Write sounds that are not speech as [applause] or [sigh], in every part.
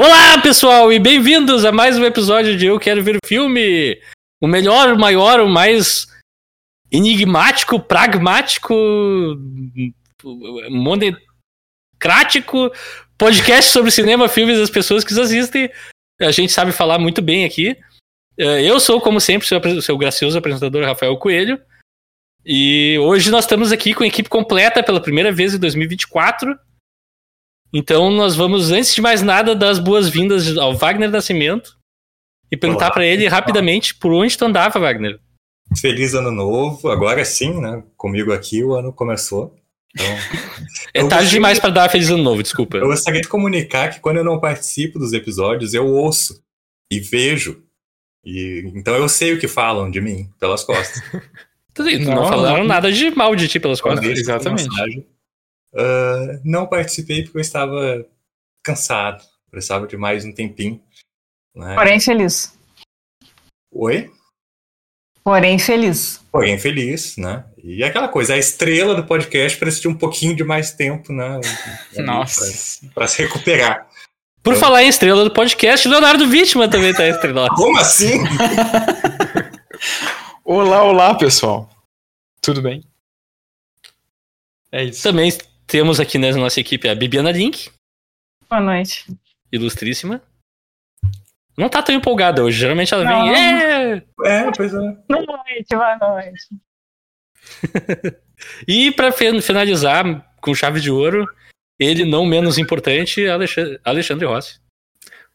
Olá, pessoal, e bem-vindos a mais um episódio de Eu Quero Ver Filme. O melhor, o maior, o mais enigmático, pragmático, monocrático podcast sobre cinema, filmes das pessoas que os assistem. A gente sabe falar muito bem aqui. Eh, eu sou, como sempre, seu, seu gracioso apresentador Rafael Coelho. E hoje nós estamos aqui com a equipe completa pela primeira vez em 2024. Então nós vamos, antes de mais nada, dar as boas-vindas ao Wagner Nascimento e perguntar para ele rapidamente por onde tu andava, Wagner. Feliz ano novo, agora sim, né? Comigo aqui o ano começou. Então, [laughs] é tarde gostaria... demais para dar feliz ano novo, desculpa. Eu gostaria de comunicar que quando eu não participo dos episódios, eu ouço e vejo. E, então eu sei o que falam de mim pelas costas. [laughs] não, não falaram não. nada de mal de ti pelas costas. Exatamente. Uh, não participei porque eu estava cansado. Precisava de mais um tempinho. Né? Porém feliz. Oi? Porém feliz. Porém feliz, né? E aquela coisa, a estrela do podcast precisa de um pouquinho de mais tempo, né? [laughs] Nossa. Para se recuperar. Por então... falar em estrela do podcast, Leonardo Vítima também tá estrela. [laughs] Como assim? [laughs] olá, olá, pessoal. Tudo bem? É isso. Também temos aqui na nossa equipe a Bibiana Link. Boa noite. Ilustríssima. Não tá tão empolgada hoje. Geralmente ela não. vem. É, é pois é. Boa noite, boa noite. [laughs] e para finalizar com chave de ouro, ele não menos importante, Alexandre Rossi.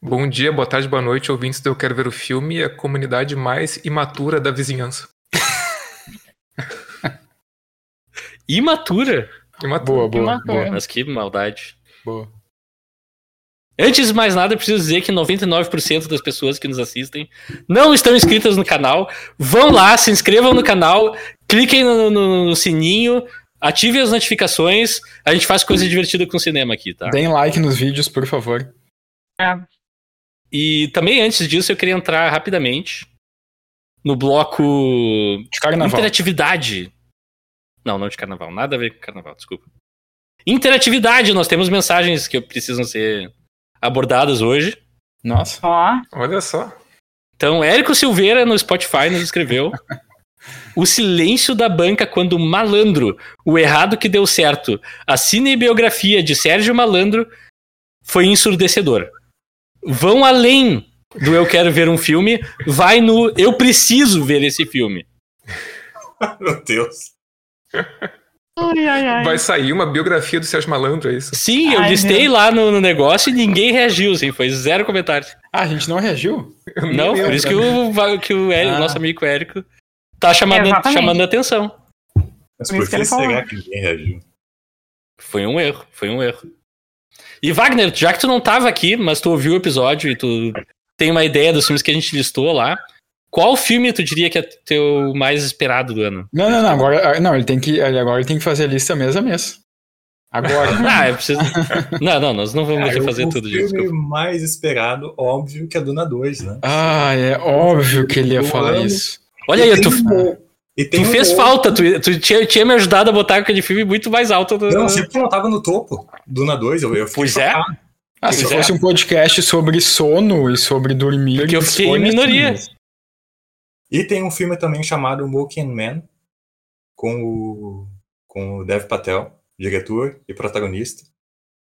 Bom dia, boa tarde, boa noite, ouvintes do Eu Quero Ver o Filme, a comunidade mais imatura da vizinhança. [laughs] imatura? Imatura. Boa, boa, boa. Mas que maldade. Boa. Antes de mais nada, eu preciso dizer que 99% das pessoas que nos assistem não estão inscritas no canal. Vão lá, se inscrevam no canal, cliquem no, no, no sininho, ativem as notificações. A gente faz coisa divertida com o cinema aqui, tá? Deem like nos vídeos, por favor. É. E também antes disso, eu queria entrar rapidamente no bloco de carnaval. interatividade. Não, não de carnaval, nada a ver com carnaval, desculpa. Interatividade, nós temos mensagens que precisam ser abordadas hoje. Nossa. Ó. Olha só. Então, Érico Silveira no Spotify nos escreveu. o silêncio da banca quando malandro, o errado que deu certo. A cinebiografia de Sérgio Malandro foi ensurdecedor. Vão além do eu quero ver um filme, vai no eu preciso ver esse filme. [laughs] Meu Deus. Ai, ai, ai. Vai sair uma biografia do Sérgio Malandro, é isso? Sim, eu ai, listei lá no, no, negócio e ninguém reagiu, assim, foi zero comentário. Ah, a gente não reagiu? Não, por isso que o, que o ah. nosso amigo Érico tá chamando, chamando a atenção. Mas por, que será que ninguém reagiu? Foi um erro, foi um erro. E Wagner, já que tu não tava aqui, mas tu ouviu o episódio e tu tem uma ideia dos filmes que a gente listou lá, qual filme tu diria que é teu mais esperado do ano? Não, não, não. Agora, não, ele tem que, agora ele tem que fazer a lista mês a mês. Agora. [laughs] ah, eu preciso. Não, não, nós não vamos ah, fazer tudo disso. O filme mais esperado, óbvio, que é Duna 2, né? Ah, é óbvio que ele ia falar isso. Olha aí, tu, tu fez um falta, tu, tu tinha, tinha, me ajudado a botar aquele filme muito mais alto. Do... Não, sempre não tava no topo. Duna 2, eu, eu Pois é. Ah, se fosse é. um podcast sobre sono e sobre dormir. Porque eu fiquei em minoria. E tem um filme também chamado Walking Man, com o, com o Dev Patel, diretor e protagonista.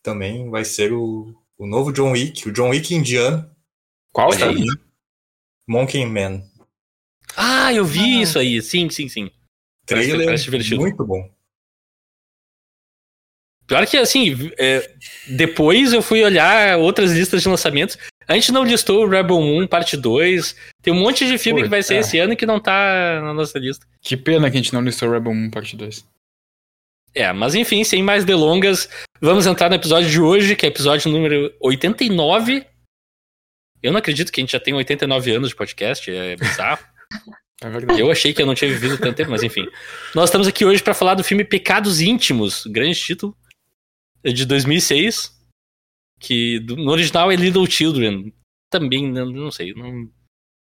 Também vai ser o, o novo John Wick, o John Wick indiano. Qual é aí? Monkey Man. Ah, eu vi ah. isso aí. Sim, sim, sim. Trailer parece, parece muito bom. Pior que, assim, é, depois eu fui olhar outras listas de lançamentos. A gente não listou o Rebel Moon parte 2. Tem um monte de filme Pô, que vai ser é. esse ano que não tá na nossa lista. Que pena que a gente não listou Rebel Moon parte 2. É, mas enfim, sem mais delongas, vamos entrar no episódio de hoje, que é episódio número 89. Eu não acredito que a gente já tem 89 anos de podcast, é bizarro. [laughs] é eu achei que eu não tinha vivido tanto tempo, mas enfim. Nós estamos aqui hoje para falar do filme Pecados Íntimos, grande título, de 2006 que no original é Little Children. Também, não, não sei, não,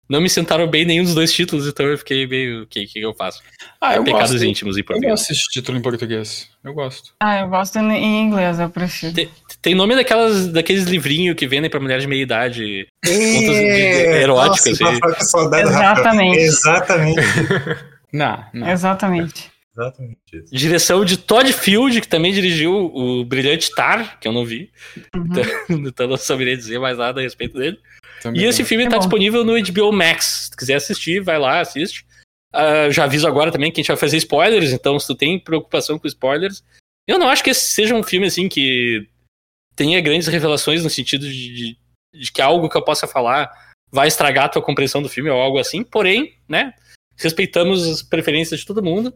não me sentaram bem nenhum dos dois títulos, então eu fiquei meio, o que, que eu faço? Ah, eu Pecados gosto, íntimos em português. Eu gosto desse título em português, eu gosto. Ah, eu gosto em inglês, eu prefiro. Tem, Tem nome daquelas, daqueles livrinhos que vendem pra mulher de meia idade. Contos É, nossa, do Rafael. Exatamente. Exatamente. Não, não. Exatamente. Exatamente isso. Direção de Todd Field, que também dirigiu o Brilhante Tar, que eu não vi. Uhum. Então [laughs] não saberia dizer mais nada a respeito dele. Também E esse filme É tá bom. disponível no HBO Max. Se tu quiser assistir, vai lá, assiste. Ah, já aviso agora também que a gente vai fazer spoilers, então se tu tem preocupação com spoilers. Eu não acho que esse seja um filme assim que tenha grandes revelações no sentido de, de- de que algo que eu possa falar vai estragar a tua compreensão do filme ou algo assim. Porém, né? Respeitamos as preferências de todo mundo.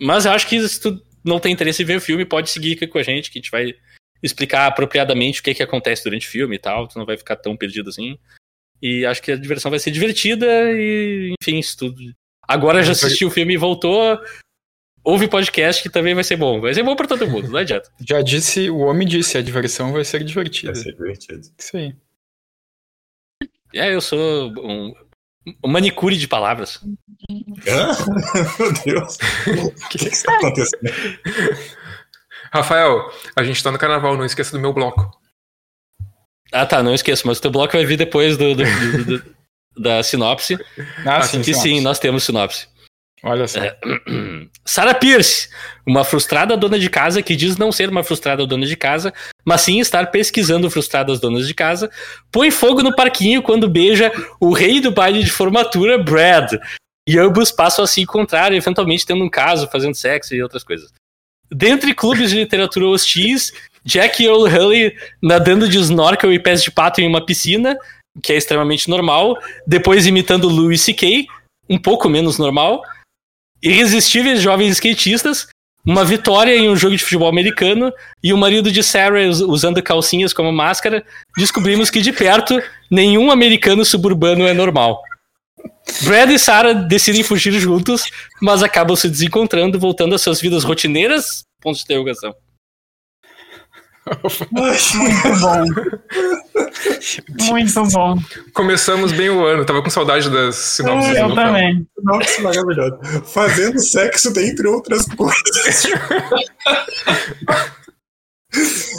Mas eu acho que se tu não tem interesse em ver o filme, pode seguir aqui com a gente, que a gente vai explicar apropriadamente o que, que acontece durante o filme e tal, tu não vai ficar tão perdido assim. E acho que a diversão vai ser divertida e, enfim, isso tudo. Agora já assistiu o filme e voltou. Ouve podcast que também vai ser bom. Vai ser bom pra todo mundo, não adianta. [laughs] Já disse, o homem disse, a diversão vai ser divertida. Vai ser divertido. Isso aí. É, eu sou um manicure de palavras. Hã? [laughs] Meu Deus. O que que está acontecendo? Rafael, a gente tá no carnaval, não esqueça do meu bloco. Ah, tá, não esqueço, mas o teu bloco vai vir depois do, do- do- do- da sinopse. Ah, sim, que sim. sim, nós temos sinopse. Olha só. É. [clears throat] Sarah Pierce, uma frustrada dona de casa que diz não ser uma frustrada dona de casa, mas sim estar pesquisando frustradas donas de casa, põe fogo no parquinho quando beija o rei do baile de formatura, Brad. E ambos passam a se encontrar, eventualmente tendo um caso, fazendo sexo e outras coisas. Dentre clubes de literatura hostis, Jack e O'Hully nadando de snorkel e pés de pato em uma piscina, que é extremamente normal, depois imitando Louis C.K., um pouco menos normal, irresistíveis jovens skatistas, uma vitória em um jogo de futebol americano e o marido de Sarah us- usando calcinhas como máscara, descobrimos que de perto nenhum americano suburbano é normal. Brad e Sarah decidem fugir juntos, mas acabam se desencontrando, voltando às suas vidas rotineiras? Ponto de interrogação. Muito bom. Muito bom. Começamos bem o ano, tava com saudade das sinopses Eu do também. Nossa, maravilhoso. Fazendo sexo dentre outras coisas.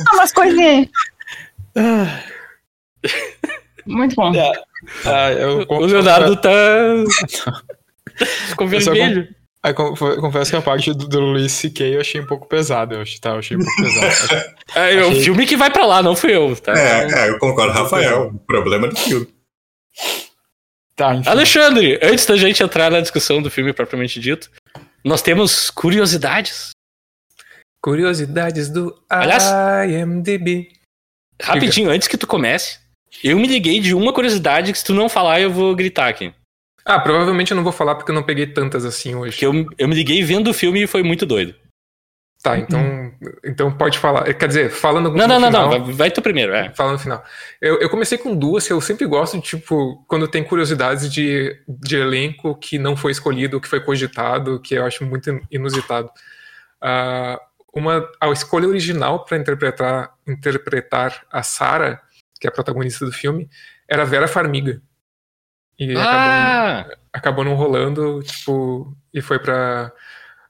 Ah, mas coisinha aí. Muito bom. Ah, eu, O Leonardo tá. Ficou Eu vermelho. Ah, foi- confesso que a parte do, do Luiz C.K. eu achei um pouco pesada. Eu achei, tá, eu achei um pouco pesada. [laughs] É, é o filme que vai pra lá, não fui eu. Tá? É, é, eu concordo, Rafael. O problema do filme. tá, enfim. Alexandre, antes da gente entrar na discussão do filme propriamente dito, nós temos curiosidades. Curiosidades do Aliás- IMDB. Rapidinho, antes que tu comece, eu me liguei de uma curiosidade que se tu não falar eu vou gritar aqui. Ah, provavelmente eu não vou falar porque eu não peguei tantas assim hoje. Que eu, eu me liguei vendo o filme e foi muito doido. Tá, então, então pode falar. Quer dizer, fala no, Não, no não, não, final. não. Vai, vai tu primeiro, é. Fala no final. Eu, eu comecei com duas, que eu sempre gosto, tipo, quando tem curiosidades de, de elenco que não foi escolhido, que foi cogitado, que eu acho muito inusitado. Ah, uma, a escolha original para interpretar, interpretar a Sarah, que é a protagonista do filme, era Vera Farmiga. E acabou, Ah! acabou não rolando, tipo, e foi pra,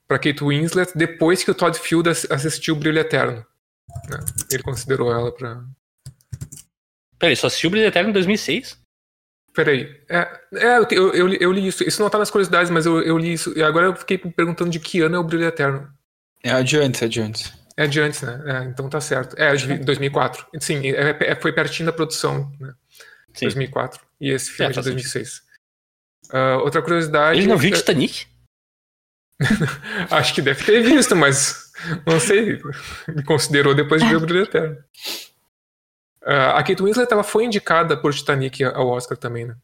pra Kate Winslet depois que o Todd Field ass- assistiu Brilho Eterno. né? Ele considerou ela pra, Peraí, só assistiu o Brilho Eterno em 2006? Peraí. É, é eu, eu, eu li- eu li isso. Isso não tá nas curiosidades, mas eu, eu li isso. E agora eu fiquei me perguntando de que ano é o Brilho Eterno. É adiante, é adiante. É de antes, né? É, então tá certo. É, de 2004. Sim, é- é- foi pertinho da produção, né? Sim. 2004. E esse filme É, é de faz 2006. Ah, outra curiosidade. Ele não viu é- Titanic? [laughs] Acho que deve ter visto, mas não sei. Me considerou depois de ver o Brilho Eterno. Ah, a Kate Winslet ela foi indicada por Titanic ao Oscar também, né?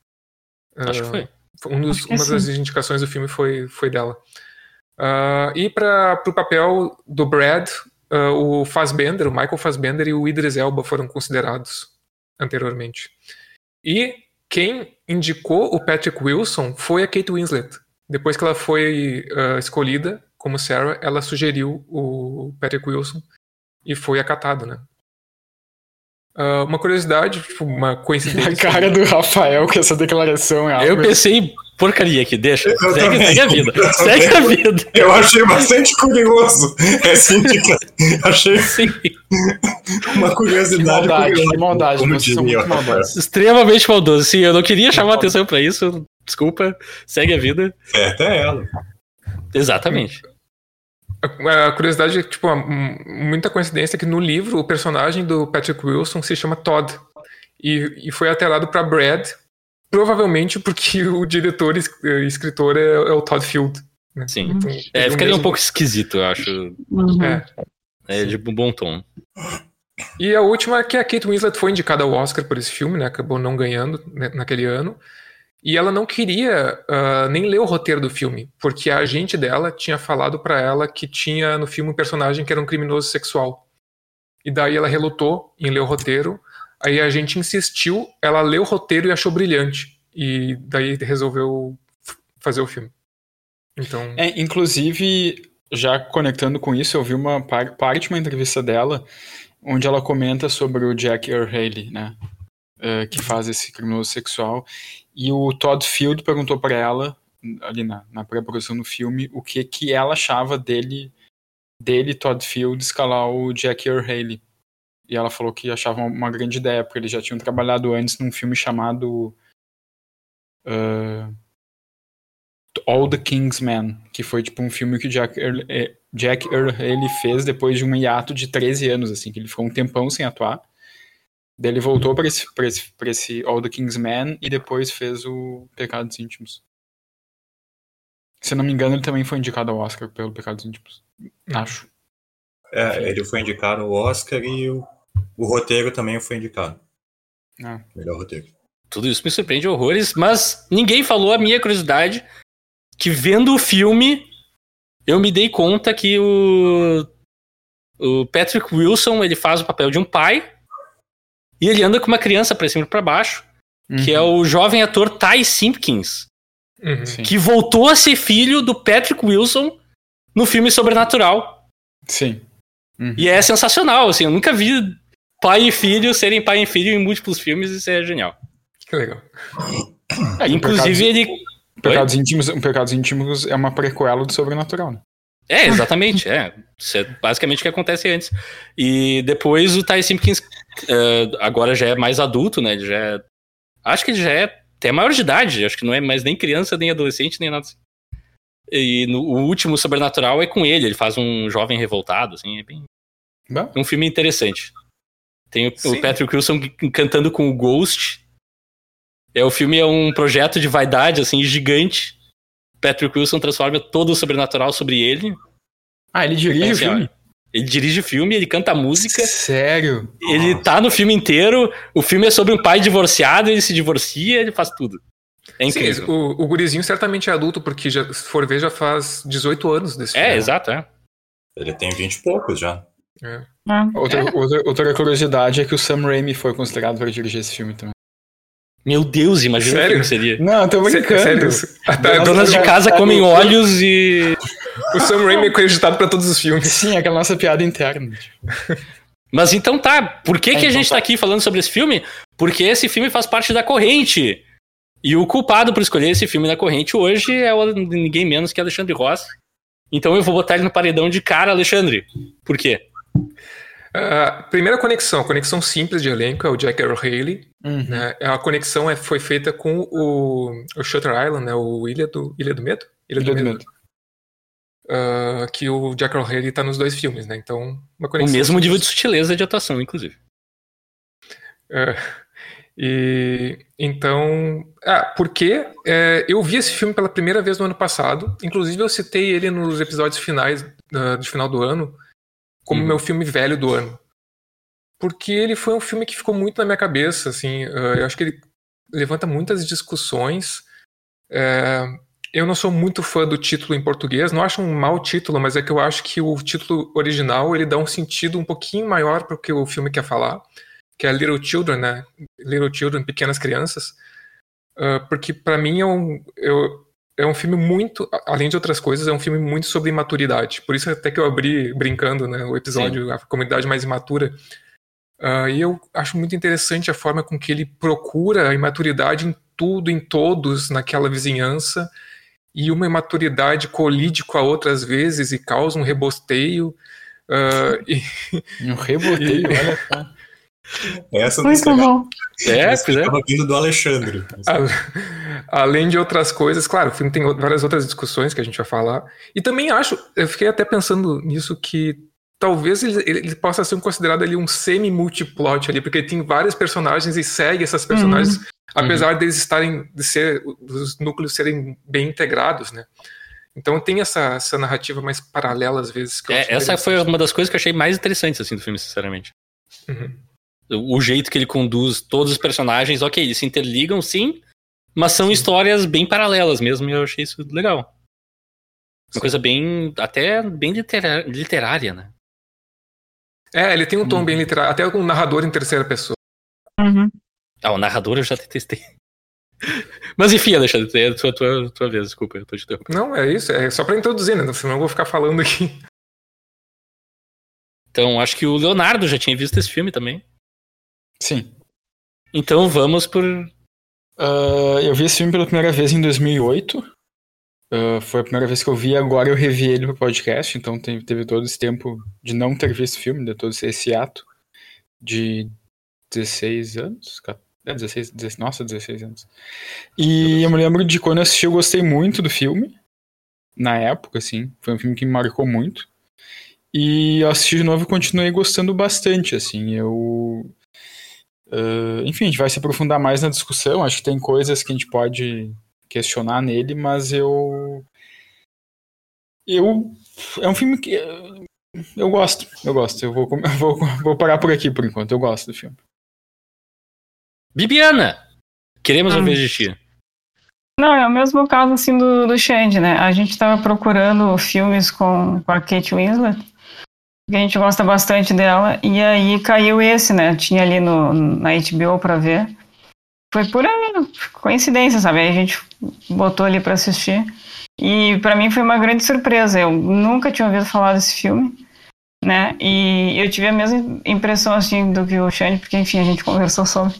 Acho que Ah, foi. Um dos- Acho que uma das sim. indicações do filme foi, foi dela. Ah, e para o papel do Brad, ah, o Fassbender, o Michael Fassbender e o Idris Elba foram considerados anteriormente. E quem indicou o Patrick Wilson foi a Kate Winslet. Depois que ela foi ah, escolhida como Sarah, ela sugeriu o Patrick Wilson e foi acatado, né? Ah, uma curiosidade, tipo, uma [laughs] A coincidência. cara do Rafael com essa declaração é. Eu pensei, porcaria aqui, deixa. Eu Segue, segue a vida. Eu Segue a também. vida. Eu achei bastante curioso [laughs] essa indicação. Achei Sim. Uma Que curiosidade. maldade, curiosa, que maldade. como Vocês são muito maldosos. Extremamente maldoso. Sim, eu não queria chamar atenção pra isso. Desculpa. Segue a vida. Certo é ela. Exatamente. A curiosidade é que, tipo, um- muita coincidência que no livro o personagem do Patrick Wilson se chama Todd. E, e foi alterado para Brad, provavelmente porque [laughs] o diretor e es- escritor é, é o Todd Field. né? Sim. Então, É, ficaria um mesmo- pouco esquisito, eu acho. Uhum. É. É de bom tom. E a última é que a Kate Winslet foi indicada ao Oscar por esse filme, né? Acabou não ganhando né, naquele ano. E ela não queria ah, nem ler o roteiro do filme, porque a agente dela tinha falado pra ela que tinha no filme um personagem que era um criminoso sexual. E daí ela relutou em ler o roteiro. Aí a gente insistiu, ela leu o roteiro e achou brilhante. E daí resolveu fazer o filme. Então, É, inclusive, já conectando com isso, eu vi uma par- parte de uma entrevista dela onde ela comenta sobre o Jack Earl Haley, né? eh, que faz esse criminoso sexual. E o Todd Field perguntou para ela, ali na, na pré-produção do filme, o que que ela achava dele, dele, Todd Field, escalar o Jack Earl Haley. E ela falou que achava uma, grande ideia, porque eles já tinham trabalhado antes num filme chamado ah, All the King's Men, que foi tipo um filme que o Jack Earl, eh, Jack Earl Haley fez depois de um hiato de 13 anos, assim, que ele ficou um tempão sem atuar. Daí ele voltou pra esse, pra esse, pra esse All the King's Men e depois fez o Pecados Íntimos. Se eu não me engano, ele também foi indicado ao Oscar pelo Pecados Íntimos. Acho. É, ele foi indicado ao Oscar e o, o roteiro também foi indicado. Ah. Melhor roteiro. Tudo isso me surpreende horrores, mas ninguém falou a minha curiosidade que vendo o filme eu me dei conta que o o Patrick Wilson, ele faz o papel de um pai e ele anda com uma criança pra cima e pra baixo, que é o jovem ator Ty Simpkins, uhum. Que voltou a ser filho do Patrick Wilson no filme Sobrenatural. Sim. Uhum. E é sensacional, assim, eu nunca vi pai e filho serem pai e filho em múltiplos filmes, isso é genial. que legal. É, Inclusive ele Pecados, Pecados Íntimos, Pecados Íntimos é uma prequela do Sobrenatural, né? É, exatamente, é. Isso é basicamente o que acontece antes. E depois o Ty Simpkins eh, agora já é mais adulto, né? Ele já é, acho que ele já é até maior de idade, acho que não é mais nem criança, nem adolescente, nem nada assim. E no, o último Sobrenatural é com ele, ele faz um jovem revoltado, assim, é bem Bom, é um filme interessante. Tem o, o. Patrick Wilson cantando com o Ghost. É, o filme é um projeto de vaidade, assim, gigante. Patrick Wilson transforma todo o sobrenatural sobre ele. Ah, ele dirige É, o assim, filme? Ele dirige o filme, ele canta a música, Sério? ele tá no filme inteiro. O filme é sobre um pai divorciado, ele se divorcia, ele faz tudo. É Sim, incrível. o, o gurizinho certamente é adulto, porque já, se for ver, já faz 18 anos desse É, filme. exato, é. Ele tem 20 e poucos já. É. Outra, outra, outra curiosidade é que o Sam Raimi foi considerado para dirigir esse filme também. Meu Deus, imagina Sério? o que seria. Não, tô Sério? Ah, tá, Donas de casa comem olhos e. O Sam Raimi é acreditado pra todos os filmes. Sim, aquela nossa piada interna. Mas então tá, por que, É, que a então gente tá tá. aqui falando sobre esse filme? Porque esse filme faz parte da corrente. E o culpado por escolher esse filme na corrente hoje é o, ninguém menos que Alexandre Ross. Então eu vou botar ele no paredão de cara, Alexandre. Por quê? Ah, primeira conexão, conexão simples de elenco é o Jack Earl Haley. Uhum. Né? A conexão é, foi feita com o, o Shutter Island, né? o Ilha do, Ilha do Medo? Ilha do Medo. Ah, que o Jack Earl Haley tá nos dois filmes, né? Então, uma O conexão. mesmo nível de sutileza de atuação, inclusive. É, e então, ah, porque é, eu vi esse filme pela primeira vez no ano passado. Inclusive, eu citei ele nos episódios finais ah, do final do ano como Uhum. meu filme velho do ano, porque ele foi um filme que ficou muito na minha cabeça. Assim, ah, eu acho que ele levanta muitas discussões. É, eu não sou muito fã do título em português, não acho um mau título, mas é que eu acho que o título original ele dá um sentido um pouquinho maior para o que o filme quer falar que é Little Children, né? Little Children, Pequenas Crianças, Ah, porque para mim é um, eu, é um filme muito, além de outras coisas, é um filme muito sobre imaturidade. Por isso até que eu abri brincando, né, o episódio A Comunidade Mais Imatura. Ah, e eu acho muito interessante a forma com que ele procura a imaturidade em tudo, em todos naquela vizinhança, e uma imaturidade colide com a outra às vezes e causa um rebosteio. Uh, e, um reboteio, [laughs] e, olha só. Essa Muito bom. É, Estava vindo do Alexandre. A, além de outras coisas, claro, o filme tem várias outras discussões que a gente vai falar. E também acho, eu fiquei até pensando nisso, que talvez ele, ele possa ser considerado ali um semi-multiplot ali, porque tem vários personagens e segue essas personagens, uhum. apesar uhum. deles estarem, de ser, os núcleos serem bem integrados, né? Então tem essa, essa narrativa mais paralela às vezes. é, essa foi uma das coisas que eu achei mais interessantes assim do filme, sinceramente. Uhum o jeito que ele conduz todos os personagens, ok, eles se interligam sim, mas são sim. histórias bem paralelas mesmo, e eu achei isso legal. Uma sim. coisa bem, até bem literária, né? É, ele tem um tom hum. bem literário, até com um narrador em terceira pessoa. Uhum. Ah, o narrador eu já testei. [laughs] Mas enfim, Alexandre, é a tua, tua, tua vez, desculpa, eu tô te interrompendo. Não, é isso, é só pra introduzir, né? Senão eu vou ficar falando aqui. Então, acho que o Leonardo já tinha visto esse filme também. Sim. Então vamos por. Uh, eu vi esse filme pela primeira vez em 2008. Uh, ah, foi a primeira vez que eu vi, agora eu revi ele pro podcast, então teve, teve todo esse tempo de não ter visto o filme, de todo esse ato de 16 anos. É, 16, 16, nossa, 16 anos. E eu me lembro de quando eu assisti, eu gostei muito do filme. Na época, assim. Foi um filme que me marcou muito. E eu assisti de novo e continuei gostando bastante, assim. Eu Uh, enfim, a gente vai se aprofundar mais na discussão. Acho que tem coisas que a gente pode questionar nele, mas eu. Eu. É um filme que. Eu gosto, eu gosto. Eu vou, [laughs] vou, vou parar por aqui por enquanto. Eu gosto do filme. Bibiana! Queremos hum. ouvir de ti. Não, é o mesmo caso assim do, do Shandy, né? A gente estava procurando filmes com, com a Kate Winslet a gente gosta bastante dela, e aí caiu esse, né? Tinha ali no, na HBO para ver. Foi pura coincidência, sabe? Aí a gente botou ali para assistir. E para mim foi uma grande surpresa. Eu nunca tinha ouvido falar desse filme, né? E eu tive a mesma impressão assim do que o Shane, porque enfim, a gente conversou sobre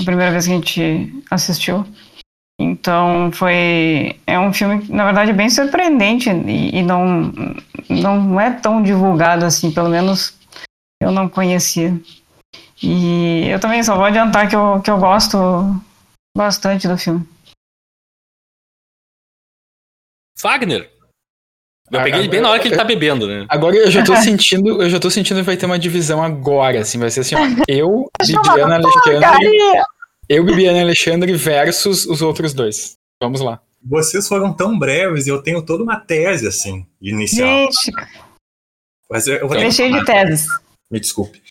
a primeira vez que a gente assistiu. Então foi é um filme na verdade bem surpreendente e, e, não não é tão divulgado assim, pelo menos eu não conhecia. E eu também só vou adiantar que eu, que eu gosto bastante do filme. Wagner. Eu peguei ele bem na hora que ele tá bebendo, né? Agora eu já tô [laughs] sentindo, eu já tô sentindo que vai ter uma divisão agora, assim, vai ser assim, ó, eu, Viviana Alexandre, eu, Bibiana Alexandre versus os outros dois. Vamos lá. Vocês foram tão breves e eu tenho toda uma tese, assim, inicial. Gente, Mas eu, eu vou ter cheio de teses. Me desculpe.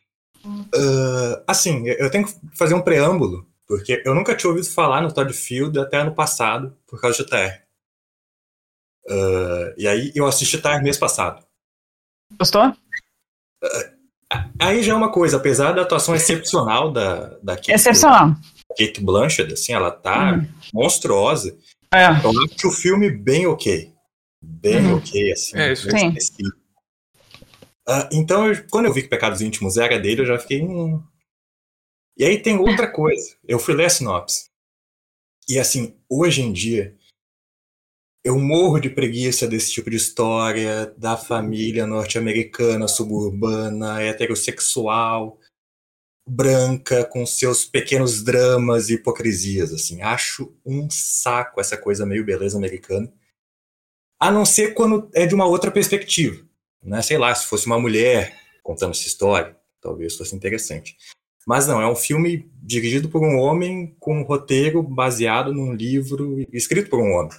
Uh, assim, eu tenho que fazer um preâmbulo, porque eu nunca tinha ouvido falar no Todd Field até ano passado, por causa de TR. Uh, e aí eu assisti TR mês passado. Gostou? Uh, aí já é uma coisa, apesar da atuação excepcional da, da [laughs] Kate, excepcional. Kate Blanchett, assim, ela tá uhum. monstruosa. É. Eu acho que o filme bem ok. Bem uhum. ok, assim. É, isso Sim. Uh, então, eu, quando eu vi que Pecados Íntimos era dele, eu já fiquei. Hum. E aí tem outra coisa. Eu fui ler a sinopse. E assim, hoje em dia, eu morro de preguiça desse tipo de história da família norte-americana, suburbana, heterossexual, branca, com seus pequenos dramas e hipocrisias, assim. Acho um saco essa coisa meio beleza americana. A não ser quando é de uma outra perspectiva, né? Sei lá, se fosse uma mulher contando essa história, talvez fosse interessante. Mas não, é um filme dirigido por um homem com um roteiro baseado num livro escrito por um homem.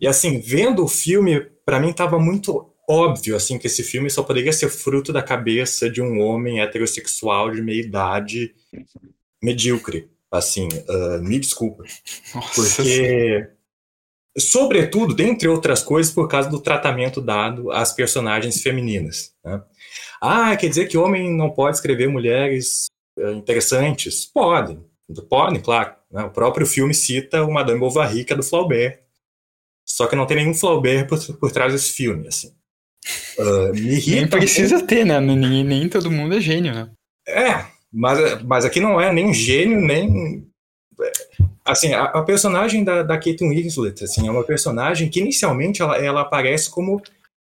E assim, vendo o filme, para mim estava muito óbvio assim que esse filme só poderia ser fruto da cabeça de um homem heterossexual de meia idade medíocre. Assim, uh, me desculpa. Nossa. Porque, sobretudo, dentre outras coisas, por causa do tratamento dado às personagens femininas. Né? Ah, quer dizer que homem não pode escrever mulheres uh, interessantes? Pode, pode, claro. Né? O próprio filme cita o Madame Bovary, que é do Flaubert. Só que não tem nenhum Flaubert por, por trás desse filme, assim. Uh, me irrita. Nem precisa ter, né? Nem, nem todo mundo é gênio, né? É, mas, mas aqui não é nem gênio, nem. Assim, a, a personagem da, da Kate Winslet, assim, é uma personagem que inicialmente ela, ela aparece como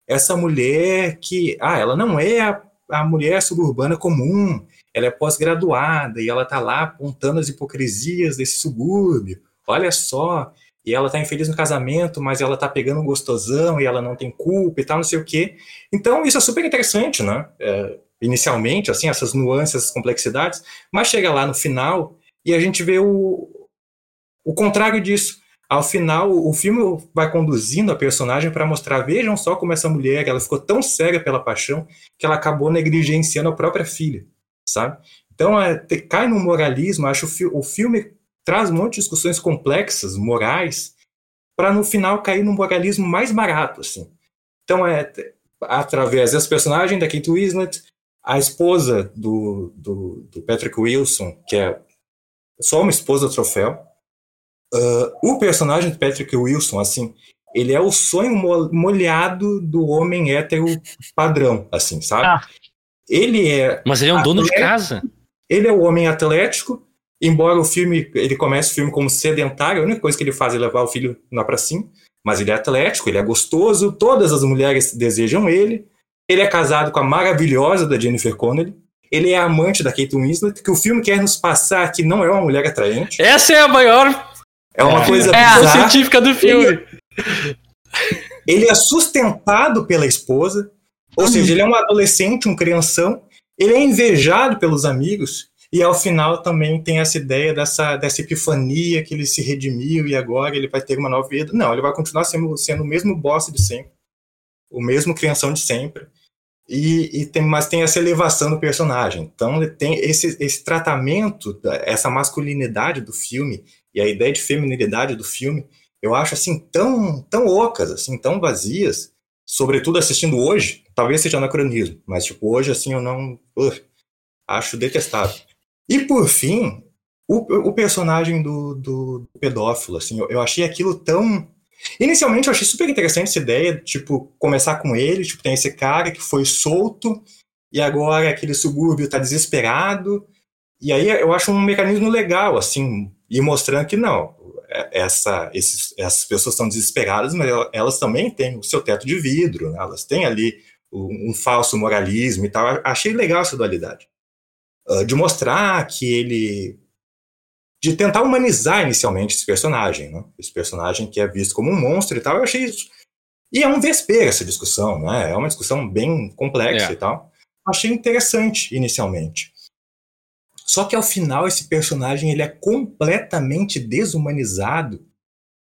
essa mulher que, ah, ela não é a, a mulher suburbana comum, ela é pós-graduada e ela tá lá apontando as hipocrisias desse subúrbio. Olha só, e ela tá infeliz no casamento, mas ela tá pegando um gostosão e ela não tem culpa e tal, não sei o quê. Então, isso é super interessante, né? É, inicialmente, assim, essas nuances, essas complexidades, mas chega lá no final e a gente vê o, o contrário disso. Ao final, o filme vai conduzindo a personagem para mostrar, vejam só como essa mulher, ela ficou tão cega pela paixão que ela acabou negligenciando a própria filha, sabe? Então, é, cai no moralismo, acho o, o filme traz um monte de discussões complexas, morais, para no final cair no moralismo mais barato, assim. Então, é através desse personagem da Kate Winslet, a esposa do, do, do, Patrick Wilson, que é só uma esposa troféu, uh, o personagem do Patrick Wilson, assim, ele é o sonho molhado do homem hétero padrão, assim, sabe? Ah. Ele é. Mas ele é um dono de casa. Ele é o homem atlético, embora o filme, ele comece o filme como sedentário, a única coisa que ele faz é levar o filho lá para cima, mas ele é atlético, ele é gostoso, todas as mulheres desejam ele. Ele é casado com a maravilhosa da Jennifer Connelly. Ele é amante da Kate Winslet, que o filme quer nos passar que não é uma mulher atraente. Essa é a maior é uma é, coisa é a científica do filme. Ele, ele é sustentado pela esposa, ou uhum. seja, ele é um adolescente, um crianção, ele é invejado pelos amigos, e ao final também tem essa ideia dessa, dessa epifania que ele se redimiu e agora ele vai ter uma nova vida. Não, ele vai continuar sendo, sendo o mesmo boss de sempre, o mesmo crianção de sempre. E, e tem, mas tem essa elevação do personagem. Então tem esse, esse tratamento, essa masculinidade do filme e a ideia de feminilidade do filme, eu acho assim tão tão ocas, assim, tão vazias, sobretudo assistindo hoje, talvez seja anacronismo, mas tipo hoje assim eu não uh, acho detestável. E por fim, o, o personagem do, do, pedófilo, assim, eu, eu, achei aquilo tão. Inicialmente eu achei super interessante essa ideia, tipo, começar com ele, tipo, tem esse cara que foi solto e agora aquele subúrbio tá desesperado. E aí eu acho um mecanismo legal, assim, e mostrando que não, é, essa, esses, essas pessoas estão desesperadas, mas elas também têm o seu teto de vidro, né? elas têm ali um, um falso moralismo e tal. Achei legal essa dualidade. Ah, de mostrar que ele. de tentar humanizar inicialmente esse personagem, né? esse personagem que é visto como um monstro e tal. Eu achei isso. E é um vespeiro essa discussão, né? É uma discussão bem complexa é. e tal. Achei interessante inicialmente. Só que ao final esse personagem ele é completamente desumanizado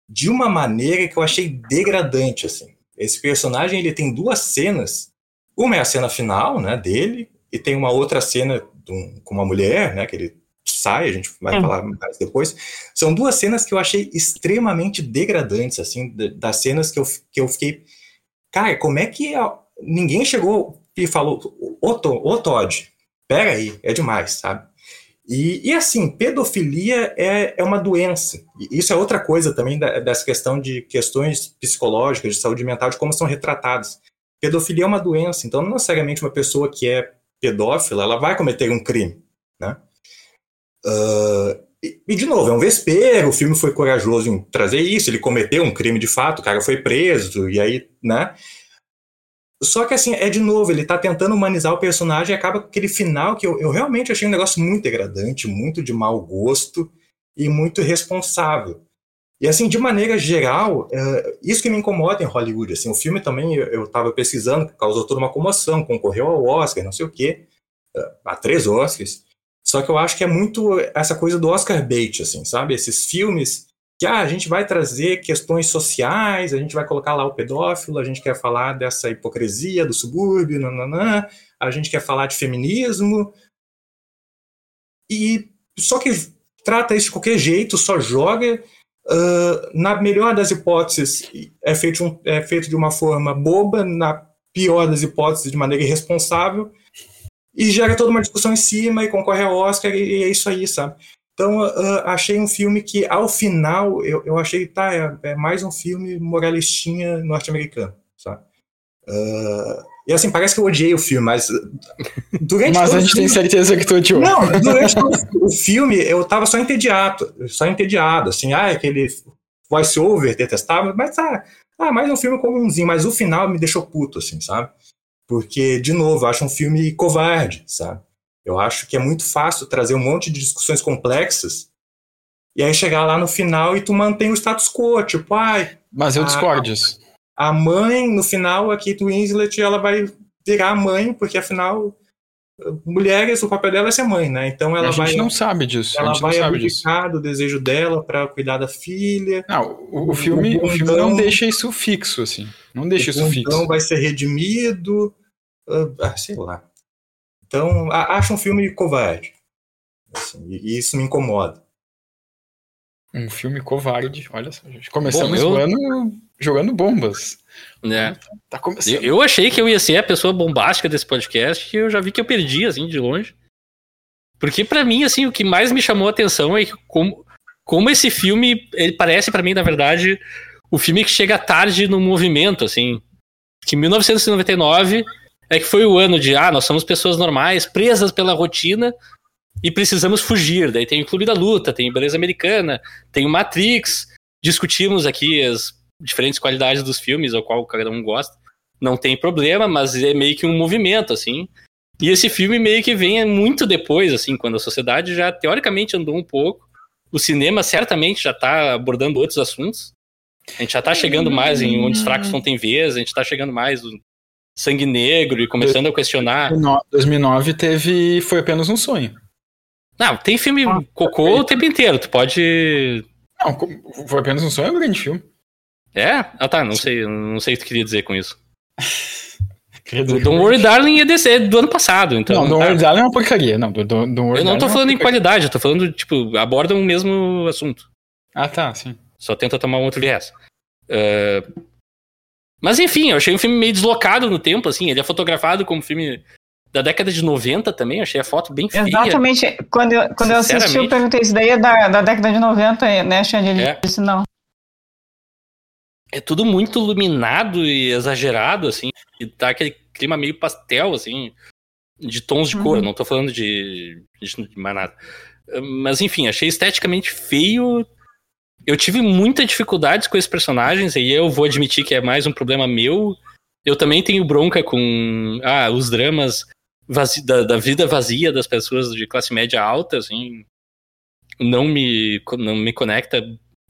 de uma maneira que eu achei degradante assim. Esse personagem ele tem duas cenas. Uma é a cena final, né, dele, e tem uma outra cena um, com uma mulher, né, que ele sai, a gente vai falar mais depois. São duas cenas que eu achei extremamente degradantes, assim, das cenas que eu, que eu fiquei, cara, como é que a, ninguém chegou e falou, ô, ô Todd, pera aí, é demais, sabe? E, e, assim, pedofilia é, é uma doença. Isso é outra coisa também da, dessa questão de questões psicológicas, de saúde mental, de como são retratadas. Pedofilia é uma doença, então não necessariamente uma pessoa que é pedófila, ela vai cometer um crime, né? Uh, e, e, de novo, é um vespeiro, o filme foi corajoso em trazer isso, ele cometeu um crime de fato, o cara foi preso, e aí, né? Só que assim, é de novo, ele tá tentando humanizar o personagem e acaba com aquele final que eu, eu realmente achei um negócio muito degradante, muito de mau gosto e muito irresponsável. E assim, de maneira geral, é, isso que me incomoda em Hollywood. Assim, o filme também, eu estava pesquisando, causou toda uma comoção, concorreu ao Oscar, não sei o quê, é, a três Oscars. Só que eu acho que é muito essa coisa do Oscar bait, assim, sabe? Esses filmes que ah, a gente vai trazer questões sociais, a gente vai colocar lá o pedófilo, a gente quer falar dessa hipocrisia do subúrbio, nananã, a gente quer falar de feminismo. E só que trata isso de qualquer jeito, só joga Uh, na melhor das hipóteses, é feito, um, é feito de uma forma boba, na pior das hipóteses, de maneira irresponsável, e gera toda uma discussão em cima e concorre ao Oscar, e, e é isso aí, sabe? Então, uh, achei um filme que, ao final, eu, eu achei, tá, é, é mais um filme moralistinha norte-americano, sabe? Uh, E assim, parece que eu odiei o filme, mas. Durante Mas a gente tem filme- certeza que tu odiou. Não, durante o filme eu tava só entediado, só entediado, assim, ah, aquele voice-over detestável, mas tá, ah, mais um filme comumzinho, mas o final me deixou puto, assim, sabe? Porque, de novo, eu acho um filme covarde, sabe? Eu acho que é muito fácil trazer um monte de discussões complexas e aí chegar lá no final e tu mantém o status quo, tipo, ai, Mas eu Ah, discordo disso. A mãe, no final, a Kate Winslet, ela vai virar mãe, porque afinal, mulheres, o papel dela é ser mãe, né? Então ela a gente vai não sabe disso. ela a gente não vai sabe disso. abdicar do desejo dela pra cuidar da filha. Não, o, o filme, o filme não deixa isso fixo, assim. Não deixa isso o fixo. bundão vai ser redimido. ah, sei lá. Então, a- acho um filme covarde. Assim, e e isso me incomoda. Um filme covarde. Olha só, gente. Começamos Bom, eu- o ano jogando bombas. né? Tá começando. Eu, achei que eu ia ser a pessoa bombástica desse podcast e eu já vi que eu perdi, assim, de longe. Porque pra mim, assim, o que mais me chamou a atenção é como, como esse filme, ele parece pra mim, na verdade, o filme que chega tarde no movimento, assim. Que 1999 é que foi o ano de, ah, nós somos pessoas normais, presas pela rotina e precisamos fugir. Daí tem o Clube da Luta, tem Beleza Americana, tem o Matrix. Discutimos aqui as diferentes qualidades dos filmes, ao qual cada um gosta. Não tem problema, mas é meio que um movimento, assim. E esse filme meio que vem muito depois, assim, quando a sociedade já teoricamente andou um pouco. O cinema certamente já tá abordando outros assuntos. A gente já tá chegando mais em onde os fracos não têm vez, a gente tá chegando mais no sangue negro e começando a questionar. No- 2009 teve. Foi apenas um sonho. Não, tem filme cocô o tempo inteiro, tu pode. Não, foi apenas um sonho, é um grande filme. É? Ah tá, não sei, não sei o que tu queria dizer com isso. [laughs] Don't Worry Darling é, desse, é do ano passado, então. Não, Don't tá. Worry Darling é uma porcaria. Não, do, do, Don't Worry Eu não Darling tô é falando em porcaria. qualidade, eu tô falando, tipo, abordam o mesmo assunto. Ah, tá, sim. Só tenta tomar um outro viés. É, Mas enfim, eu achei um filme meio deslocado no tempo, assim. Ele é fotografado como filme da década de 90 também. Achei a foto bem feia. Exatamente. Quando eu, quando eu assisti, eu perguntei isso daí é da, da década de 90, né, Xande? Ele É. disse não. É tudo muito iluminado e exagerado, assim. E tá aquele clima meio pastel, assim, de tons de cor. Uhum. Não tô falando de, de mais nada. Mas enfim, achei esteticamente feio. Eu tive muita dificuldades com esses personagens, e eu vou admitir que é mais um problema meu. Eu também tenho bronca com ah, os dramas da, da vida vazia das pessoas de classe média alta, assim. Não me, não me conecta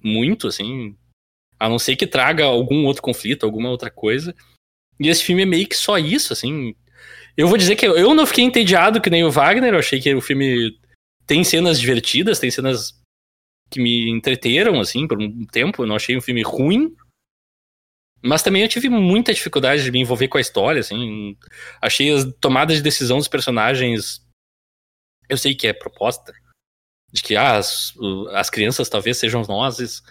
muito, assim. A não ser que traga algum outro conflito, alguma outra coisa. E esse filme é meio que só isso, assim. Eu vou dizer que eu não fiquei entediado que nem o Wagner, eu achei que o filme tem cenas divertidas, tem cenas que me entreteram, assim, por um tempo. Eu não achei um filme ruim. Mas também eu tive muita dificuldade de me envolver com a história, assim. Achei as tomadas de decisão dos personagens. Eu sei que é proposta. De que ah, as, as crianças talvez sejam nós.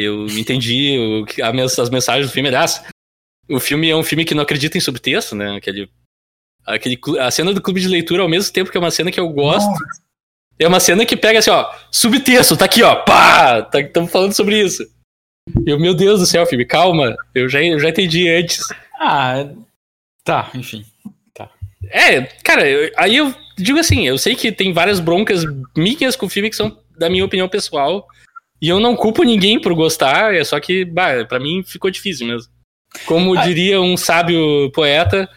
Eu entendi o a as mensagens do filme. Aliás, o filme é um filme que não acredita em subtexto, né? Aquele, aquele, a cena do clube de leitura, ao mesmo tempo que é uma cena que eu gosto, é uma cena que pega assim, ó, subtexto, tá aqui, ó, pá! Estamos falando sobre isso. Eu, meu Deus do céu, filme, calma, eu já, eu já entendi antes. Ah, tá, enfim. É, cara, eu- aí eu digo assim, eu sei que tem várias broncas minhas com o filme que são da minha opinião pessoal, e eu não culpo ninguém por gostar, é só que, bah, pra mim ficou difícil mesmo. Como Ah. diria um sábio poeta,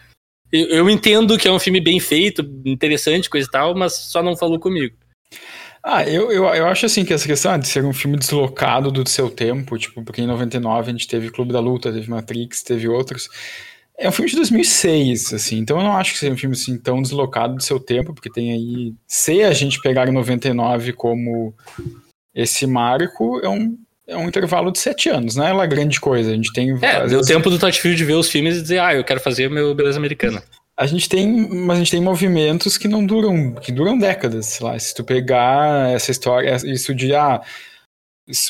eu, eu entendo que é um filme bem feito, interessante, coisa e tal, mas só não falou comigo. Ah, eu, eu, eu acho assim que essa questão de ser um filme deslocado do seu tempo, tipo, porque em 99 a gente teve Clube da Luta, teve Matrix, teve outros. É um filme de 2006, assim, então eu não acho que seja um filme assim tão deslocado do seu tempo, porque tem aí. Se a gente pegar em 99 como esse marco, é um, é um intervalo de sete anos, não é lá grande coisa. A gente tem. É, deu tempo do Todd Field ver os filmes e dizer, ah, eu quero fazer meu Beleza Americana. A gente tem, mas a gente tem movimentos que não duram, que duram décadas, sei lá. Se tu pegar essa história, isso de ah,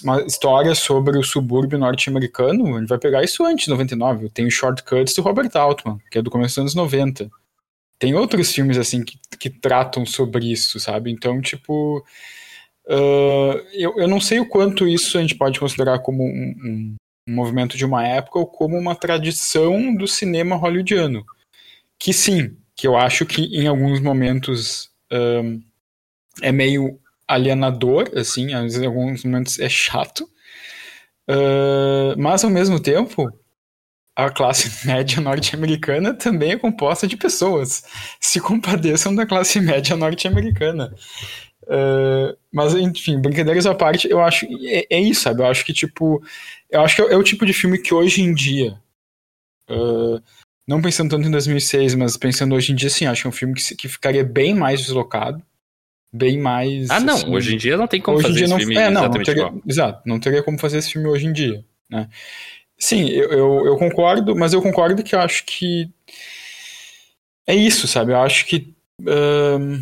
uma história sobre o subúrbio norte-americano, a gente vai pegar isso antes de 99. Tem o Shortcuts do Robert Altman, que é do começo dos anos 90. Tem outros filmes assim que, que tratam sobre isso, sabe? Então, tipo, ah, eu, eu não sei o quanto isso a gente pode considerar como um, um- um movimento de uma época ou como uma tradição do cinema hollywoodiano. que sim, que eu acho que em alguns momentos um, é meio alienador, assim, em alguns momentos é chato, uh, mas ao mesmo tempo a classe [laughs] média norte-americana também é composta de pessoas. Se compadeçam da classe média norte-americana. Uh, mas, enfim, brincadeiras à parte, eu acho. É, é, isso, sabe? Eu acho que, tipo. Eu acho que é, é o tipo de filme que hoje em dia. Uh, não pensando tanto em 2006, mas pensando hoje em dia, sim, acho que é um filme que, que ficaria bem mais deslocado. Bem mais. Ah, não. Assim, hoje em dia não tem como fazer esse não, filme é, não, exatamente não teria, igual. Exato, não teria como fazer esse filme hoje em dia. Né? Sim, eu, eu, eu, concordo, mas eu concordo que eu acho que. É isso, sabe? Eu acho que. Um,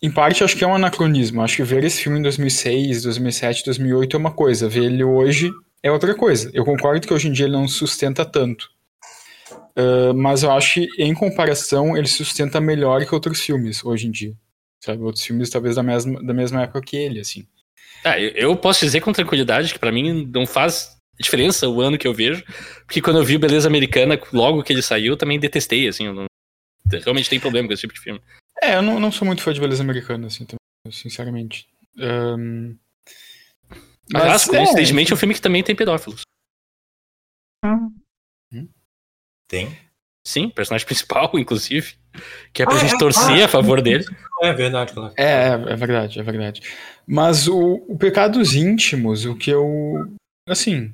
em parte, acho que é um anacronismo. Acho que ver esse filme em 2006, 2007, 2008 é uma coisa. Ver ele hoje é outra coisa. Eu concordo que hoje em dia ele não sustenta tanto. Uh, mas eu acho que, em comparação, ele sustenta melhor que outros filmes hoje em dia. Sabe? Outros filmes, talvez, da mesma, da mesma época que ele, assim. Ah, eu, posso dizer com tranquilidade que para mim não faz diferença o ano que eu vejo, porque quando eu vi Beleza Americana, logo que ele saiu, também detestei, assim, não, realmente tem problema com esse tipo de filme. É, eu não, não sou muito fã de Beleza Americana, assim, sinceramente. Um... Mas, Aliás, coincidentemente, é, é um filme que também tem pedófilos. Hum. Tem? Sim, personagem principal, [laughs] inclusive. Que é pra ah, gente é, torcer ah, a favor dele. É verdade, claro. É, é verdade, é verdade. Mas o, o Pecados Íntimos, o que eu. Assim,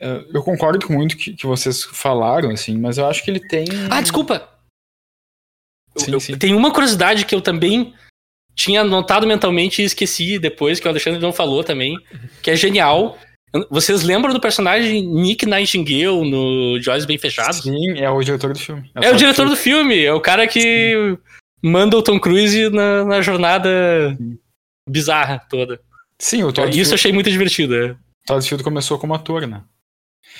eu concordo com muito que, que vocês falaram, assim, mas eu acho que ele tem. Ah, desculpa! Sim, eu, sim. Tem uma curiosidade que eu também tinha anotado mentalmente e esqueci depois, que o Alexandre não falou também, que é genial. Vocês lembram do personagem Nick Nightingale no De Olhos Bem Fechados? Sim, é o diretor do filme. É, é o diretor do filme, é o cara que sim. manda o Tom Cruise na, na jornada sim. bizarra toda. Sim, o Todd Isso eu achei muito divertido. É. Todd Field começou como ator, né?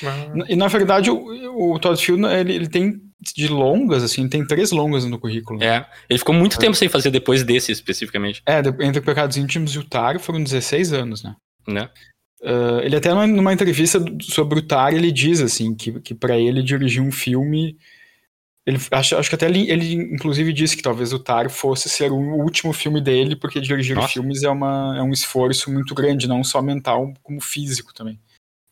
Ah. E na verdade o, o Todd Field ele, ele tem de longas, assim, tem três longas no currículo. É, ele ficou muito é. tempo sem fazer depois desse, especificamente. É, entre Pecados Íntimos e o Tar foram 16 anos, né? Né? Uh, ele até numa entrevista sobre o Tar, ele diz, assim, que, que para ele dirigir um filme... Ele, acho, acho que até ele, ele, inclusive, disse que talvez o Tar fosse ser o último filme dele, porque dirigir Nossa. filmes é, uma, é um esforço muito grande, não só mental, como físico também.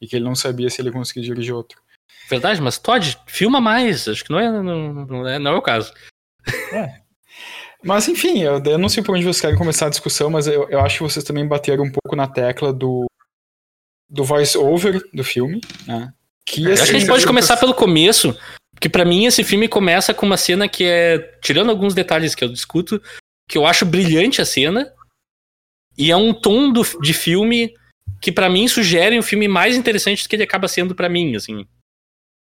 E que ele não sabia se ele conseguia dirigir outro. Verdade, mas Todd, filma mais. Acho que não é, não, não é, não é o caso. É. Mas enfim, eu, eu, não sei por onde vocês querem começar a discussão, mas eu, eu acho que vocês também bateram um pouco na tecla do, do voice-over do filme, né? Que, assim, acho que a gente pode começar pelo começo, porque para mim esse filme começa com uma cena que é, tirando alguns detalhes que eu discuto, que eu acho brilhante a cena, e é um tom do, de filme que para mim sugere um filme mais interessante do que ele acaba sendo para mim, assim.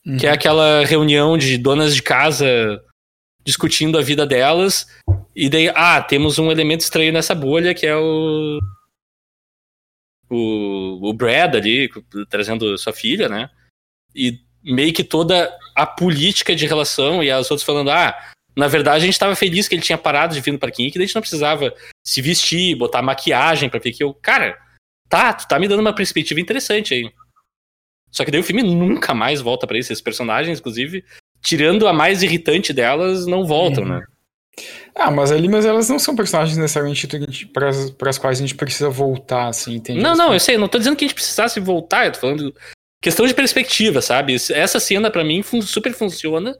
Uhum. Que é aquela reunião de donas de casa discutindo a vida delas. E daí, ah, temos um elemento estranho nessa bolha que é o. O, o Brad ali, trazendo sua filha, né? E meio que toda a política de relação e as outras falando, ah, na verdade a gente estava feliz que ele tinha parado de vir no parquinho, que a gente não precisava se vestir, botar maquiagem para ver que eu. Cara, tá, tu tá me dando uma perspectiva interessante aí. Só que daí o filme nunca mais volta para esses personagens, inclusive, tirando a mais irritante delas, não voltam, uhum. né? Ah, mas ali, mas elas não são personagens necessariamente para as quais a gente precisa voltar, assim, entende? Não, não, eu sei, não tô dizendo que a gente precisasse voltar, eu tô falando questão de perspectiva, sabe? Essa cena para mim super funciona.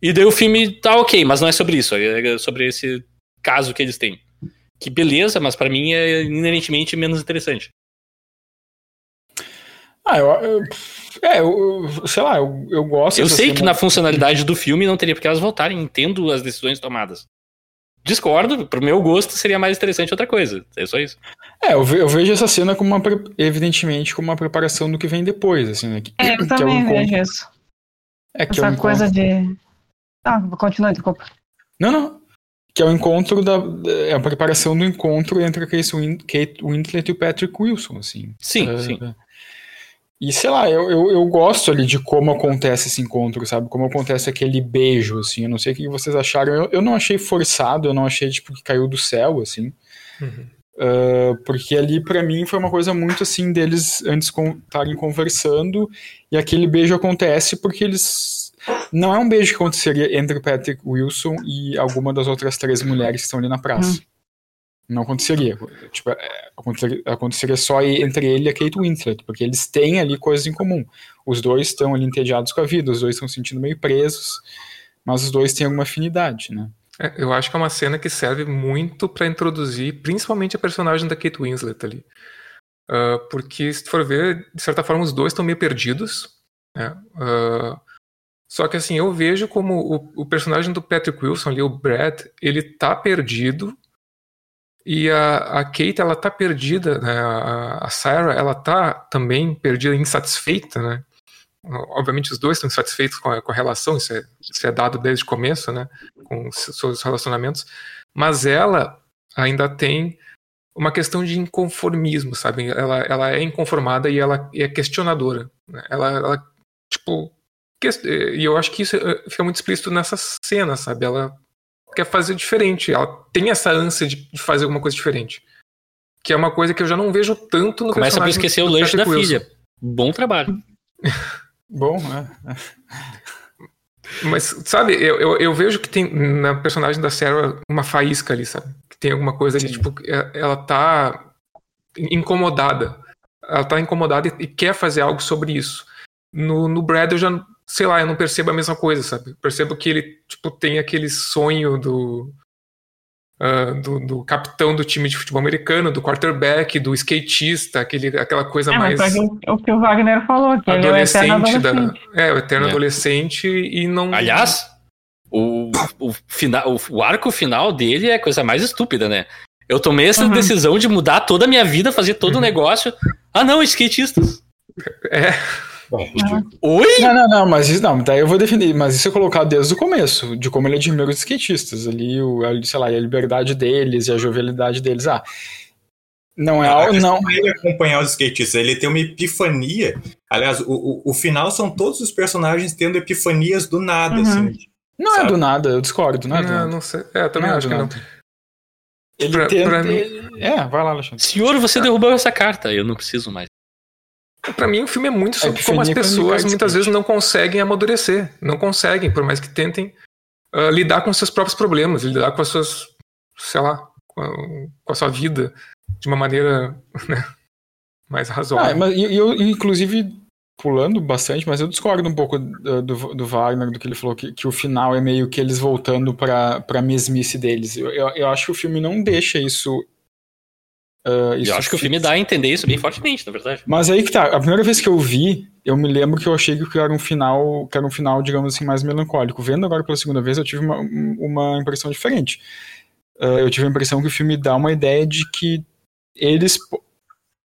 E daí o filme tá ok, mas não é sobre isso, é sobre esse caso que eles têm. Que beleza, mas para mim é inerentemente menos interessante. Ah, eu, eu, é, eu, sei lá, eu, eu gosto. Eu sei que na funcionalidade do filme não teria porque elas voltarem, entendo as decisões tomadas. Discordo, pro meu gosto seria mais interessante outra coisa. É só isso. É, eu, ve, eu vejo essa cena como uma, evidentemente, como uma preparação do que vem depois, assim, né? Que, é, eu que também é vejo isso. É que essa é um coisa de. Ah, continua, desculpa. Não, não. Que é o encontro da. É a preparação do encontro entre a Kate Winslet e o Patrick Wilson, assim. Sim, uh, sim. E sei lá, eu, eu, eu, gosto ali de como acontece esse encontro, sabe? Como acontece aquele beijo, assim. Eu não sei o que vocês acharam. Eu, eu não achei forçado, eu não achei, tipo, que caiu do céu, assim. Uhum. Uh, porque ali, para mim, foi uma coisa muito assim deles antes estarem conversando. E aquele beijo acontece porque eles. Não é um beijo que aconteceria entre o Patrick Wilson e alguma das outras três mulheres que estão ali na praça. Não aconteceria. Tipo, é, aconteceria, aconteceria só entre ele e a Kate Winslet, porque eles têm ali coisas em comum. Os dois estão ali entediados com a vida, os dois estão se sentindo meio presos, mas os dois têm alguma afinidade, né? É, eu acho que é uma cena que serve muito para introduzir, principalmente a personagem da Kate Winslet ali. Uh, porque, se tu for ver, de certa forma, os dois estão meio perdidos. Né? Uh, só que, assim, eu vejo como o, o, personagem do Patrick Wilson ali, o Brad, ele tá perdido. E a, a Kate, ela tá perdida, né? A, a Sarah, ela tá também perdida, insatisfeita, né? Obviamente, os dois estão insatisfeitos com a, com a relação, isso é, isso é dado desde o começo, né? Com seus relacionamentos. Mas ela ainda tem uma questão de inconformismo, sabe? Ela, ela é inconformada e ela é questionadora. Né? Ela, ela, tipo. E eu acho que isso eh, fica muito explícito nessa cena, sabe? Ela quer fazer diferente. Ela tem essa ânsia de fazer alguma coisa diferente. Que é uma coisa que eu já não vejo tanto no Começa a esquecer o lanche da Wilson. filha. Bom trabalho. [laughs] Bom, é. Mas, sabe, eu, eu, eu, vejo que tem na personagem da Sarah uma faísca ali, sabe? tem alguma coisa de tipo, é, ela tá incomodada. Ela tá incomodada e, quer fazer algo sobre isso. No, no Brad eu já, sei lá, eu não percebo a mesma coisa, sabe? percebo que ele, tipo, tem aquele sonho do, uh, do, do, capitão do time de futebol americano, do quarterback, do skatista, aquele, aquela coisa é, mais. O que o Wagner falou, que adolescente ele é o eterno adolescente. Da, é, o eterno é. adolescente e não. Aliás, o, o, final, o arco final dele é a coisa mais estúpida, né? Eu tomei essa uhum. decisão de mudar toda a minha vida, fazer todo o uhum. negócio. Ah, não, skatistas. É. Oi? Não, não, não, mas isso não, daí eu vou defender, mas isso é colocado desde o começo, de como ele admira os skatistas, ali, o, sei lá, a liberdade deles e a jovialidade deles. Ah, não é algo, não. Ele acompanhar os skatistas, ele tem uma epifania. Aliás, o, o, o, final são todos os personagens tendo epifanias do nada, uhum. assim. Não Sabe? é do nada, eu discordo, não é do não, nada. Não sei. É, eu também não é acho é que nada. não. Ele pra, tenta... pra mim... É, vai lá, Alexandre. Senhor, você derrubou essa carta, eu não preciso mais. Pra mim, o filme é muito é sobre é, como as pessoas muitas vezes não conseguem amadurecer. Não conseguem, por mais que tentem uh, lidar com seus próprios problemas, lidar com as suas, sei lá, com a, com a sua vida de uma maneira [laughs] né, mais razoável. Ah, mas eu, inclusive, pulando bastante, mas eu discordo um pouco do, do, do Wagner, do que ele falou, que, que, o final é meio que eles voltando pra, pra mesmice deles. Eu, eu, eu acho que o filme não deixa isso. Uh, isso eu acho que o filme dá a entender isso bem fortemente, na verdade. Mas aí que tá, a primeira vez que eu vi, eu me lembro que eu achei que era um final, que era um final, digamos assim, mais melancólico. Vendo agora pela segunda vez, eu tive uma, uma impressão diferente. Uh, eu tive a impressão que o filme dá uma ideia de que eles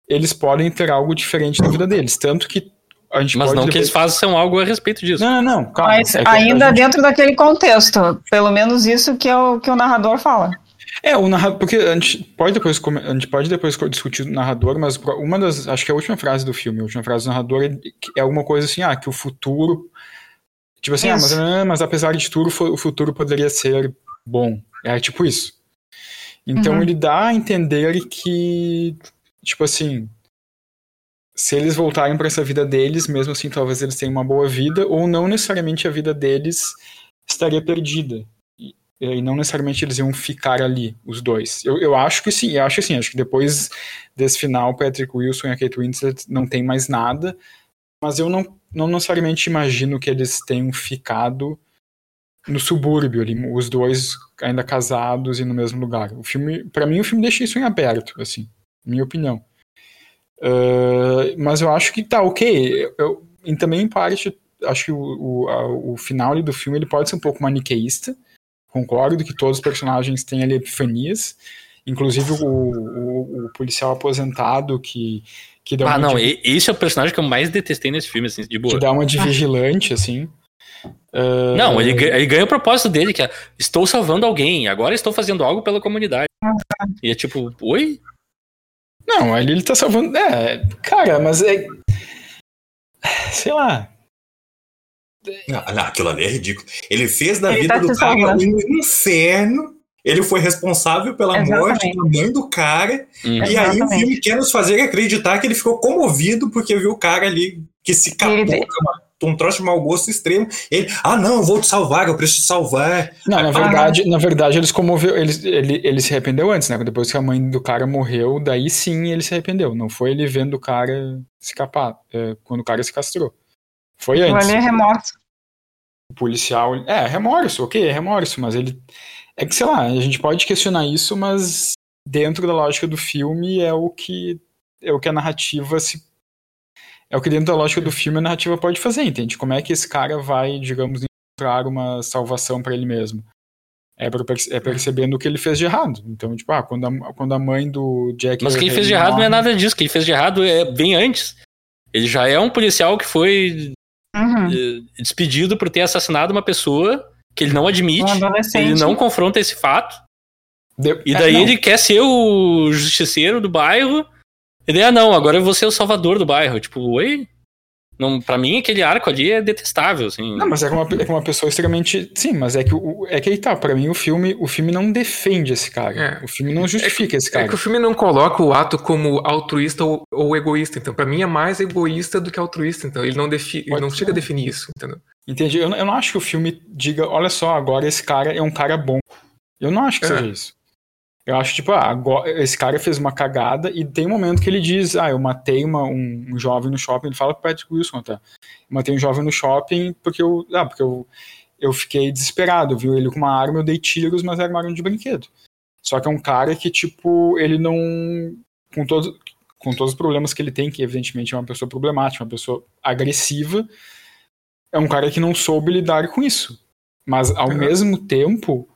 eles podem ter algo diferente na vida deles. Tanto que mas não depois... que eles façam algo a respeito disso. Não, não, não. Calma. Mas é ainda gente... dentro daquele contexto. Pelo menos isso que, é o, que o narrador fala. É, o narrador, porque a gente pode depois a gente pode depois discutir o narrador, mas uma das, acho que é a última frase do filme, a última frase do narrador é, é alguma coisa assim, ah, que o futuro, tipo assim, ah, mas, ah, mas, apesar de tudo, o futuro poderia ser bom. É tipo isso. Então uhum. ele dá a entender que, tipo assim, se eles voltarem para essa vida deles, mesmo assim, talvez eles tenham uma boa vida, ou não necessariamente a vida deles estaria perdida. E, e não necessariamente eles iam ficar ali, os dois. Eu, eu acho que sim, eu acho que sim, acho que depois desse final, Patrick Wilson e a Kate Winslet não tem mais nada, mas eu não, não necessariamente imagino que eles tenham ficado no subúrbio ali, os dois ainda casados e no mesmo lugar. O filme, para mim, o filme deixa isso em aberto, assim, minha opinião. Uh, mas eu acho que tá ok. Eu, eu, e também, em parte, acho que o, o, a, o final do filme ele pode ser um pouco maniqueísta. Concordo que todos os personagens têm ali epifanias. Inclusive o, o, o policial aposentado que, que dá Ah, não, de... esse é o personagem que eu mais detestei nesse filme, assim, de boa. Que dá uma de vigilante, assim. Uh... Não, ele, ele ganha o propósito dele, que é estou salvando alguém, agora estou fazendo algo pela comunidade. E é tipo, oi? Não, ali ele tá salvando. É, cara, mas é. Sei lá. Não, não, aquilo ali é ridículo. Ele fez da ele vida tá do cara salvando. um inferno. Ele foi responsável pela Exatamente. morte da mãe do cara. Hum. E aí o filme quer nos fazer acreditar que ele ficou comovido porque viu o cara ali que se capou. Ele, um troço de mau gosto extremo. Ele, ah, não, eu vou te salvar, eu preciso te salvar. Não, na verdade, na verdade, eles comoveu, ele, ele, ele se arrependeu antes, né? Depois que a mãe do cara morreu, daí sim ele se arrependeu. Não foi ele vendo o cara escapar, é, quando o cara se castrou. Foi antes. Ali é remorso. O policial. É, remorso, ok, é remorso, mas ele. É que, sei lá, a gente pode questionar isso, mas dentro da lógica do filme é o que. É o que a narrativa se é o que dentro da lógica do filme a narrativa pode fazer, entende? Como é que esse cara vai, digamos, encontrar uma salvação para ele mesmo? É, é, percebendo o que ele fez de errado. Então, tipo, ah, quando a, quando a mãe do Jack. Mas o que ele fez de errado morre... não é nada disso. O que ele fez de errado é bem antes. Ele já é um policial que foi uhum. Eh, despedido por ter assassinado uma pessoa que ele não admite. Um ele não confronta esse fato. De... E daí é, ele quer ser o justiceiro do bairro ele, ah, não, agora eu vou ser o salvador do bairro. Tipo, oi? Não, pra mim, aquele arco ali é detestável, assim. Não, mas é uma, é uma pessoa extremamente. Sim, mas é que, o, é que aí tá. Pra mim, o filme, o filme não defende esse cara. É. O filme não justifica é esse cara. É que o filme não coloca o ato como altruísta ou, ou egoísta. Então, pra mim, é mais egoísta do que altruísta. Então, ele não, defi ele não chega a definir isso, entendeu? Entendi. Eu, eu não acho que o filme diga, olha só, agora esse cara é um cara bom. Eu não acho que é. seja isso. Eu acho, tipo, ah, agora, esse cara fez uma cagada e tem um momento que ele diz, ah, eu matei uma, um, um jovem no shopping, ele fala pro Patrick Wilson até, matei um jovem no shopping porque eu, ah, porque eu, eu fiquei desesperado, viu ele com uma arma, eu dei tiros, mas era uma arma de brinquedo. Só que é um cara que, tipo, ele não, com todos, com todos os problemas que ele tem, que evidentemente é uma pessoa problemática, uma pessoa agressiva, é um cara que não soube lidar com isso. Mas, ao uhum. mesmo tempo,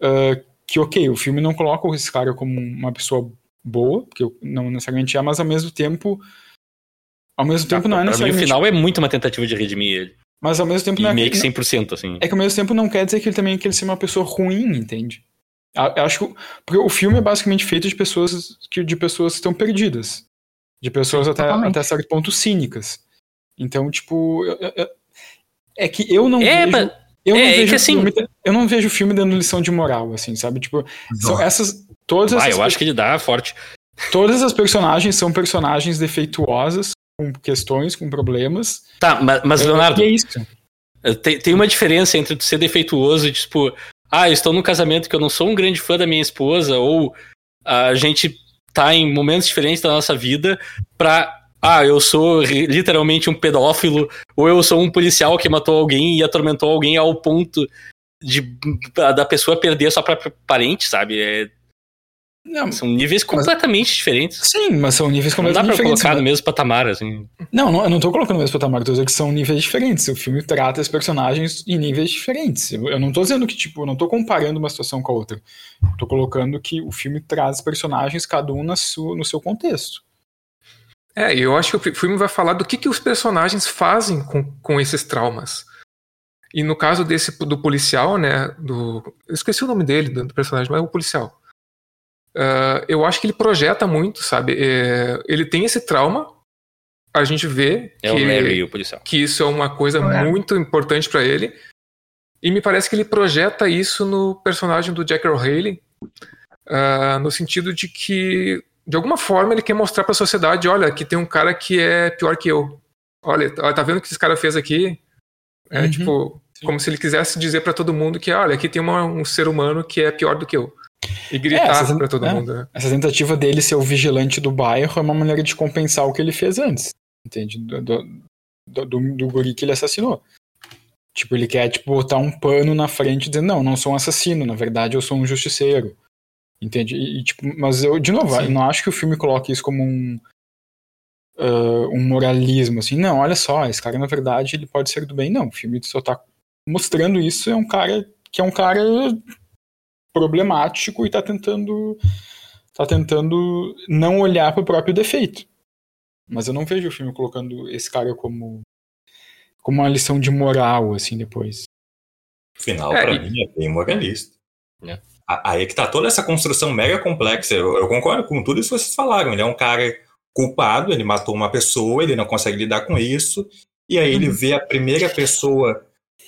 uh, que, ok, o filme não coloca esse cara como uma pessoa boa, porque não necessariamente é, mas ao mesmo tempo. Ao mesmo tempo ah, não é necessariamente. Mim, o final é muito uma tentativa de redimir ele. Mas ao mesmo tempo e não é. meio que 100%, assim. É que ao mesmo tempo não quer dizer que ele também que ele seja uma pessoa ruim, entende? Eu acho que. Porque o filme é basicamente feito de pessoas que, de pessoas que estão perdidas. De pessoas até, até certo ponto cínicas. Então, tipo. Eu, eu, é que eu não é, vejo. Mas eu não, é, vejo é assim... filme, eu não vejo filme dando lição de moral, assim, sabe? Tipo, são essas. Todas ah, essas eu acho que ele dá forte. Todas as personagens são personagens defeituosas, com questões, com problemas. Tá, mas, mas Leonardo. É isso. Tem, tem uma diferença entre tu ser defeituoso e, tipo, ah, eu estou num casamento que eu não sou um grande fã da minha esposa, ou a gente tá em momentos diferentes da nossa vida, pra ah, eu sou literalmente um pedófilo, ou eu sou um policial que matou alguém e atormentou alguém ao ponto de da pessoa perder a sua própria parente, sabe? É, não, são níveis completamente mas, diferentes. Sim, mas são níveis completamente diferentes. Não dá pra colocar no mesmo patamar, assim. Não, não, eu não tô colocando no mesmo patamar, eu tô dizendo que são níveis diferentes. O filme trata os personagens em níveis diferentes. Eu não tô dizendo que, tipo, eu não tô comparando uma situação com a outra. Eu tô colocando que o filme traz personagens, cada um na sua, no seu contexto. É, eu acho que o filme vai falar do que, que os personagens fazem com, com esses traumas. E no caso desse do policial, né, do, eu esqueci o nome dele, do, personagem, mas é o policial. Uh, eu acho que ele projeta muito, sabe? É, ele tem esse trauma, a gente vê é que, Larry, o policial. que isso é uma coisa é. muito importante para ele. E me parece que ele projeta isso no personagem do Jack O'Haley, uh, no sentido de que de alguma forma ele quer mostrar para a sociedade, olha, aqui tem um cara que é pior que eu. Olha, tá vendo o que esse cara fez aqui? É uhum. tipo, Sim. como se ele quisesse dizer para todo mundo que, olha, aqui tem uma, um ser humano que é pior do que eu. E gritar é, para todo é, mundo. Né? Essa tentativa dele ser o vigilante do bairro é uma maneira de compensar o que ele fez antes. Entende? Do, do, do, do guri que ele assassinou. Tipo, ele quer tipo, botar um pano na frente dizendo, não, não sou um assassino, na verdade eu sou um justiceiro. Entende? E, tipo, mas eu, de novo, Sim. eu não acho que o filme coloque isso como um, uh, um moralismo, assim, não, olha só, esse cara, na verdade, ele pode ser do bem. Não, o filme só tá mostrando isso, é um cara que é um cara problemático e tá tentando tá tentando não olhar para o próprio defeito. Mas eu não vejo o filme colocando esse cara como como uma lição de moral assim depois. Final é, para e... mim é bem moralista. É. Aí é que tá toda essa construção mega complexa. Eu, eu, concordo com tudo isso que vocês falaram. Ele é um cara culpado, ele matou uma pessoa, ele não consegue lidar com isso. E aí ele uhum. vê a primeira pessoa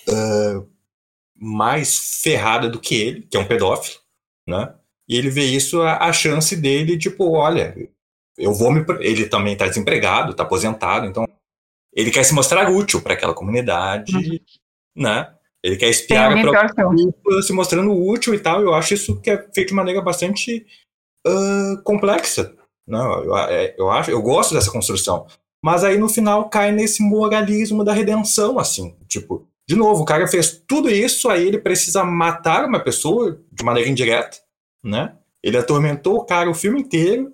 uh, mais ferrada do que ele, que é um pedófilo, né? E ele vê isso, a, a chance dele, tipo, olha, eu vou me. Ele também tá desempregado, tá aposentado, então ele quer se mostrar útil para aquela comunidade, Uhum. né? Ele quer espiar a grupo se mostrando útil e tal. Eu acho isso que é feito de maneira bastante ah, complexa. Não, eu, é, eu acho, eu gosto dessa construção. Mas aí no final cai nesse moralismo da redenção, assim. Tipo, de novo, o cara fez tudo isso, aí ele precisa matar uma pessoa de maneira indireta, né? Ele atormentou o cara o filme inteiro.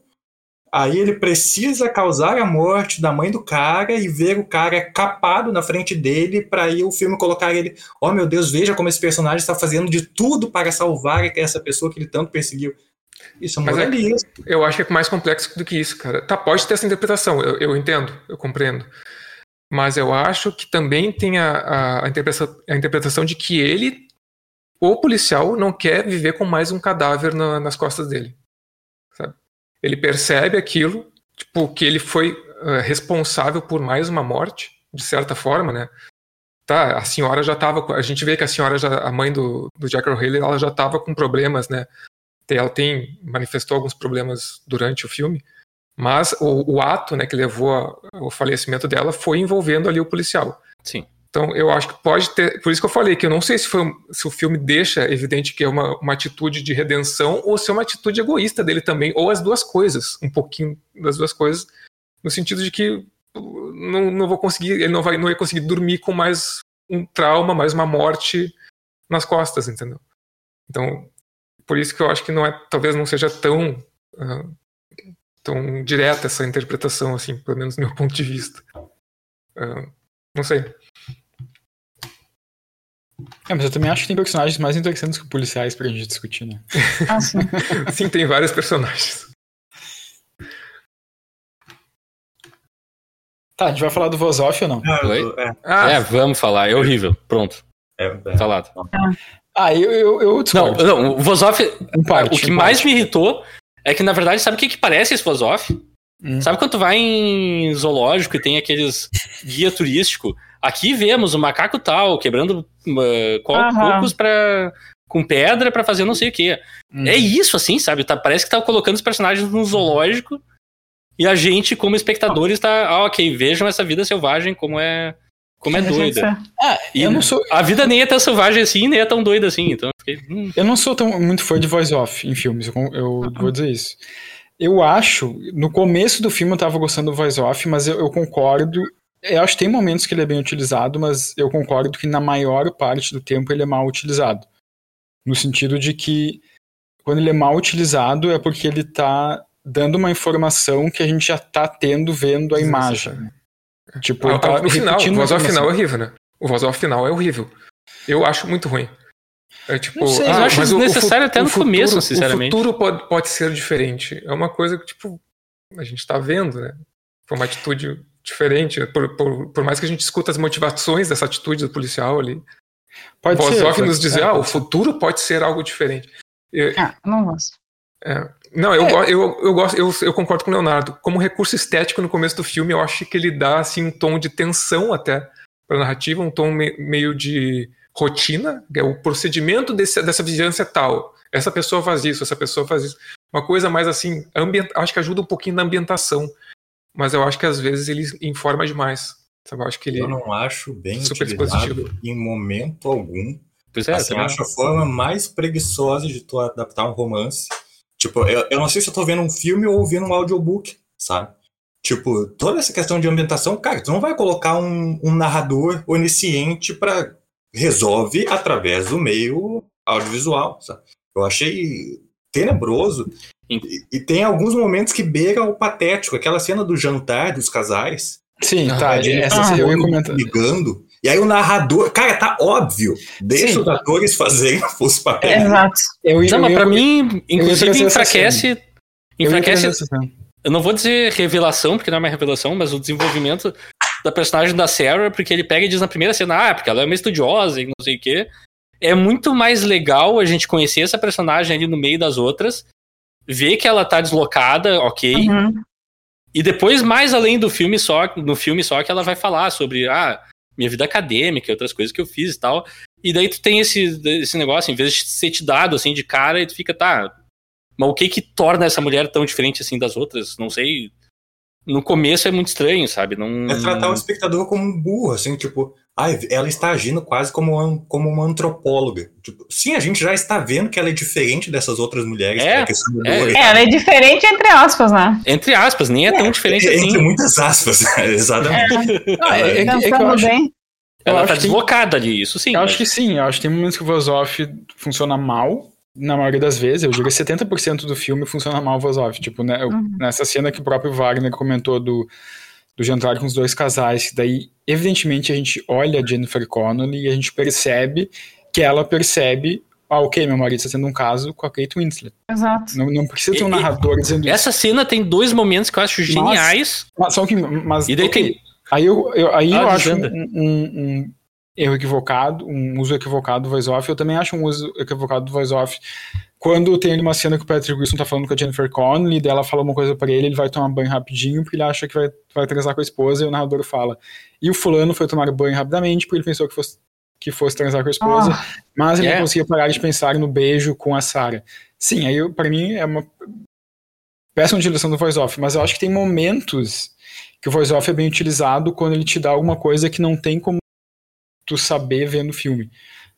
Aí ele precisa causar a morte da mãe do cara e ver o cara capado na frente dele para aí o filme colocar ele, oh meu Deus, veja como esse personagem está fazendo de tudo para salvar essa pessoa que ele tanto perseguiu. Isso é Mas é- moralismo. Eu acho que é mais complexo do que isso, cara. Tá, pode ter essa interpretação, eu, eu entendo, eu compreendo. Mas eu acho que também tem a, a, a interpretação, a interpretação de que ele, o policial, não quer viver com mais um cadáver na- nas costas dele. Ele percebe aquilo, tipo, que ele foi eh, responsável por mais uma morte, de certa forma, né? Tá, a senhora já tava. A gente vê que a senhora, já, a mãe do, do Jack O'Haley, ela já tava com problemas, né? Ela tem manifestou alguns problemas durante o filme, mas o, o ato, né, que levou ao falecimento dela foi envolvendo ali o policial. Sim. Então eu acho que pode ter, por isso que eu falei que eu não sei se, foi, se o filme deixa evidente que é uma, uma atitude de redenção ou se é uma atitude egoísta dele também, ou as duas coisas, um pouquinho das duas coisas, no sentido de que uh, não, não vou conseguir, ele não vai, não vai conseguir dormir com mais um trauma, mais uma morte nas costas, entendeu? Então por isso que eu acho que não é, talvez não seja tão ah, tão direta essa interpretação, assim, pelo menos do meu ponto de vista. Ah, não sei. É, mas eu também acho que tem personagens mais interessantes que policiais pra gente discutir, né? Ah, sim. [laughs] Sim, tem vários personagens. Tá, a gente vai falar do Vozoff ou não? Ah, Oi? é, Ah, É, vamos falar. É horrível. Pronto. é, é. Falado. Ah, eu, eu, eu Não, discordo. não, o Vozoff. um parte, o que um mais parte. me irritou é que, na verdade, sabe o que, que parece esse Vozoff? Hum. Sabe quando tu vai em zoológico e tem aqueles [laughs] guia turístico? Aqui vemos o macaco tal, quebrando uh, cocos pra, com pedra pra fazer não sei o quê. Hum. É isso, assim, sabe? Tá, parece que tá colocando os personagens no zoológico e a gente, como espectadores, tá. Ah, ok, vejam essa vida selvagem como é. Como é doida. Ah, E eu não sou, A vida nem é tão selvagem assim, nem é tão doida assim. Então eu fiquei. hum, eu não sou tão muito fã de voice off em filmes, eu, eu vou dizer isso. Eu acho, no começo do filme eu tava gostando do voice off, mas eu, eu concordo. Eu acho que tem momentos que ele é bem utilizado, mas eu concordo que na maior parte do tempo ele é mal utilizado. No sentido de que quando ele é mal utilizado é porque ele tá dando uma informação que a gente já tá tendo vendo a imagem. né? Tipo, Ah, tá no final, o voz uma off final é horrível, né? O voz off final é horrível. Eu acho muito ruim. É tipo, Não sei, ah, eu acho desnecessário até no futuro- começo, sinceramente. O futuro pode, pode ser diferente. É uma coisa que, tipo, a gente tá vendo, né? Foi uma atitude diferente. Por, por, por mais que a gente escuta as motivações dessa atitude do policial ali. Pode o ser, nos dizer, é, ah, o futuro pode ser algo diferente. Eu- Ah, não gosto. é. Não, eu, É. eu, eu gosto, eu, eu concordo com o Leonardo. Como recurso estético no começo do filme, eu acho que ele dá assim um tom de tensão até para a narrativa, um tom me- meio de rotina, é o procedimento desse- dessa vigilância é tal. Essa pessoa faz isso, essa pessoa faz isso. Uma coisa mais assim, ambient, acho que ajuda um pouquinho na ambientação, mas eu acho que às vezes ele informa demais. Sabe? Eu acho que ele Eu não acho bem Super utilizado em momento algum. Pois é, assim, também acho a forma mais preguiçosa de tu adaptar um romance. Tipo, eu, eu não sei se eu tô vendo um filme ou ouvindo um audiobook, sabe? Tipo, toda essa questão de ambientação, cara, tu não vai colocar um, um narrador onisciente pra. Resolve através do meio audiovisual, sabe? Eu achei tenebroso. E, e tem alguns momentos que beira o patético. Aquela cena do jantar dos casais. Sim, Ah, tá. Ele Essa tá eu ia comentar. ligando. E aí o narrador. Cara, tá óbvio. Deixa Sim. os atores fazerem [laughs] os papéis. Exato. Eu, Não, eu mas pra mim, inclusive, enfraquece. eu Enfraquece. Eu não vou dizer revelação, porque não é uma revelação, mas o desenvolvimento da personagem da Sarah, porque ele pega e diz na primeira cena, ah, porque ela é uma estudiosa e não sei o quê. É muito mais legal a gente conhecer essa personagem ali no meio das outras, ver que ela tá deslocada, ok. Uhum. E depois, mais além do filme só, no filme só, que ela vai falar sobre ah, minha vida acadêmica, outras coisas que eu fiz e tal. E daí tu tem esse, esse negócio, em vez de ser te dado assim de cara, e tu fica, tá. Mas o que que torna essa mulher tão diferente assim das outras? Não sei. No começo é muito estranho, sabe? Não... É tratar o espectador como um burro, assim, tipo, ai, ela está agindo quase como uma, como uma antropóloga. Tipo, sim, a gente já está vendo que ela é diferente dessas outras mulheres. É, a questão do é. olho. É, ela é diferente entre aspas, né? Entre aspas, nem é tão diferente Entre assim. muitas aspas, [laughs] exatamente. É, é que- é que eu acho, bem. Ela tá que tem- deslocada ali, isso sim. eu mas- acho que sim, eu acho que tem momentos que o voz off funciona mal, na maioria das vezes, eu diria 70% do filme funciona mal o voz off. Tipo, né, Uhum. nessa cena que o próprio Wagner comentou do, do jantar com os dois casais, que daí, evidentemente, a gente olha a Jennifer Connelly e a gente percebe que ela percebe, ah, ok, meu marido está tendo um caso com a Kate Winslet. Exato. Não, não precisa ter um E- narrador dizendo isso. Essa cena tem dois momentos que eu acho geniais. Mas, só que, mas, E daí ok, tem- Aí eu, eu- aí Ah, eu acho um, um- um erro equivocado, um uso equivocado do voice off. Eu também acho um uso equivocado do voice off. Quando tem ali uma cena que o Patrick Wilson tá falando com a Jennifer Connelly, daí ela fala uma coisa pra ele, ele vai tomar banho rapidinho, porque ele acha que vai, vai transar com a esposa, e o narrador fala. E o fulano foi tomar banho rapidamente, porque ele pensou que fosse, que fosse transar com a esposa, Ah. mas ele É. não conseguia parar de pensar no beijo com a Sarah. Sim, aí pra mim é uma péssima utilização do voice off, mas eu acho que tem momentos que o voice off é bem utilizado quando ele te dá alguma coisa que não tem como tu saber vendo o filme.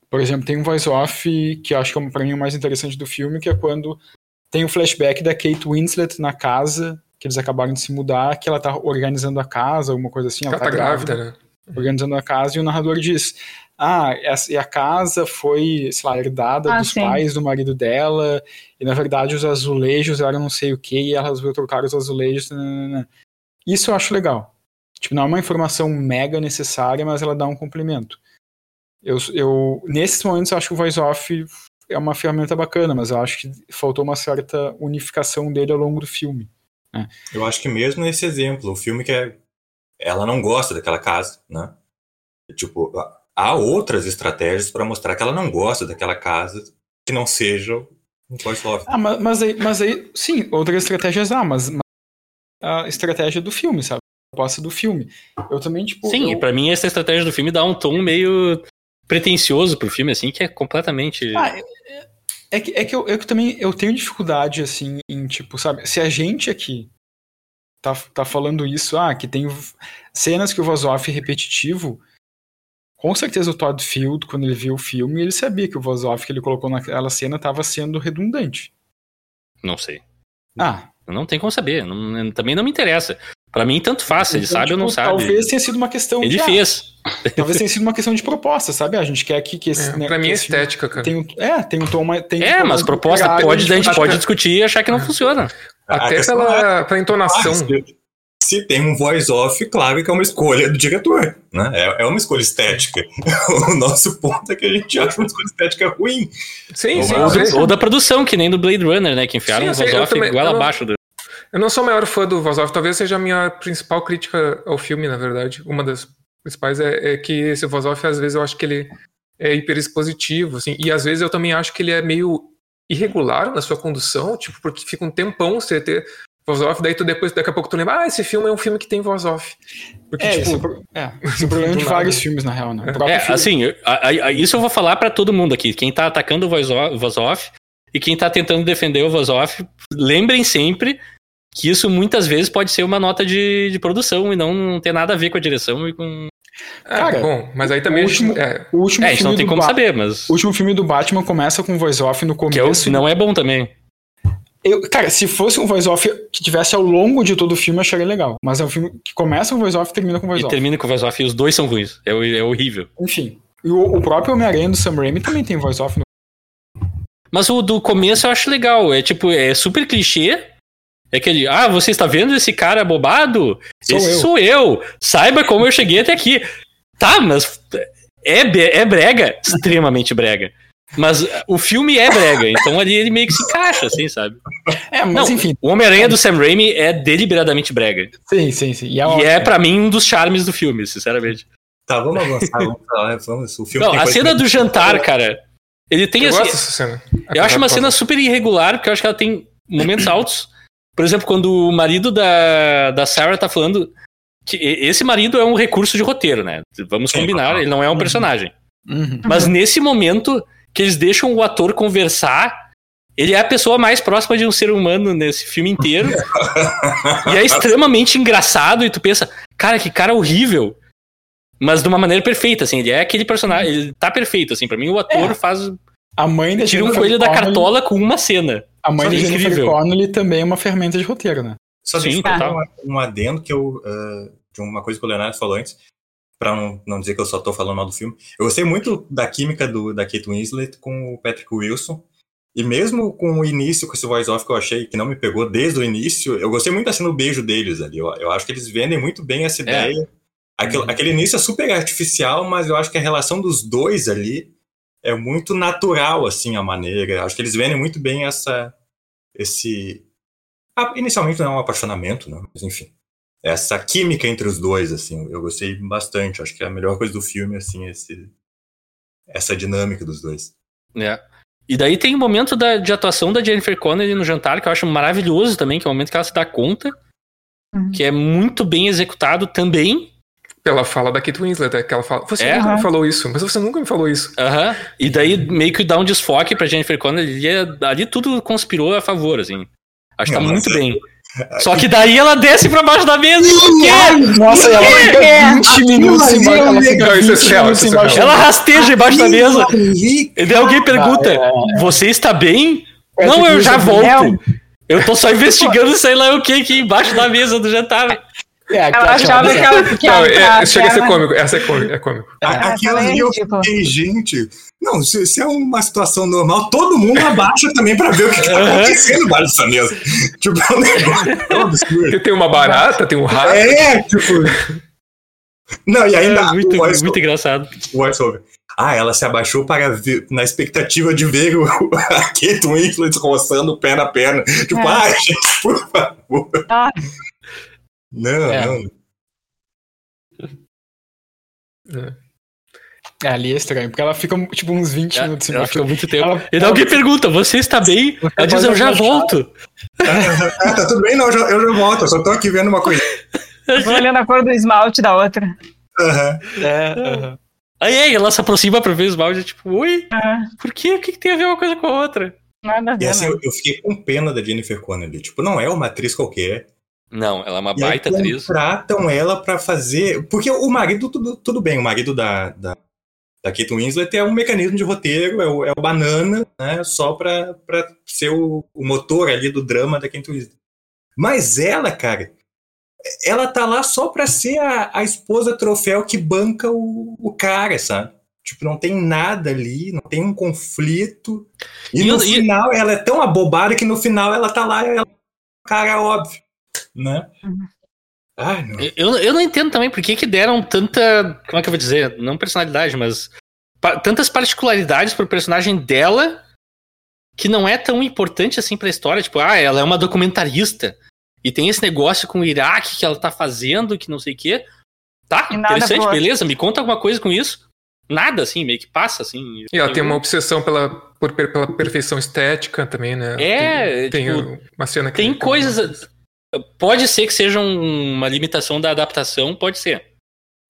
Por exemplo, tem um voice off que eu acho que é pra mim o mais interessante do filme, que é quando tem o flashback da Kate Winslet na casa, que eles acabaram de se mudar, que ela tá organizando a casa, alguma coisa assim. Ela tá grávida, né? Organizando a casa, e o narrador diz: Ah, e a casa foi, sei lá, herdada Ah, dos sim. pais do marido dela, e na verdade os azulejos eram não sei o que, e ela resolveu trocar os azulejos. Isso eu acho legal. Tipo, não é uma informação mega necessária, mas ela dá um complemento. Eu, eu, nesses momentos eu acho que o voice off é uma ferramenta bacana, mas eu acho que faltou uma certa unificação dele ao longo do filme. Eu acho que mesmo nesse exemplo, o filme que é. Ela não gosta daquela casa, né? Tipo, há outras estratégias para mostrar que ela não gosta daquela casa que não seja um voice off. Ah, mas, mas, aí, mas aí, sim, outras estratégias há, mas, mas a estratégia do filme, sabe? Proposta do filme. Eu também, tipo. Sim, eu, e pra mim essa estratégia do filme dá um tom meio pretencioso pro filme, assim, que é completamente. Ah, é, é que, é que eu, eu que também eu tenho dificuldade, assim, em, tipo, sabe, se a gente aqui tá, tá falando isso, ah, que tem cenas que o voz off é repetitivo, com certeza o Todd Field, quando ele viu o filme, ele sabia que o voz off que ele colocou naquela cena estava sendo redundante. Não sei. Ah, Não tem como saber. não- também não me interessa. Pra mim, tanto faz. Ele então, sabe ou não tipo, sabe. Talvez tenha sido uma questão Ele de, ah, fez. Talvez tenha sido uma questão de proposta, sabe? A gente quer que, que esse. É, né, pra mim é estética, cara. Tem um, é, tem um tom mais. Tem É, um mas tom proposta pode, a gente pode que- discutir e achar que não funciona. A Até questão é- pela, pela entonação. Ah, se, tem um voice off, claro que é uma escolha do diretor, né? É, é uma escolha estética. [laughs] o nosso ponto é que a gente acha uma escolha estética ruim. Sim, sim, Ou, eu do- sei. ou da produção, que nem do Blade Runner, né? Que enfiaram Sim, um eu sei, voz eu off também- igual eu abaixo do. Eu não sou o maior fã do Voz Off, talvez seja a minha principal crítica ao filme, na verdade. Uma das principais é, é que esse Voz Off, às vezes, eu acho que ele é hiperexpositivo, assim, e às vezes eu também acho que ele é meio irregular na sua condução, tipo, porque fica um tempão você ter voz off, daí tu depois, daqui a pouco tu lembra, ah, esse filme é um filme que tem voz off. Porque, É, tipo, esse é o é, [laughs] esse é o problema de nada. vários filmes, na real, né? O próprio É, filme- assim, a- a- isso eu vou falar pra todo mundo aqui. Quem tá atacando o voz off, voz off e quem tá tentando defender o voz off, lembrem sempre que isso muitas vezes pode ser uma nota de, de produção e não, não ter nada a ver com a direção e com. é, Cara, bom, mas aí também o a gente- último- é, O último É, filme não tem do como Ba- saber, mas. O último filme do Batman começa com voice off no Que é começo. não é bom também. Eu, cara, se fosse um voice off que tivesse ao longo de todo o filme, eu acharia legal. Mas é um filme que começa com voice off e termina com voice E off. termina com o voz off e os dois são ruins. É, é horrível. Enfim. E o, o próprio Homem-Aranha do Sam Raimi também tem voice off no Mas o do começo eu acho legal. É tipo, é super clichê. É aquele, ah, você está vendo esse cara bobado? Sou esse eu. sou eu. Saiba como eu cheguei até aqui. Tá, mas é, é brega, extremamente brega. Mas o filme é brega, então ali ele meio que se encaixa, assim, sabe? É, mas Não, enfim. o Homem-Aranha do Sam Raimi é deliberadamente brega. Sim, sim, sim. E é, E é, pra mim, um dos charmes do filme, sinceramente. Tá, vamos avançar. vamos falar, vamos, o filme Não, tem a cena do jantar, cara, ele tem eu assim. gosto dessa cena. Eu acho uma cena super irregular, porque eu acho que ela tem momentos altos. Por exemplo, quando o marido da, da Sarah tá falando que esse marido é um recurso de roteiro, né? Vamos combinar, ele não é um personagem. Uhum. Mas nesse momento que eles deixam o ator conversar Ele é a pessoa mais próxima de um ser humano nesse filme inteiro. [laughs] e é extremamente engraçado, e tu pensa, cara, que cara horrível. Mas de uma maneira perfeita, assim. Ele é aquele personagem. Ele tá perfeito, assim. Pra mim, o ator É. faz. A mãe Tira um coelho da cartola com uma cena. A mãe da que Jennifer incrível. Connelly também é uma fermenta de roteiro, né? Só Sim, deixa eu total. um, um adendo que eu. ah, de uma coisa que o Leonardo falou antes, pra não, não dizer que eu só tô falando mal do filme. Eu gostei muito da química do, da Kate Winslet com o Patrick Wilson. E mesmo com o início, com esse voice-off que eu achei que não me pegou desde o início, eu gostei muito assim no beijo deles ali. Eu, eu acho que eles vendem muito bem essa ideia. Aquele, Uhum. aquele início é super artificial, mas eu acho que a relação dos dois ali é muito natural, assim, a maneira. Acho que eles vendem muito bem essa. Esse. ah, inicialmente não é um apaixonamento, né? Mas enfim. Essa química entre os dois, assim, eu gostei bastante. Acho que é a melhor coisa do filme, assim, esse, essa dinâmica dos dois. É. E daí tem o momento da, de atuação da Jennifer Connelly no jantar, que eu acho maravilhoso também, que é o momento que ela se dá conta, Uhum. que é muito bem executado também. Pela fala da Kate Winslet, é que ela fala, você É? nunca Aham. me falou isso, mas você nunca me falou isso. Aham. E daí meio que dá um desfoque pra Jennifer Connelly. E é- ali tudo conspirou a favor, assim. Acho que tá Não, muito bem. [laughs] Só que daí ela desce pra baixo da mesa. Quê? Nossa, ela fica 20 minutos mas embaixo. Ela eu- fica Não, isso é 20 surreal, minutos isso é embaixo. surreal. Ela rasteja embaixo da mesa. Ali, E daí alguém pergunta: Ah, Você está bem? É, Não, eu já volto. Eu tô só [laughs] investigando sei lá o que aqui embaixo da mesa do jantar. É, Ela achava que ela. Que Não, a- é- a chega a ser perna- cômico, essa é cômico, é cômico. A- Ela Aquela é ali eu fiquei, gente. Não, se, se é uma situação normal, todo mundo abaixa também pra ver o que, que tá acontecendo embaixo dessa mesa. [laughs] Tipo, é um negócio é absurdo. Tem uma barata, tem um rato. É, tipo. Não, e ainda É muito, o voice- muito engraçado. o voice-over. Ah, ela se abaixou para ver, na expectativa de ver o, a Kate Winslet roçando o pé na perna. Tipo, É. ai, gente, por favor. Ah, Não, É. não. É, ali é estranho, porque ela fica tipo uns 20 minutos Ela embaixo. fica muito tempo. Ela- E daí alguém pergunta: Você está bem? Ela diz: Eu já volto. Ah, [laughs] tá tudo bem, não, eu já, eu já volto, eu só tô aqui vendo uma coisa. [laughs] tô olhando a cor do esmalte da outra. Aham. É, aham. Aí, aí ela se aproxima pra ver o esmalte, tipo, oi, Ah, por quê? O que, que tem a ver uma coisa com a outra? nada a E ver. assim, né? eu, eu fiquei com pena da Jennifer Connelly. Tipo, não é uma atriz qualquer. Não, ela é uma E aí baita atriz. contratam ela pra fazer. Porque o marido, tudo, tudo bem, o marido da, da, da Kate Winslet é um mecanismo de roteiro, é o, é o banana, né? Só pra, pra ser o, o motor ali do drama da Kate Winslet. Mas ela, cara, ela tá lá só pra ser a, a esposa troféu que banca o, o cara, sabe? Tipo, não tem nada ali, não tem um conflito. E, E no eu- e- final, ela é tão abobada que no final ela tá lá, ela, cara, óbvio, né? Uhum. Ai, não. Eu, eu não entendo também por que, que deram tanta. Como é que eu vou dizer? Não personalidade, mas. pa- tantas particularidades pro personagem dela que não é tão importante assim pra história. Tipo, ah, ela é uma documentarista. E tem esse negócio com o Iraque que ela tá fazendo, que não sei o quê. Tá, interessante, beleza. Me conta alguma coisa com isso. Nada, assim, meio que passa, assim. E ela tem uma obsessão pela, por, pela perfeição estética também, né? É, tem, tem tipo, uma cena que Tem coisas. Pode ser que seja um- uma limitação da adaptação, pode ser.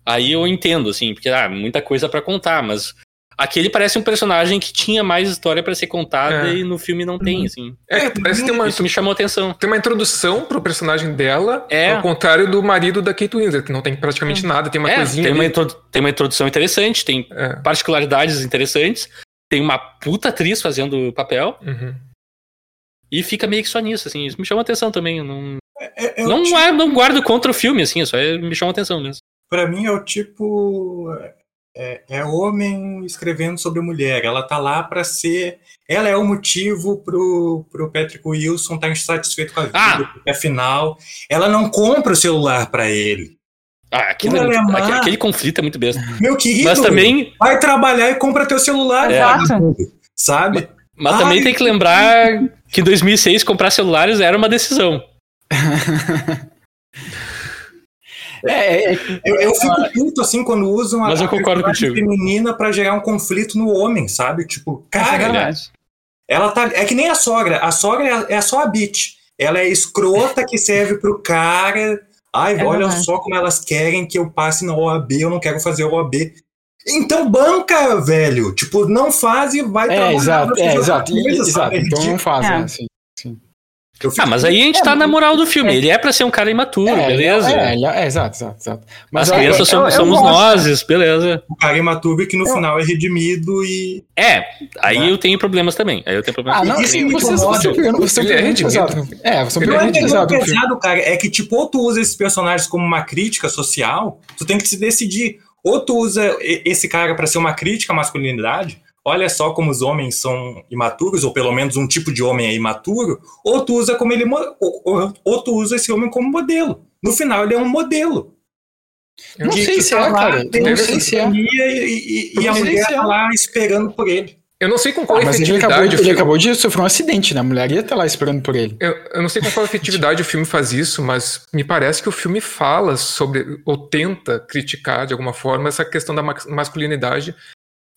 Aí eu entendo, assim, porque ah, muita coisa pra contar, mas aquele parece um personagem que tinha mais história pra ser contada É. e no filme não tem, assim. É, parece que tem uma, Isso me chamou atenção. tem uma introdução pro personagem dela, É. ao contrário do marido da Kate Winslet, que não tem praticamente nada, tem uma É, coisinha tem, uma ali. tem uma introdução interessante, tem É, particularidades interessantes, tem uma puta atriz fazendo o papel uhum. e fica meio que só nisso, assim. Isso me chama atenção também. Não, É, é o não, tipo- é- não guardo contra o filme, assim, só é- me chama atenção mesmo. Pra mim é o tipo. É, é homem escrevendo sobre mulher. Ela tá lá pra ser. Ela é o motivo pro, pro Patrick Wilson estar insatisfeito com a vida. Ah! Porque, afinal, ela não compra o celular pra ele. Ah, aquilo é é muito- aquele, aquele conflito é muito besta. Meu querido, Mas também vai trabalhar e compra teu celular. Exato. Sabe? Mas Ai, também tem que lembrar que em 2006 comprar celulares era uma decisão. É, é, Eu, eu fico puto assim quando usam a, Mas a feminina pra gerar um conflito no homem, sabe? Tipo, é cara, verdade. Ela tá. É que nem a sogra. A sogra é, é só a bitch. Ela é escrota que serve pro cara. Ai, É olha verdade. só como elas querem que eu passe na OAB, eu não quero fazer OAB. Então banca, velho. Tipo, não faz e vai É, trabalhar exato, pra é, fazer exato, coisa, exato. sabe? Então não faz, É. né? Assim. Eu fico- Ah, mas aí a gente tá na moral do filme. É. Ele é pra ser um cara imaturo, É, beleza. É, é, é, exato, exato, exato. As eu- crianças eu- somos, eu somos nós, beleza. o cara imaturo que no final é redimido e. É, aí Né? eu tenho problemas também. Aí eu tenho problemas Ah, não, Isso me vocês vocês pegando você Ele é redimido. pesado. É, você é Não é pesado cara. É que, tipo, ou tu usa esses personagens como uma crítica social, tu tem que se decidir. Ou tu usa esse cara pra ser uma crítica à masculinidade, olha só como os homens são imaturos, ou pelo menos um tipo de homem é imaturo, ou tu usa como ele ou, ou- ou tu usa esse homem como modelo. No final, ele é um modelo. Não Que- sei que se tá é, lá, cara. Não sei se é. E, e- e a mulher é. tá lá esperando por ele. Eu não sei com qual Ah, mas ele efetividade acabou, de, o ele filme- acabou de sofrer um acidente, né? A mulher ia estar lá esperando por ele. Eu, eu não sei com qual efetividade o filme faz isso, mas me parece que o filme fala sobre, ou tenta criticar de alguma forma, essa questão da mas- masculinidade,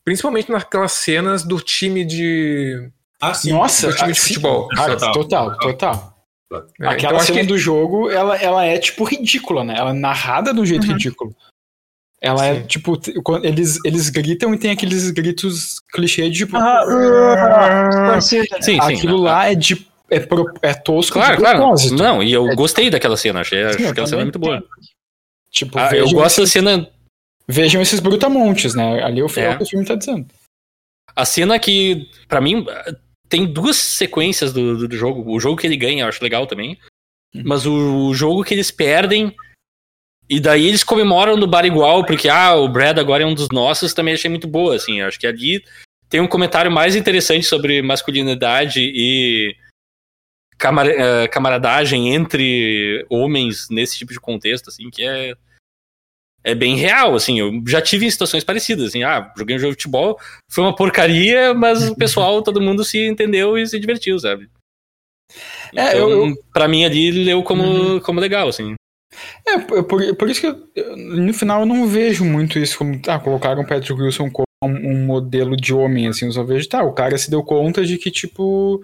principalmente naquelas cenas do time de. Ah, sim. Nossa, do time de ah, sim. futebol. Cara, sabe? total, total. É, Aquela então acho cena que do jogo, ela, ela é, tipo, ridícula, né? Ela é narrada de um jeito Uhum. ridículo. Ela é, Sim. tipo, t- quando eles, eles gritam e tem aqueles gritos clichê de, tipo... Ah, torcida. Sim, sim. aquilo lá é de... É, pro- é tosco Claro, de claro. propósito. Não, e eu É- gostei daquela cena. Achei, acho Sim, eu aquela cena também. muito boa. Tipo, Ah, eu gosto da cena. Vejam esses brutamontes, né? Ali é o, É. o que o filme tá dizendo. A cena que, pra mim, tem duas sequências do, do, jogo. O jogo que ele ganha, eu acho legal também. Uhum. Mas o, o jogo que eles perdem. E daí eles comemoram no bar igual, porque, ah, o Brad agora é um dos nossos, também achei muito boa, assim. Acho que ali tem um comentário mais interessante sobre masculinidade e camar- eh, camaradagem entre homens nesse tipo de contexto, assim, que é. É bem real, assim. Eu já tive em situações parecidas, assim. Ah, joguei um jogo de futebol, foi uma porcaria, mas o pessoal, [laughs] todo mundo se entendeu e se divertiu, sabe? É, então, eu- pra mim ali leu como, Uhum. como legal, assim. É, por, por- isso que eu- eu, no final eu não vejo muito isso como, ah, colocaram o Patrick Wilson como um, um modelo de homem, assim, eu só vejo, tá, o cara se deu conta de que, tipo...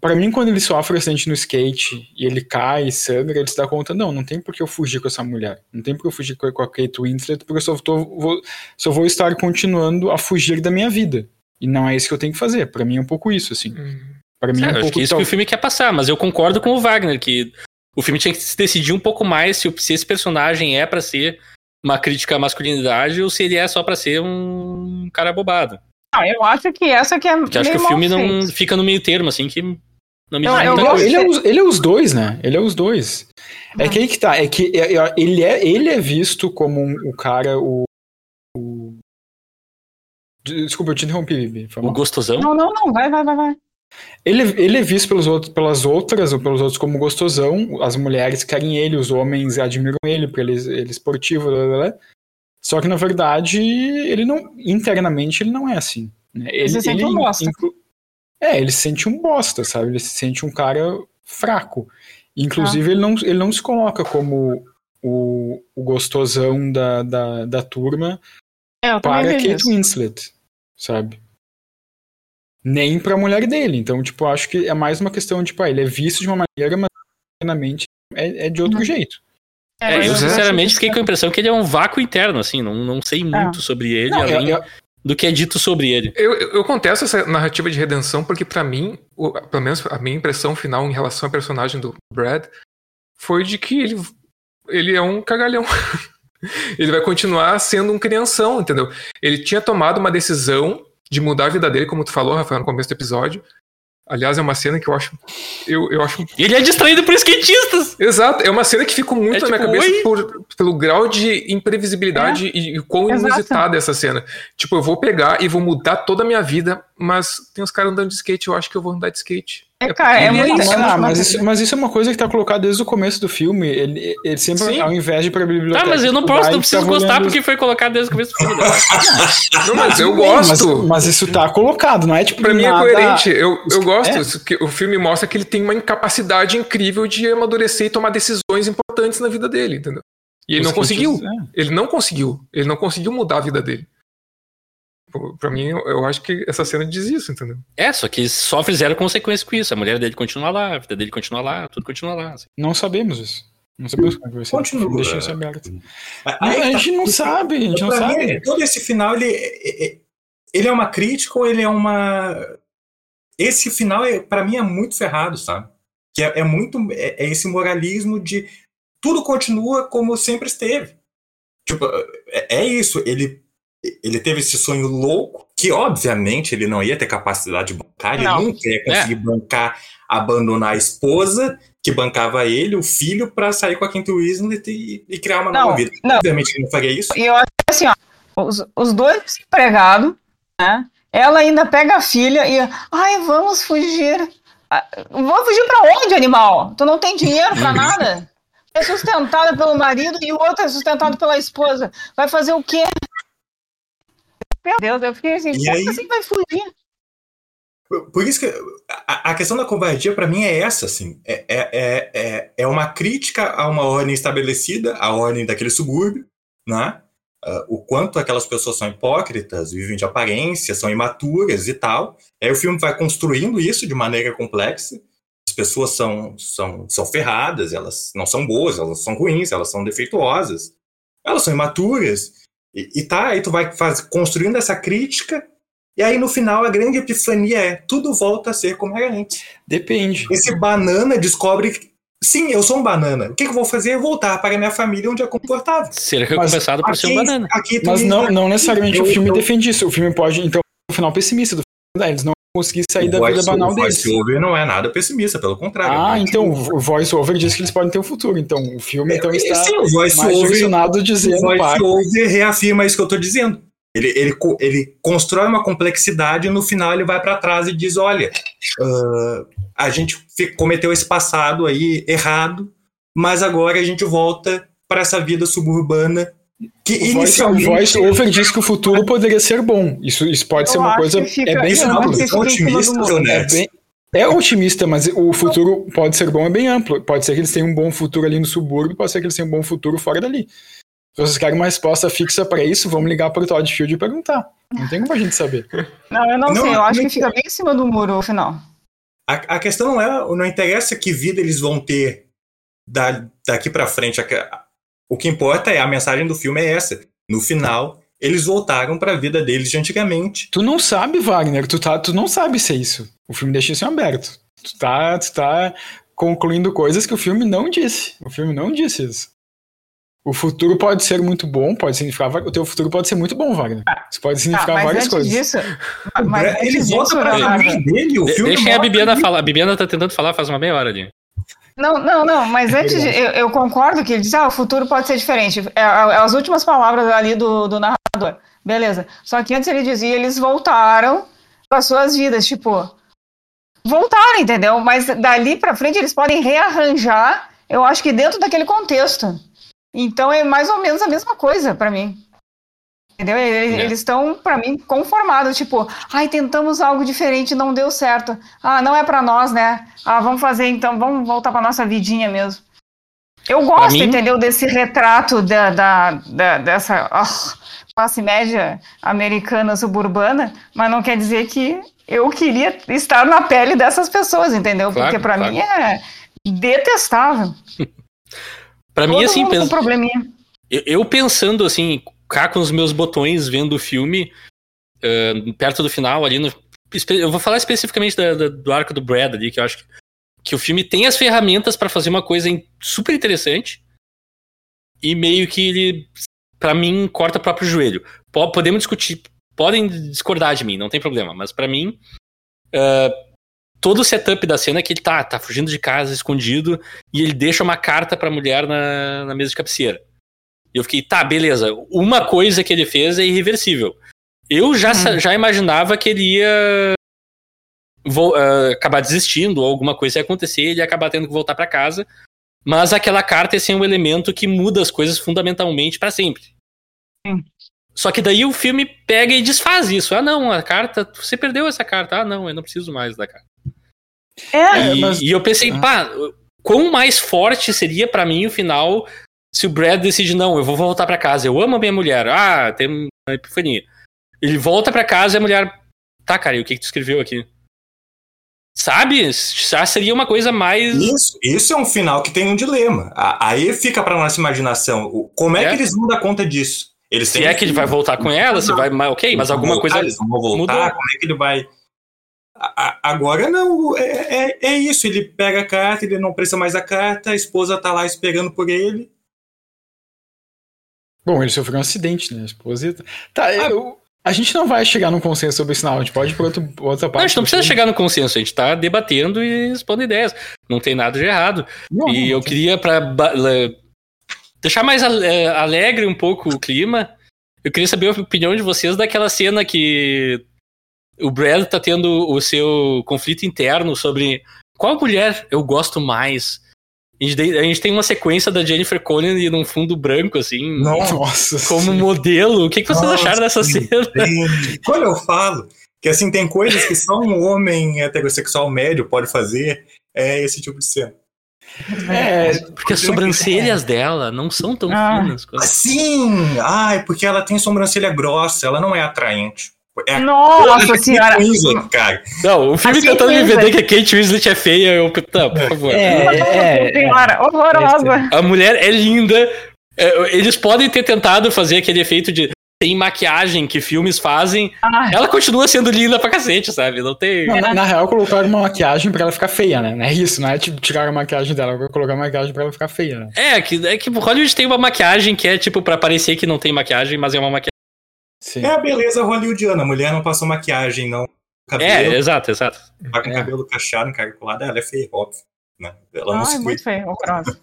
Pra mim, quando ele sofre um acidente no skate e ele cai e sangra, ele se dá conta, não, não tem por que eu fugir com essa mulher. Não tem por que eu fugir com a Kate Winslet, porque eu só, tô, vou, só vou estar continuando a fugir da minha vida. E não é isso que eu tenho que fazer. Pra mim é um pouco isso, assim. Hum. Pra mim É, é um eu acho pouco que é isso tal- que o filme quer passar, mas eu concordo com o Wagner, que o filme tinha que se decidir um pouco mais se, o- se esse personagem é pra ser uma crítica à masculinidade ou se ele é só pra ser um cara bobado. Ah, eu acho que essa que é Porque eu acho que o filme não fica no meio termo, assim, que não me Eu- muita gosto-. Ele é, os, ele é os dois, né? Ele é os dois. É Uhum. que aí que tá. É que é- é- ele é, ele é visto como um- o cara, o. o- Desculpa, eu te interrompi, Bibi. O gostosão. Não, não, não, vai, vai, vai, vai. Ele, ele é visto pelos outros, pelas outras ou pelos outros como gostosão. As mulheres querem ele, os homens admiram ele porque ele, ele é esportivo. Blá, blá, blá. Só que na verdade, ele não. Internamente, ele não é assim. né? Ele, sente ele um bosta. inclu- É, ele se sente um bosta, sabe? Ele se sente um cara fraco. Inclusive, ele, não, ele não se coloca como o, o gostosão da, da, da turma É, para Kate isso. Winslet, sabe? Nem pra mulher dele. Então, tipo, eu acho que é mais uma questão de, tipo, ah, ele é visto de uma maneira, mas internamente é, é de outro Uhum. jeito. É, mas eu sinceramente que- fiquei com a impressão que ele é um vácuo interno, assim, não, não sei muito sobre ele, Não, além eu- eu- do que é dito sobre ele. Eu, eu contesto essa narrativa de redenção porque, pra mim, o- pelo menos a minha impressão final em relação ao personagem do Brad foi de que ele, ele é um cagalhão. [laughs] ele vai continuar sendo um crianção, entendeu? Ele tinha tomado uma decisão de mudar a vida dele, como tu falou, Rafael, no começo do episódio. Aliás, é uma cena que eu acho. Eu, eu acho. Ele é distraído por skatistas! Exato, é uma cena que ficou muito É na minha tipo, cabeça por- pelo grau de imprevisibilidade e, e quão Exato. inusitada é essa cena. Tipo, eu vou pegar e vou mudar toda a minha vida, mas tem os caras andando de skate, eu acho que eu vou andar de skate. É, cara, é muito. isso, é Ah, mas, isso, mas isso é uma coisa que tá colocada desde o começo do filme. Ele, ele sempre, Sim. ao invés de ir pra biblioteca. Tá, mas eu não estudar, posso, não preciso ficava gostar olhando- porque foi colocado desde o começo do filme. né? [laughs] Não, mas eu bem, mas- gosto. Mas, isso tá colocado, não é tipo. Pra mim é nada- coerente. Eu, eu gosto. É. O filme mostra que ele tem uma incapacidade incrível de amadurecer e tomar decisões importantes na vida dele, entendeu? E ele Os não conseguiu. é. Ele não conseguiu. Ele não conseguiu mudar a vida dele. Pra mim, eu- acho que essa cena diz isso, entendeu? É, só que sofre zero consequência com isso. A mulher dele continua lá, a vida dele continua lá, tudo continua lá. assim. Não sabemos isso. Não sabemos como vai ser. Continua. Deixa isso aberto. Aí Não, a tá- gente não sabe, a gente não Pra mim, sabe. todo esse final, ele, é- é- ele é uma crítica ou ele é uma. Esse final, é, para mim, é muito ferrado, sabe? Que é, é muito. É, é esse moralismo de tudo continua como sempre esteve. Tipo, é, é isso. Ele, ele teve esse sonho louco, que obviamente ele não ia ter capacidade de bancar, ele Não. nunca ia conseguir bancar, abandonar a esposa que bancava ele, o filho, pra sair com a Kate Winslet e, e criar uma Não, nova vida. não. Obviamente ele não faria isso. E eu acho que assim, ó, os, os dois desempregados, né? Ela ainda pega a filha e, ai, vamos fugir. Ah, Vamos fugir pra onde, animal? Tu não tem dinheiro pra [laughs] nada? É sustentada pelo marido e o outro é sustentado pela esposa. Vai fazer o quê? Meu Deus, eu fiquei assim, E como aí- assim vai fugir? Por isso que a, questão da covardia para mim é essa, assim. É, é, é, é- é uma crítica a uma ordem estabelecida, a ordem daquele subúrbio, né? Ah, o quanto aquelas pessoas são hipócritas, vivem de aparência, são imaturas e tal. Aí o filme vai construindo isso de maneira complexa. As pessoas são, são, são ferradas, elas não são boas, elas são ruins, elas são defeituosas, elas são imaturas. E, e tá, aí tu vai faz, construindo essa crítica e aí, no final, a grande epifania é tudo volta a ser como era antes. Depende. Esse banana descobre que, sim, eu sou um banana. O que, que eu vou fazer? É voltar para a minha família onde é confortável. Ser recompensado por ser um banana. aqui Mas não, não necessariamente eu- o filme eu- defende isso. O filme pode, então, o final pessimista do filme. Eles não conseguir sair da o vida voice- banal o deles. voice over não é nada pessimista, pelo contrário. Ah, É então o voice over diz que eles podem ter um futuro. Então o filme então É, está sim, o voice mais over, direcionado o dizendo voice para. over reafirma isso que eu estou dizendo. Ele, ele, ele constrói uma complexidade e no final ele vai para trás e diz: olha, ah, a gente cometeu esse passado aí errado, mas agora a gente volta para essa vida suburbana que O voice, o inicialmente voice over diz que o futuro poderia ser bom. Isso, isso pode Eu ser uma coisa. fica- é bem amplo. é otimista, É, bem- é otimista, mas o futuro pode ser bom, é bem amplo. Pode ser que eles tenham um bom futuro ali no subúrbio, pode ser que eles tenham um bom futuro fora dali. Se vocês querem uma resposta fixa para isso, vamos ligar para o Todd Field e perguntar. Não tem como a gente saber. Não, eu não, Não, sei, eu acho que fica bem em cima do muro o final. A, a questão não é, não interessa que vida eles vão ter da, daqui para frente. A- O que importa é a mensagem do filme é essa. No final, eles voltaram para a vida deles de antigamente. Tu não sabe, Wagner, tu, tá, tu não sabe se é isso. O filme deixa isso em aberto. Tu tá, tu tá concluindo coisas que o filme não disse. O filme não disse isso. O futuro pode ser muito bom, pode significar. O teu futuro pode ser muito bom, Wagner. Isso pode Tá, significar mas várias antes coisas. disso. O Mas ele volta disso, para a Leonardo, família dele. O filme Deixem a Bibiana falar. A Bibiana tá tentando falar faz uma meia hora ali. Não, não, não, mas antes de, eu, eu concordo que ele diz, ah, o futuro pode ser diferente. É, é as últimas palavras ali do, do narrador. Beleza. Só que antes ele dizia, eles voltaram para suas vidas, tipo, voltaram, entendeu? Mas dali para frente eles podem rearranjar, eu acho que dentro daquele contexto. Então é mais ou menos a mesma coisa para mim. Entendeu? Eles É. eles estão, para mim, conformados. Tipo, ai, tentamos algo diferente, não deu certo. Ah, não é para nós, né? Ah, vamos fazer então, vamos voltar para nossa vidinha mesmo. Eu gosto, mim- entendeu, desse retrato da, da, da- dessa ah, classe média americana suburbana, mas não quer dizer que eu queria estar na pele dessas pessoas, entendeu? Claro, Porque para claro. mim é detestável. [laughs] Pra mim, assim, mundo com pens- probleminha. eu, eu pensando assim, cá com os meus botões vendo o filme, ah, perto do final ali, no- eu vou falar especificamente da- da- do arco do Brad ali, que eu acho que, que o filme tem as ferramentas pra fazer uma coisa super interessante e meio que ele, pra mim, corta o próprio joelho. Po- podemos discutir, podem discordar de mim, não tem problema, mas pra mim, ah, todo o setup da cena é que ele tá, tá fugindo de casa, escondido, e ele deixa uma carta pra mulher na, na mesa de cabeceira. E eu fiquei, tá, beleza. Uma coisa que ele fez é irreversível. Eu já, sa- já imaginava que ele ia vo- ah, acabar desistindo, ou alguma coisa ia acontecer, ele ia acabar tendo que voltar pra casa. Mas aquela carta é assim, um elemento que muda as coisas fundamentalmente pra sempre. Sim. Só que daí o filme pega e desfaz isso. Ah, não, a carta, você perdeu essa carta. Ah, não, eu não preciso mais da carta. É, E, mas- e eu pensei, Ah. pá, quão mais forte seria pra mim o final se o Brad decide, não, eu vou voltar pra casa, eu amo a minha mulher, ah, tem uma epifania. Ele volta pra casa e a mulher, tá, cara, e o que, que tu escreveu aqui? Sabe? Já seria uma coisa mais. Isso, isso é um final que tem um dilema. A- Aí fica pra nossa imaginação. Como é, É. que eles vão dar conta disso? Eles Se é que ele vai voltar com ela, se vai. Ok, mas Eles alguma voltar, coisa. Eles vão voltar, mudou. como é que ele vai. A- a- Agora não, é, é, é isso. Ele pega a carta, ele não precisa mais da carta, a esposa tá lá esperando por ele. Bom, ele sofreu um acidente, né? A esposa. Tá, Ah. eu- a gente não vai chegar num consenso sobre esse sinal, a gente pode ir por outro, outra Não, parte. a gente não precisa filme. chegar no consenso, a gente tá debatendo e expondo ideias. Não tem nada de errado. Não, E não, eu tem- queria, la- deixar mais eh, alegre um pouco o clima, eu queria saber a opinião de vocês daquela cena que o Brad tá tendo o seu conflito interno sobre qual mulher eu gosto mais. A gente, de- a gente tem uma sequência da Jennifer Connelly num fundo branco, assim, Nossa. como modelo. O que, que vocês Nossa, acharam dessa sim. cena? Quando eu falo que assim tem coisas que só um homem heterossexual médio pode fazer, é esse tipo de cena. É, Porque as sobrancelhas dela não são tão Ah. finas. quanto- Sim! Ai, porque ela tem sobrancelha grossa, ela não é atraente. É a Nossa Kate senhora! Winslet, cara. Não, o filme Assim tentando me vender é. que a Kate Winslet é feia, eu. Não, por favor. É, é, é. senhora, horrorosa! A mulher é linda. É, Eles podem ter tentado fazer aquele efeito de tem maquiagem que filmes fazem. Ai, Ela continua sendo linda pra cacete, sabe? Não tem. Não, na, na real, colocaram uma maquiagem pra ela ficar feia, né? Não é isso, não é tipo tirar a maquiagem dela, agora colocar maquiagem pra ela ficar feia, né? É, que, é que Hollywood tem uma maquiagem que é tipo pra parecer que não tem maquiagem, mas é uma maquiagem. Sim. É a beleza hollywoodiana. A mulher não passou maquiagem, não. É, Cabelo, exato, exato. tá com é. cabelo cacheado, encaracolado, ela é feia, óbvio. Né? Ela não ai se muito feio, horrorosa.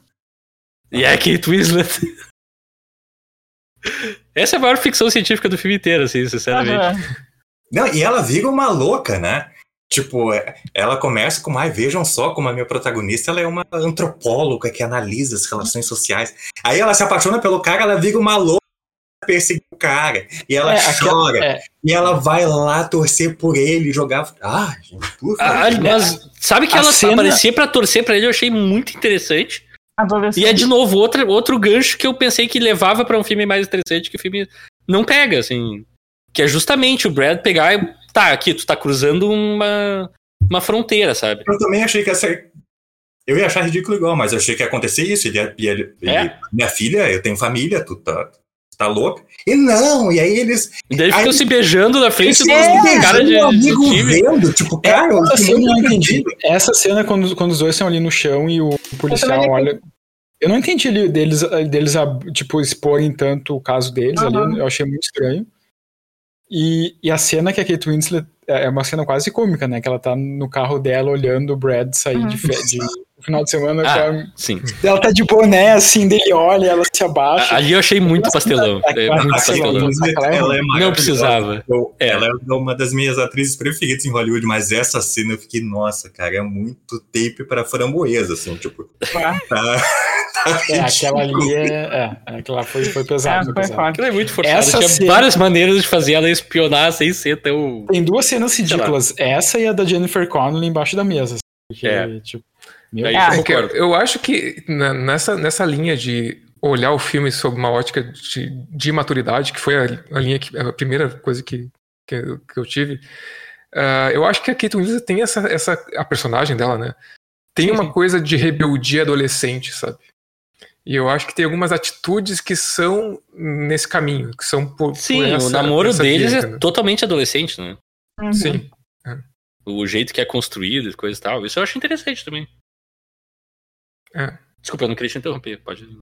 E é a Kate Winslet. [laughs] Essa é a maior ficção científica do filme inteiro, assim, sinceramente. Aham. Não, e ela vira uma louca, né? Tipo, é- ela começa com, ai, vejam só como a minha protagonista, ela é uma antropóloga que analisa as relações sociais. Aí ela se apaixona pelo cara, ela vira uma louca perseguir o cara. E ela É, aquela- chora. é. E ela vai lá torcer por ele, jogar... Ah, gente, por Ah, favor. mas sabe que A ela cena- aparecia pra torcer pra ele, eu achei muito interessante. E é de novo outra, outro gancho que eu pensei que levava pra um filme mais interessante que o filme não pega, assim. Que é justamente o Brad pegar e. Tá, aqui, tu tá cruzando uma, uma fronteira, sabe? Eu também achei que essa... Eu ia achar ridículo igual, mas eu achei que ia acontecer isso. Ele, ele, ele- É? Minha filha, eu tenho família, tu tá, tá louca? E não, e aí eles... E daí ficam Aí- se beijando na frente do Esse cara de, um amigo time. vendo, tipo, É, cara, essa eu cena eu não entendi. Essa cena, quando, quando os dois estão ali no chão e o policial não olha. Eu não entendi ali deles, deles tipo, exporem tanto o caso deles Aham. ali, eu achei muito estranho. E, e a cena que a Kate Winslet é é uma cena quase cômica, né? Que ela tá no carro dela olhando o Brad sair Uhum. de, de final de semana. Ah. com Sim. Ela tá de boné, assim, dele olha, ela se abaixa. Ali eu achei muito pastelão. É Aquela- muito Aquela- Kate pastelão. Aquela é ela é Não precisava. Eu- É. Ela é uma das minhas atrizes preferidas em Hollywood, mas essa cena eu fiquei, nossa, cara, é muito tape para framboesa, assim, tipo. Ah. Tá, tá É, aquela ali é. é aquela foi, foi É, pesada. foi pesada. Aquilo é muito forçado. Essa Tinha cena- várias maneiras de fazer ela espionar sem ser tão. Tem duas cenas ridículas. Essa e a da Jennifer Connelly embaixo da mesa. assim, Porque, É. tipo, meu Aí eu É concordo. eu acho que na- nessa, nessa linha de olhar o filme sob uma ótica de, de maturidade, que foi a, a linha que a primeira coisa que, que, eu, que eu tive, ah, eu acho que a Kate Winslet tem essa, essa a personagem dela, né? Tem Sim, uma sim. coisa de rebeldia adolescente, sabe? E eu acho que tem algumas atitudes que são nesse caminho, que são por, por Sim, essa- o namoro deles via, é entendeu? totalmente adolescente, né? Uhum. Sim. O jeito que é construído e coisa e tal. Isso eu acho interessante também. É. Desculpa, eu não queria te interromper. Pode.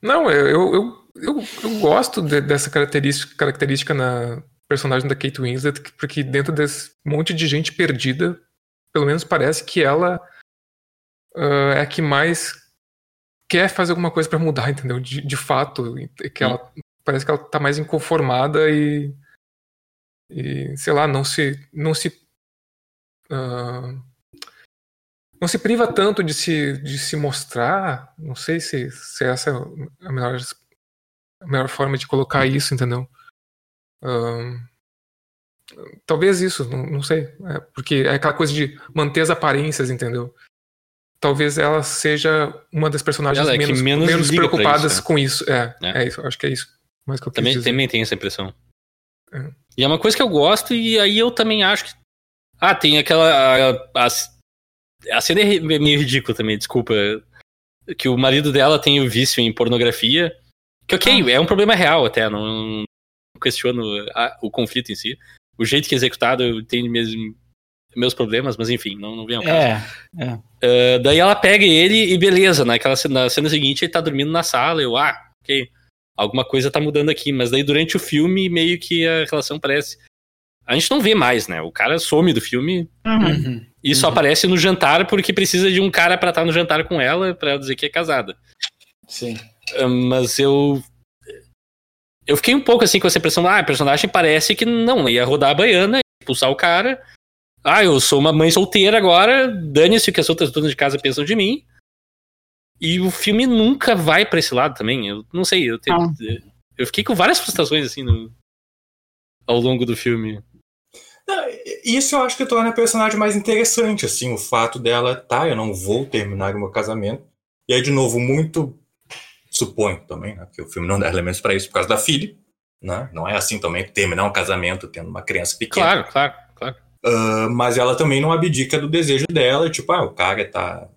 Não, eu, eu, eu, eu, gosto de- dessa característica, característica na personagem da Kate Winslet, que- porque dentro desse monte de gente perdida, pelo menos parece que ela ah, é a que mais quer fazer alguma coisa pra mudar, entendeu? De, de fato, que ela parece que ela tá mais inconformada e, e sei lá, não se não se ah, não se priva tanto de se, de se mostrar. Não sei se, se essa é a melhor, a melhor forma de colocar isso, entendeu? Ahn, talvez isso, não, não sei. É, porque é aquela coisa de manter as aparências, entendeu? Talvez ela seja uma das personagens é menos, menos menos preocupadas isso, né? com isso. É, É. é. isso. Acho que é isso. Mas que eu Também, também tem essa impressão. É. E é uma coisa que eu gosto, e aí eu também acho que. Ah, tem aquela. a- as- A cena é meio ridícula também, desculpa. Que o marido dela tem o vício em pornografia. Que ok, ah. é um problema real até, não, questiono a, o conflito em si. O jeito que é executado tem mesmo meus problemas, mas enfim, não, não vem ao caso. É, é. Uh, daí ela pega ele e beleza, naquela cena, na cena seguinte ele tá dormindo na sala, eu, ah, ok, alguma coisa tá mudando aqui, mas daí durante o filme meio que a relação parece. A gente não vê mais, né? O cara some do filme Uhum. E só Uhum. aparece no jantar porque precisa de um cara pra estar no jantar com ela pra ela dizer que é casada. Sim. Uh, mas eu. Eu fiquei um pouco assim com essa impressão, ah, a personagem parece que não, ia rodar a baiana, expulsar o cara. Ah, eu sou uma mãe solteira agora, dane-se o que as outras donas de casa pensam de mim. E o filme nunca vai pra esse lado também. Eu não sei, eu, tenho, Ah. eu fiquei com várias frustrações assim no- ao longo do filme. Isso eu acho que torna a personagem mais interessante, assim, o fato dela, tá, eu não vou terminar o meu casamento. E aí, de novo, muito suponho também, né, que o filme não dá elementos pra isso por causa da filha, né? Não é assim também terminar um casamento tendo uma criança pequena. Claro, claro, claro. Ah, mas ela também não abdica do desejo dela, tipo, ah, o cara tá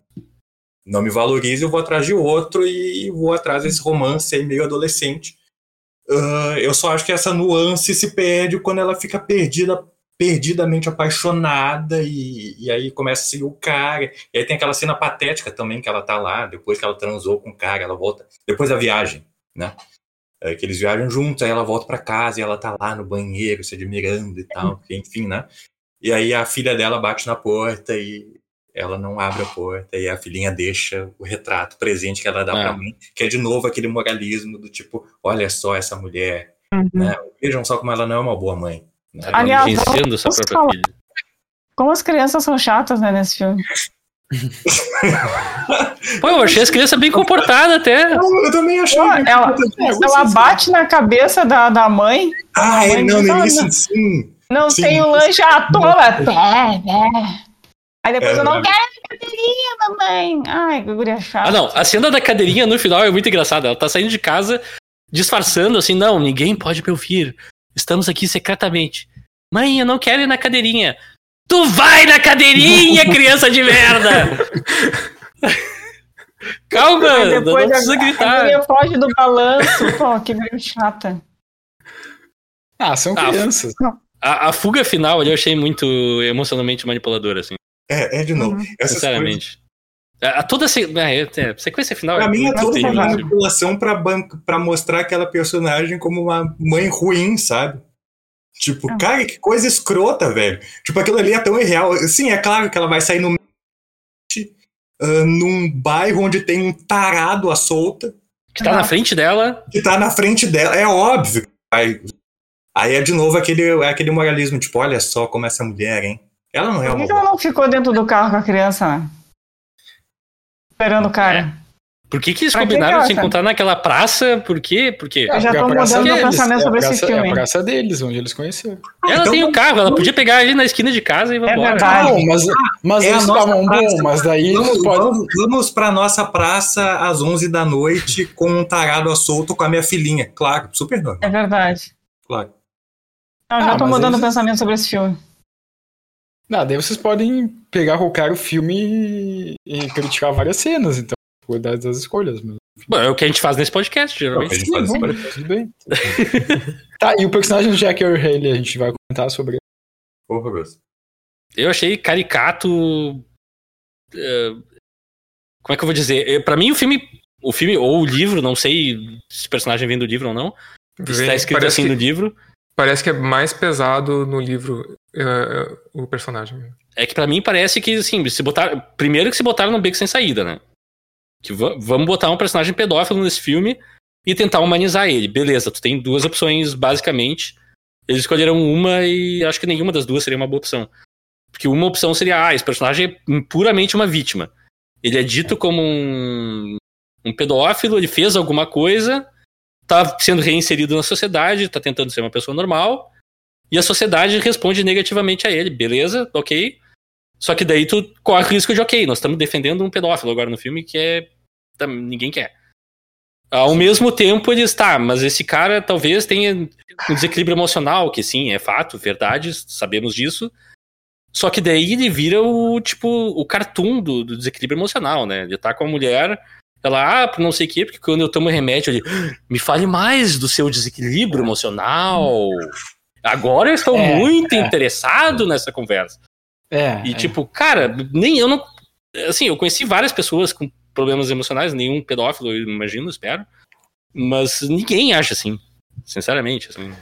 não me valoriza, eu vou atrás de outro e vou atrás desse romance aí meio adolescente. Ah, eu só acho que essa nuance se perde quando ela fica perdida, perdidamente apaixonada e, e aí começa a seguir o cara. E aí tem aquela cena patética também que ela tá lá, depois que ela transou com o cara, ela volta, depois da viagem, né? É, que eles viajam juntos, aí ela volta pra casa e ela tá lá no banheiro, se admirando e tal, enfim, né? E aí a filha dela bate na porta e ela não abre a porta e a filhinha deixa o retrato presente que ela dá É. pra mim, que é de novo aquele moralismo do tipo, olha só essa mulher, Uhum. né? Vejam só como ela não é uma boa mãe. Né? Ela Aliás, sua própria falar. filha. Como as crianças são chatas, né, nesse filme. [laughs] Pô, eu achei as crianças bem comportadas até. Eu, eu também achei. Pô, ela, ela bate na cabeça da, da mãe. Ah, é, mãe não, no "Ah, início não." sim. Não Sim. tem o lanche à toa. É, é. Aí depois É eu não verdade. quero a cadeirinha, mamãe. Ai, que guria chata. Ah, não, a cena da cadeirinha no final é muito engraçada. Ela tá saindo de casa disfarçando assim, não, ninguém pode me ouvir. Estamos aqui secretamente. Mãe, eu não quero ir na cadeirinha. Tu vai na cadeirinha, [laughs] criança de merda! Calma, Aí não, não depois precisa a, a gritar. guria foge do balanço. Pô, que guria chata. Ah, são Ah, crianças. A, a fuga final ali eu achei muito emocionalmente manipuladora, assim, É, é de novo. Uhum. Essas coisas, sinceramente. A, a toda se, é, é, sequência final pra é mim é toda terrível, uma manipulação pra, ban- pra mostrar aquela personagem como uma mãe ruim, sabe? Tipo, Ah. cara, que coisa escrota, velho. Tipo, aquilo ali é tão irreal. Sim, é claro que ela vai sair no ah, num bairro onde tem um tarado à solta Que tá na frente dela. que tá na frente dela. É óbvio. Aí, aí é de novo aquele, é aquele moralismo, tipo, olha só como essa mulher, hein? Ela não é Por uma que, que ela não ficou dentro do carro com a criança, né? Esperando o cara. Por que, que eles Pra combinaram de se encontrar naquela praça? Por quê? Por quê? Eu já É a tô mudando meu pensamento é a sobre esse filme. É a praça deles, onde eles conheceram. Ela então tem o vamos- carro, ela podia pegar ali na esquina de casa e ir embora. verdade. Não, mas, mas É a eles estavam bom, mas daí Vamos, podem. vamos, vamos pra nossa praça às 11 da noite com um tarado à solto com a minha filhinha. Claro, super normal. É verdade. Claro. Eu já Ah, tô mudando o eles- pensamento sobre esse filme. Não, daí vocês podem pegar qualquer filme e, e criticar várias cenas, então, por das das escolhas. Mas... Bom, é o que a gente faz nesse podcast, É que a geralmente. gente faz Sim, isso. Tudo bem. tá, e o personagem do Jack O'Haley, a gente vai comentar sobre ele. Porra, Gus. Eu achei caricato. eh, como é que eu vou dizer? Eh, Pra mim, o filme. O filme, ou o livro, não sei se o personagem vem do livro ou não. Se tá escrito parece, assim que, no livro. parece que é mais pesado no livro eh, o personagem. É que pra mim parece que, assim, se botar. Primeiro que se botaram no beco sem saída, né? Que va- vamos botar um personagem pedófilo nesse filme e tentar humanizar ele. Beleza, tu tem duas opções, basicamente. Eles escolheram uma e acho que nenhuma das duas seria uma boa opção. Porque uma opção seria, ah, esse personagem é puramente uma vítima. Ele é dito como um, um pedófilo, ele fez alguma coisa, tá sendo reinserido na sociedade, tá tentando ser uma pessoa normal, e a sociedade responde negativamente a ele. Beleza, ok. Só que daí tu corre o risco de, ok, nós estamos defendendo um pedófilo agora no filme que é. tá, ninguém quer. Ao mesmo tempo, eles, tá, mas esse cara talvez tenha um desequilíbrio emocional, que sim, é fato, verdade, sabemos disso. Só que daí ele vira o, tipo, o cartoon do, do desequilíbrio emocional, né? Ele tá com a mulher, ela, ah, por não sei o quê, porque quando eu tomo remédio, ele, me fale mais do seu desequilíbrio emocional. Agora eu estou É, muito é. interessado nessa conversa. É. E é. tipo, cara, nem eu não. Assim, eu conheci várias pessoas com problemas emocionais, nenhum pedófilo, eu imagino, espero. Mas ninguém acha assim. Sinceramente, assim.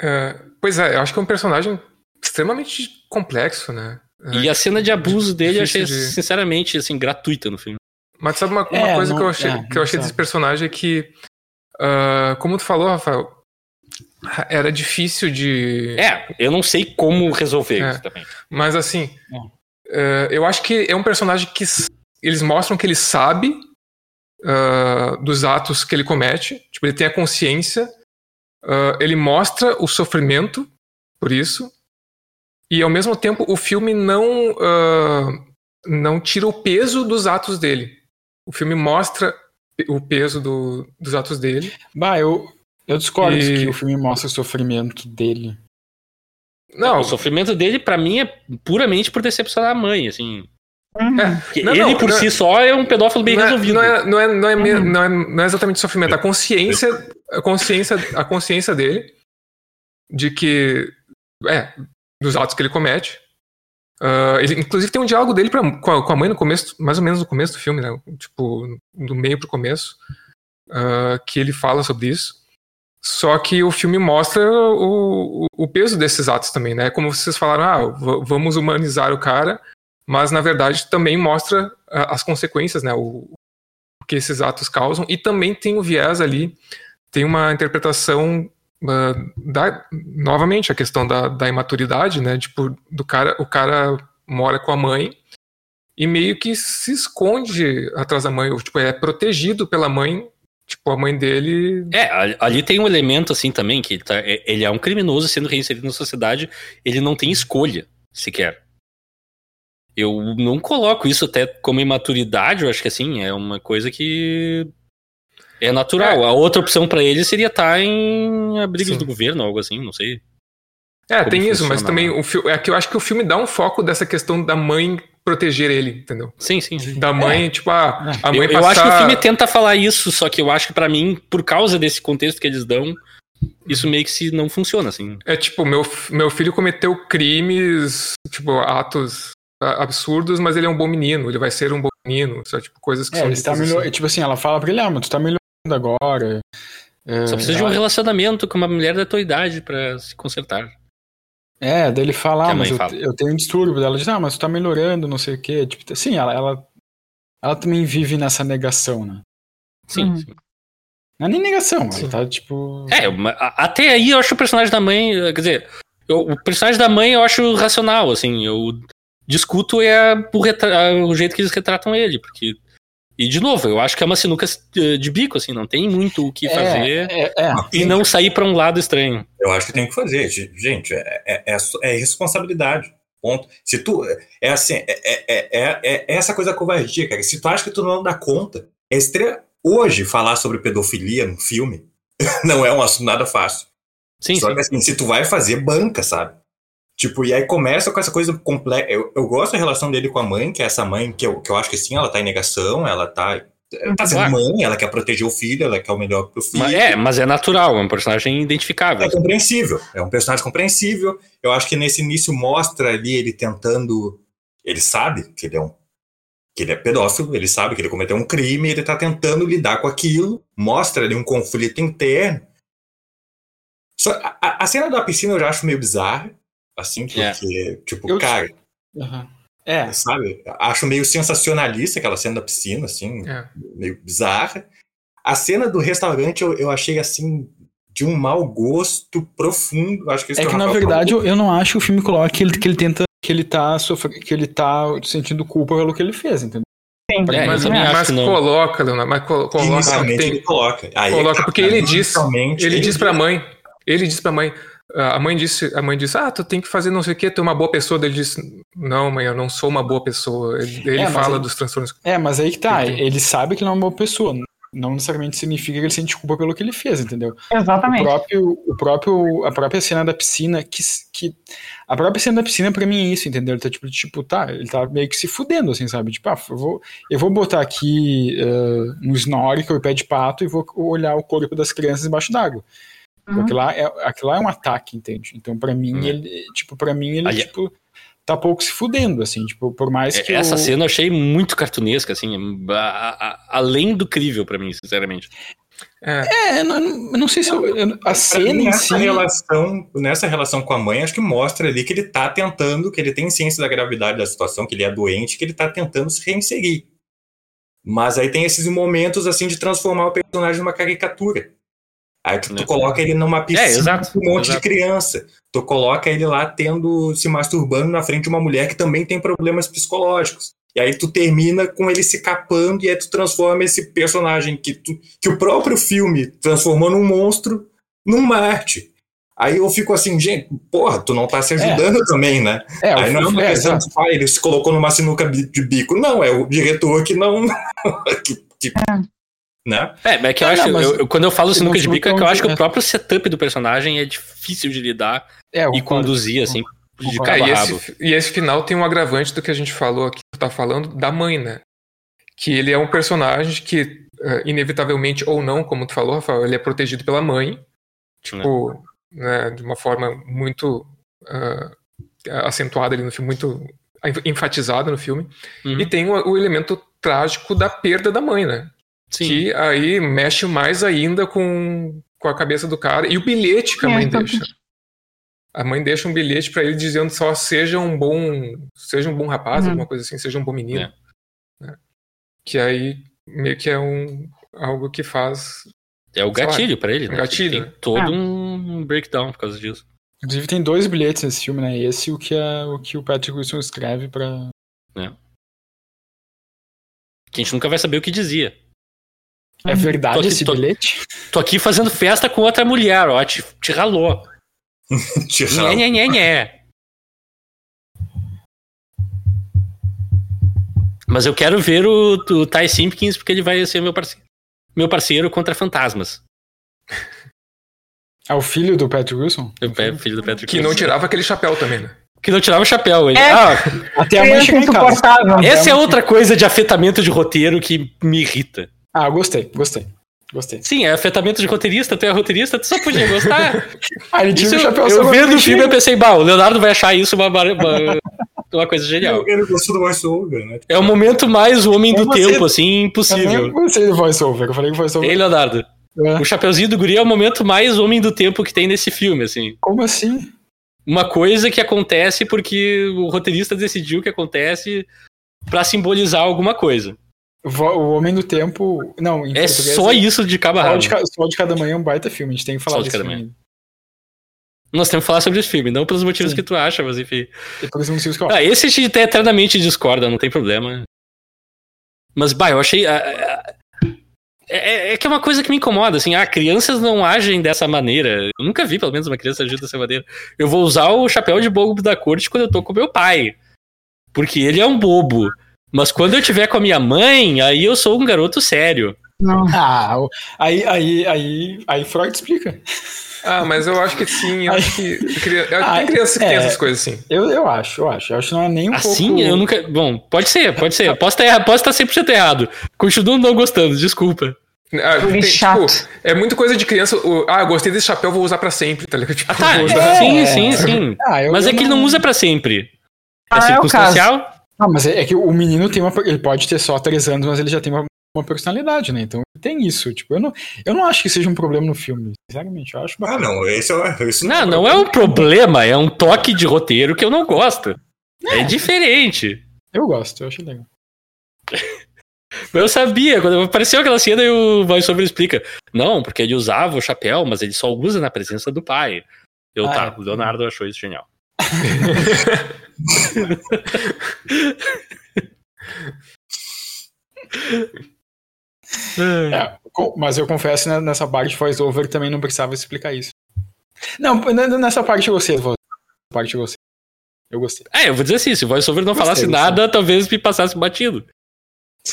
É, pois é, eu acho que é um personagem extremamente complexo, né? É, E a cena de abuso dele eu achei, de- sinceramente, assim, gratuita no filme. Mas sabe uma, uma É, coisa não- que eu achei, é, que eu achei desse personagem é que, ah, como tu falou, Rafael, era difícil de. É, eu não sei como resolver É. isso também. Mas assim, eh, eu acho que é um personagem que eles mostram que ele sabe ah, dos atos que ele comete. Tipo, ele tem a consciência. ah, ele mostra o sofrimento por isso. E ao mesmo tempo o filme não ah, não tira o peso dos atos dele. O filme mostra o peso do- dos atos dele. Bah, eu, eu discordo E- que o filme mostra o sofrimento dele. Não, O sofrimento dele, pra mim, é puramente por decepcionar a mãe, assim. É, Porque Não, ele, não, por não é- si só, é um pedófilo bem não, é, resolvido. não, é, não, é, não, é, Uhum. não, é, não é exatamente sofrimento. A consciência, a consciência, a consciência dele de que é dos atos que ele comete. Ah, ele, inclusive tem um diálogo dele pra, com, a, com a mãe no começo, mais ou menos no começo do filme, né? Tipo do meio pro começo, ah, que ele fala sobre isso. Só que o filme mostra o, o, peso desses atos também, né? Como vocês falaram, ah, vamos humanizar o cara, mas na verdade também mostra ah, as consequências, né? O, o que esses atos causam. E também tem o viés ali, tem uma interpretação ah, da, novamente, a questão da, da imaturidade, né? Tipo, do cara, o cara mora com a mãe e meio que se esconde atrás da mãe, ou, tipo, é protegido pela mãe. Tipo, a mãe dele É, ali- tem um elemento, assim, também, que ele, tá- é- ele é um criminoso sendo reinserido na sociedade, ele não tem escolha, sequer. Eu não coloco isso até como imaturidade, eu acho que, assim, é uma coisa que é natural. É. A outra opção pra ele seria estar em abrigos Sim. do governo, algo assim, não sei. É, tem isso, mas funciona também o é que eu acho que o filme dá um foco dessa questão da mãe proteger ele, entendeu? Sim, sim. sim. Da mãe, tipo, ah, a mãe Eu, eu passar... acho que o filme tenta falar isso, só que eu acho que pra mim, por causa desse contexto que eles dão, isso meio que se não funciona, assim. É tipo, meu, meu filho cometeu crimes, tipo, atos absurdos, mas ele é um bom menino, ele vai ser um bom menino, só tipo, coisas que É, são ele está ditas melhor. assim. Tipo assim, ela fala pra ele, ah, mas tu tá melhorando agora. É, Só precisa de um ela- relacionamento com uma mulher da tua idade pra se consertar. É, daí ele fala, Que ah, mas eu, fala. eu tenho um distúrbio. Ela diz, ah, mas tu tá melhorando, não sei o quê. Tipo, sim, ela, ela, ela também vive nessa negação, né? Sim, Uhum. sim. Não é nem negação, Sim. ela tá tipo. É, até aí eu acho o personagem da mãe. eh, Quer dizer, eu- o personagem da mãe eu acho racional, assim. Eu discuto é o, retra- o jeito que eles retratam ele, porque. E de novo, eu acho que é uma sinuca eh, de bico, assim, não tem muito o que fazer É, é, é. e não sair pra um lado estranho. Eu acho que tem que fazer. Ge- Gente, é, é, é, é responsabilidade. Ponto. Se tu. É assim, é, é, é, é, é essa coisa covardia, cara. Se tu acha que tu não dá conta, é estre... hoje falar sobre pedofilia no filme [laughs] não é um assunto nada fácil. Sim, Só sim. que assim, se tu vai fazer, banca, sabe? Tipo, e aí começa com essa coisa complexa. Eu, eu gosto da relação dele com a mãe, que é essa mãe que eu, que eu acho que sim, ela tá em negação, ela tá. Ela tá sendo Claro. mãe, ela quer proteger o filho, ela quer o melhor pro filho. Mas é, mas é natural, é um personagem identificável. É compreensível. É um personagem compreensível. Eu acho que nesse início mostra ali ele tentando. Ele sabe que ele é um. Que ele é pedófilo, ele sabe que ele cometeu um crime, ele tá tentando lidar com aquilo, mostra ali um conflito interno. Só, a, a cena da piscina eu já acho meio bizarra, assim, É. porque, tipo, Eu- cara, Aham. É, sabe? Acho meio sensacionalista aquela cena da piscina, assim, É. meio bizarra. A cena do restaurante eu, eu achei, assim, de um mau gosto profundo. Acho que, isso é que o na verdade falou. eu, eu não acho que o filme coloca que ele, que ele tenta. Que ele tá sofrendo. Que ele tá sentindo culpa pelo que ele fez, entendeu? Sim. É, mas mas que não. coloca, Leonardo, mas colo- coloca. Inicialmente tem- ele coloca. Aí, coloca, cara, porque ele diz- inicialmente Ele diz pra mãe, ele diz pra mãe, a mãe disse, a mãe disse, ah, tu tem que fazer não sei o que, tu é uma boa pessoa. Daí Ele disse, não, mãe, eu não sou uma boa pessoa. Ele, ele É, fala ele- dos transtornos. É, mas aí que tá. Entendi. Ele sabe que ele não é uma boa pessoa. não necessariamente significa que ele sente culpa pelo que ele fez, entendeu? Exatamente. O próprio, o próprio, a própria cena da piscina, que, que a própria cena da piscina pra mim é isso, entendeu? Ele tá tipo, tipo, tá, ele tá meio que se fudendo, assim, sabe? Tipo, ah, eu vou, eu vou botar aqui uh, um snorkel e pé de pato e vou olhar o corpo das crianças embaixo d'água. Uhum. Aquilo, lá é, aquilo lá é um ataque, entende? Então, pra mim, Uhum. ele, tipo, pra mim, ele, Ali- tipo, tá pouco se fudendo, assim, tipo, por mais que Essa o- cena eu achei muito cartunesca, assim, a- a- além do crível pra mim, sinceramente. É, É, eu não, eu não sei se eu, eu- a cena mim, em nessa si... relação, nessa relação com a mãe, acho que mostra ali que ele tá tentando, que ele tem ciência da gravidade da situação, que ele é doente, que ele tá tentando se reinserir. Mas aí tem esses momentos assim de transformar o personagem numa caricatura. Aí tu, tu É. coloca ele numa piscina exato, com um monte exato. de criança. Tu coloca ele lá tendo se masturbando na frente de uma mulher que também tem problemas psicológicos. E aí tu termina com ele se capando e aí tu transforma esse personagem que, tu- que o próprio filme transformou num monstro num Marte. Aí eu fico assim, gente, porra, tu não tá se ajudando também, né? É, aí não é uma é, questão de, ah, ele se colocou numa sinuca de bico. Não, é o diretor que não. [laughs] que, que- né? É, mas é que eu Não, acho, não, eu- eu- quando eu falo se sinuca não de bico, é que eu acho que o próprio setup do personagem é difícil de lidar É, e concordo. conduzir, assim, de a e, esse, e esse final tem um agravante do que a gente falou aqui, tu tá falando, da mãe, né? Que ele é um personagem que, eh, inevitavelmente ou não, como tu falou, Rafael, ele é protegido pela mãe, tipo, né, de uma forma muito ah, acentuada ali no filme, muito enfatizada no filme. Uhum. E tem o, o elemento trágico da perda da mãe, né? Sim. Que aí mexe mais ainda com, com a cabeça do cara. E o bilhete que a É, mãe tá- deixa. A mãe deixa um bilhete pra ele dizendo só seja um bom, seja um bom rapaz, Uhum. alguma coisa assim, seja um bom menino. É. né? Que aí meio que é um algo que faz. É o gatilho pra ele, né? gatilho, Tem todo Ah. um breakdown por causa disso. Inclusive tem dois bilhetes nesse filme, né? Esse e o que, é, o, que o Patrick Wilson escreve pra... Que a gente nunca vai saber o que dizia. É verdade Tô aqui- esse tô- bilhete? Tô aqui fazendo festa com outra mulher, ó, te, te ralou. [laughs] Te Nhé, ralo. nhé, nhé, nhé. Mas eu quero ver o, o Ty Simpkins porque ele vai ser meu parceiro. Meu parceiro contra fantasmas. É o filho do Patrick Wilson? O pé- filho do Patrick Que não Wilson. tirava aquele chapéu também, né? Que não tirava o chapéu. Ele, É. ah, Até a mãe chega em casa. essa é outra coisa de afetamento de roteiro que me irrita. Ah, gostei, gostei. Gostei. Sim, é afetamento de roteirista, tu é roteirista, tu só podia gostar. [laughs] Ele tira Isso o eu, chapéu eu vendo o filme eu pensei, bah, o Leonardo vai achar isso uma, uma, uma coisa genial. Ele gostou do voice-over, né? É o momento mais homem do Eu gostei- tempo, assim, Eu impossível. gostei do voice-over. Eu falei que o voice-over... Ei, Leonardo, É. o Chapeuzinho do Guri é o momento mais homem do tempo que tem nesse filme, assim. Como assim? Uma coisa que acontece porque o roteirista decidiu que acontece pra simbolizar alguma coisa. O Homem do Tempo... Não, É só isso de cabo a Sol de, Cada Manhã é um baita filme. A gente tem que falar Sol de Cada filme. Nós temos que falar sobre esse filme, não pelos motivos Sim. que tu acha, mas enfim. Por isso motivos que eu Ah, esse a gente até eternamente discorda, não tem problema. Mas, bah, eu achei. ah, ah, É, é que é uma coisa que me incomoda, assim, ah, crianças não agem dessa maneira. Eu nunca vi, pelo menos, uma criança agir dessa maneira. Eu vou usar o chapéu de bobo da corte quando eu tô com meu pai. Porque ele é um bobo. Mas quando eu tiver com a minha mãe, aí eu sou um garoto sério. Não. Ah, aí, aí, aí, aí Freud explica. Ah, mas eu acho que sim, eu acho que. Ah, Tem crianças que é. tem essas coisas assim. Eu, eu acho, eu acho. Eu acho que não é nem um Assim, pouco... eu nunca. Bom, pode ser, pode ser. Posso estar, erra- posso estar 100% errado. Continuo não gostando, desculpa. Ah, Ele tem, tipo, é muito coisa de criança. o- ah, gostei desse chapéu, vou usar pra sempre, tá ligado? Tipo, Tá, vou usar- sim, É. sim, sim. Ah, eu- Mas eu é que ele não usa pra sempre. É Ah, é o circunstancial? Não, mas é, é que o menino tem uma. Ele pode ter só três anos, mas ele já tem uma, uma personalidade, né? Então tem isso. Tipo, eu não, eu não acho que seja um problema no filme. Sinceramente, eu acho Ah, não, esse é, isso Não, não é um problema, é um toque de roteiro que eu não gosto. É diferente. Eu gosto, eu acho legal. [laughs] Eu sabia, quando apareceu aquela cena e o voiceover explica. Não, porque ele usava o chapéu, mas ele só usa na presença do pai. Eu, Ah, tá, é. o Leonardo achou isso genial. [laughs] É, co- mas eu confesso, né, nessa parte de voice-over também não precisava explicar isso. Não, nessa parte eu gostei. Nessa parte eu gostei. Eu gostei. É, eu vou dizer assim, se o voiceover não Gostei, falasse gostei. nada, talvez me passasse batido.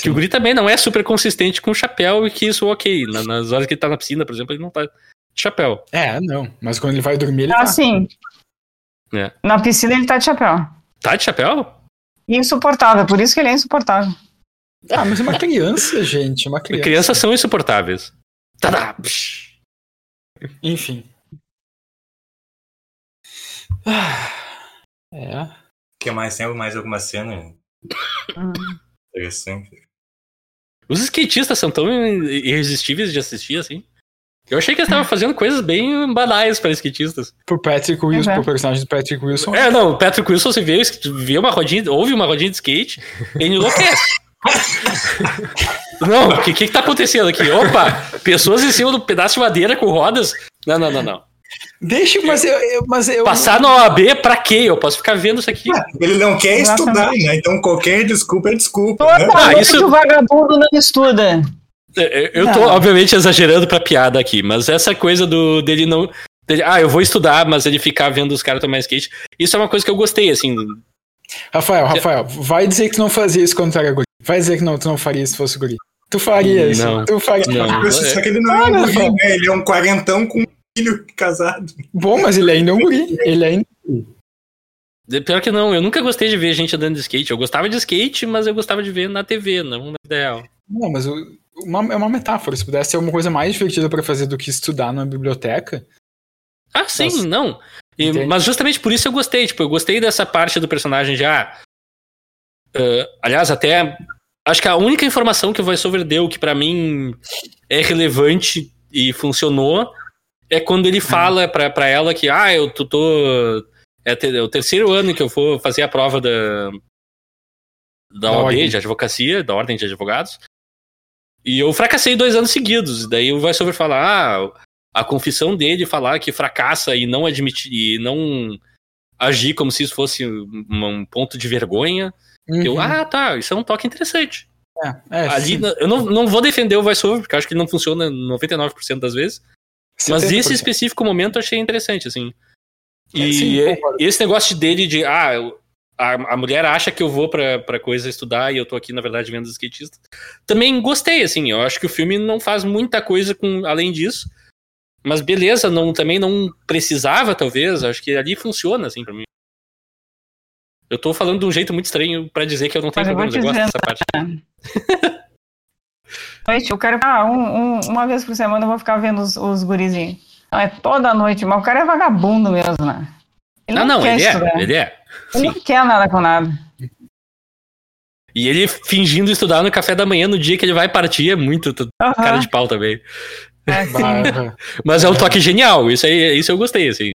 Que o Guri também não é super consistente com o chapéu e que isso, ok. na- Nas horas que ele tá na piscina, por exemplo, ele não tá de chapéu. É, não. Mas quando ele vai dormir, ele Ah, tá. sim. É. Na piscina ele tá de chapéu. Tá de chapéu? Insuportável, por isso que ele é insuportável. Ah, mas é uma criança, gente. é Uma criança. Crianças são insuportáveis. Tadá! Psh. Enfim. Ah, É. O que mais? Tem mais alguma cena Hum. interessante? Os skatistas são tão irresistíveis de assistir assim. Eu achei que eles estavam fazendo coisas bem banais para skatistas. Pro Patrick Wilson, Uhum. pro personagem do Patrick Wilson. É, não, o Patrick Wilson se vê, vê uma rodinha, ouve uma rodinha de skate, ele enlouquece. [laughs] não, o que, que que tá acontecendo aqui? Opa, pessoas em cima do pedaço de madeira com rodas. Não, não, não, não. Deixa, mas eu. eu- mas eu Passar na OAB pra quê? Eu posso ficar vendo isso aqui. Ele não quer estudar, Exatamente. né? Então qualquer desculpa é desculpa. Toda Né? Ah, isso- o vagabundo não estuda. É, Eu tô, Não. obviamente, exagerando pra piada aqui, mas essa coisa do dele não. dele, ah, eu vou estudar, mas ele ficar vendo os caras tomar skate. Isso é uma coisa que eu gostei, assim. Rafael, Rafael, vai dizer que tu não fazia isso quando tu era guri. Vai dizer que não, tu não faria isso se fosse guri. Tu faria isso. Não. Tu faria. Não. Só que ele não é um guri, né? Ele é um quarentão com um filho casado. Bom, mas ele ainda é um guri. Ele ainda. Pior que não, eu nunca gostei de ver gente andando de skate. Eu gostava de skate, mas eu gostava de ver na TV, não na vida real. Não, mas o- uma- é uma metáfora. Se pudesse ser alguma coisa mais divertida pra fazer do que estudar numa biblioteca. Ah, sim, Nossa. não. E- mas justamente por isso eu gostei. Tipo, eu gostei dessa parte do personagem de. Ah, ah, aliás, até. Acho que a única informação que o VoiceOver deu que pra mim é relevante e funcionou é quando ele fala pra, pra ela que, ah, eu tô. tô- é, é o terceiro ano que eu vou fazer a prova da. Da, Da OAB, ordem. de advocacia, da Ordem de Advogados. E eu fracassei dois anos seguidos. Daí o VoiceOver fala, ah, a confissão dele falar que fracassa e não admitir e não agir como se isso fosse um, ponto de vergonha. Eu, Uhum. ah, tá, isso é um toque interessante. É, é, Ali, sim. eu não, não vou defender o VoiceOver, porque eu acho que ele não funciona 99% das vezes. Mas 70%. esse específico momento eu achei interessante, assim. E É, sim, esse negócio dele de, ah, eu- a, a mulher acha que eu vou pra, pra coisa estudar e eu tô aqui, na verdade, vendo os skatistas. Também gostei, assim. Eu acho que o filme não faz muita coisa com além disso. Mas beleza, não, também não precisava, talvez. Acho que ali funciona, assim, pra mim. Eu tô falando de um jeito muito estranho pra dizer que eu não tenho Mas eu gosto dessa parte. [laughs] Noite, eu quero. Ah, um- um- uma vez por semana eu vou ficar vendo os, os gurizinhos. Não, é toda noite, mas o cara é vagabundo mesmo, né? Ele Não, não, quer ele é. Ele é. Ele Sim. não quer nada com nada. E ele fingindo estudar no café da manhã no dia que ele vai partir é muito cara de pau também. é. [laughs] Mas é um toque genial, isso aí, isso eu gostei, assim.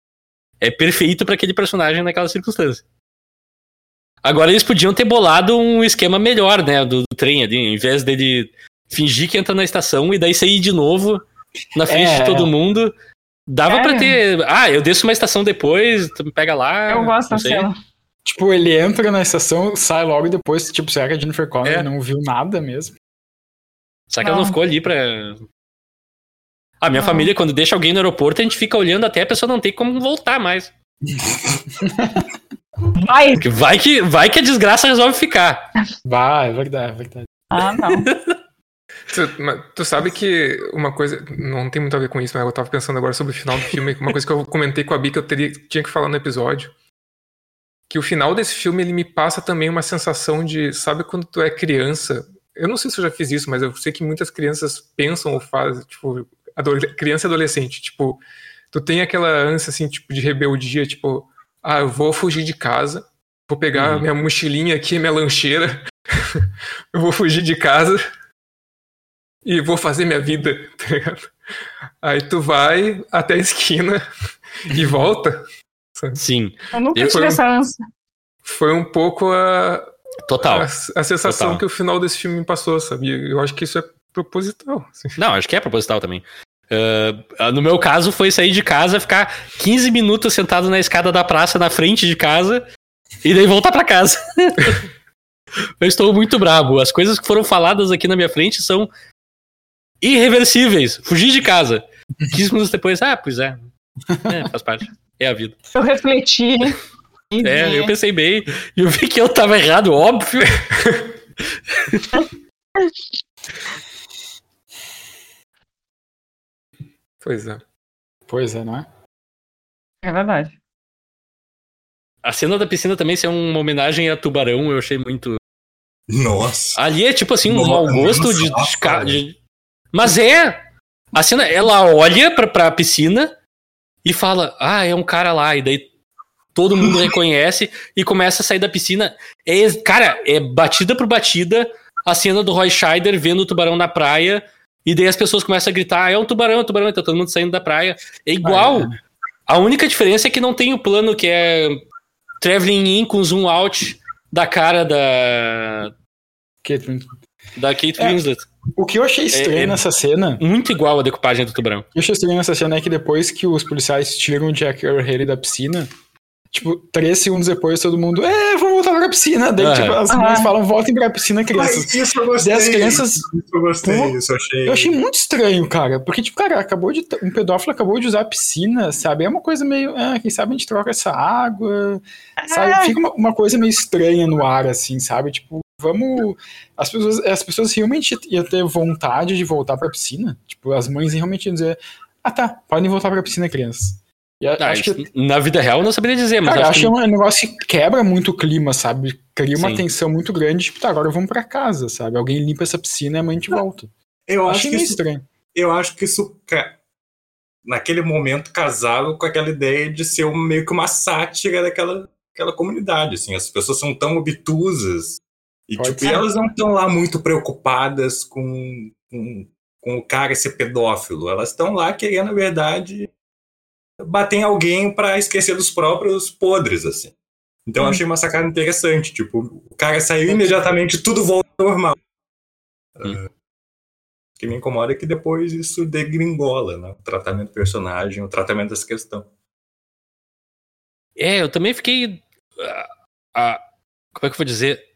É perfeito pra aquele personagem naquela circunstância. Agora eles podiam ter bolado um esquema melhor, né, do, do trem ali, em vez dele fingir que entra na estação e daí sair de novo na frente É. de todo mundo. Dava pra Sério? ter. Ah, eu desço uma estação depois, tu me pega lá. Eu gosto da cena. Tipo, ele entra na estação, sai logo depois. Tipo, será que a Jennifer Connelly É. não viu nada mesmo? Será que ela não Não. ficou ali pra. A minha Não. família, quando deixa alguém no aeroporto, a gente fica olhando até a pessoa não ter como voltar mais. [laughs] Vai! Vai que, vai que a desgraça resolve ficar. Bah, é verdade, é verdade. Ah, não. [laughs] Tu, mas tu sabe que uma coisa. Não tem muito a ver com isso, mas eu tava pensando agora sobre o final do filme. Uma coisa que eu comentei com a Bi que eu teria, tinha que falar no episódio. Que o final desse filme ele me passa também uma sensação de. Sabe quando tu é criança? Eu não sei se eu já fiz isso, mas eu sei que muitas crianças pensam ou fazem. Tipo, criança e adolescente. Tipo, tu tem aquela ânsia assim, tipo, de rebeldia. Tipo, ah, eu vou fugir de casa. Vou pegar Uhum. minha mochilinha aqui, minha lancheira. eu [laughs] vou fugir de casa e vou fazer minha vida, [laughs] tá ligado? Aí tu vai até a esquina [laughs] e volta. Sim, Eu nunca Eu- tive essa ânsia. Foi um pouco a, total. a, a sensação Total. que o final desse filme me passou, sabe? Eu acho que isso é proposital. assim. Não, acho que é proposital também. Ah, no meu caso, foi sair de casa, ficar 15 minutos sentado na escada da praça na frente de casa e daí voltar pra casa. [laughs] Eu estou muito brabo. As coisas que foram faladas aqui na minha frente são irreversíveis. Fugir de casa. 15 minutos depois, ah, pois é. É, faz parte. É a vida. Eu refleti. É, eu pensei bem. E eu vi que eu tava errado, óbvio. Pois é. Pois é, não é? É verdade. A cena da piscina também, se é uma homenagem a Tubarão, eu achei muito. Nossa. Ali é tipo assim, um Nossa, mau gosto nossa, de, de- de- Mas é! A cena, ela olha pra, pra piscina e fala: Ah, é um cara lá. E daí todo mundo reconhece e começa a sair da piscina. É, cara, é batida por batida a cena do Roy Scheider vendo o tubarão na praia. E daí as pessoas começam a gritar: É um tubarão, é um tubarão. E tá todo mundo saindo da praia. É igual. A única diferença é que não tem o plano que é traveling in com zoom out da cara da, Que- da Kate É. Winslet. O que eu achei estranho É- é- nessa cena, Muito igual a decupagem do tubarão. o que eu achei estranho nessa cena é que depois que os policiais tiram o Jack Earl da piscina, tipo, três segundos depois todo mundo, é, vamos voltar pra piscina. Daí, Aham. tipo, as mães falam, voltem pra piscina, crianças. Mas isso eu gostei. As crianças- Isso eu gostei, Pô, isso eu achei. Eu achei muito estranho, cara. Porque, tipo, cara, acabou de. Um pedófilo acabou de usar a piscina, sabe? É uma coisa meio. Ah, quem sabe a gente troca essa água. Sabe? Fica uma, uma coisa meio estranha no ar, assim, sabe? Tipo, vamos. As pessoas, as pessoas realmente iam ter vontade de voltar pra piscina. Tipo, as mães realmente iam dizer. Ah, tá, podem voltar pra piscina, crianças. E a- Ah, acho que. Na vida real eu não saberia dizer, mas Cara, acho acho que que é um negócio que quebra muito o clima, sabe? Cria uma Sim. tensão muito grande, tipo, tá, agora vamos pra casa, sabe? Alguém limpa essa piscina e a mãe te volta. Eu acho Achei que meio isso estranho. eu acho que isso naquele momento casava com aquela ideia de ser um- meio que uma sátira daquela aquela comunidade assim as pessoas são tão obtusas e tipo e elas não estão lá muito preocupadas com, com, com o cara ser pedófilo elas estão lá querendo na verdade bater em alguém para esquecer dos próprios podres assim então eu achei uma sacada interessante tipo o cara saiu imediatamente tudo volta ao normal Hum. O que me incomoda é que depois isso degringola, né? O tratamento do personagem, o tratamento dessa questão. É, eu também fiquei. ah, ah, como é que eu vou dizer?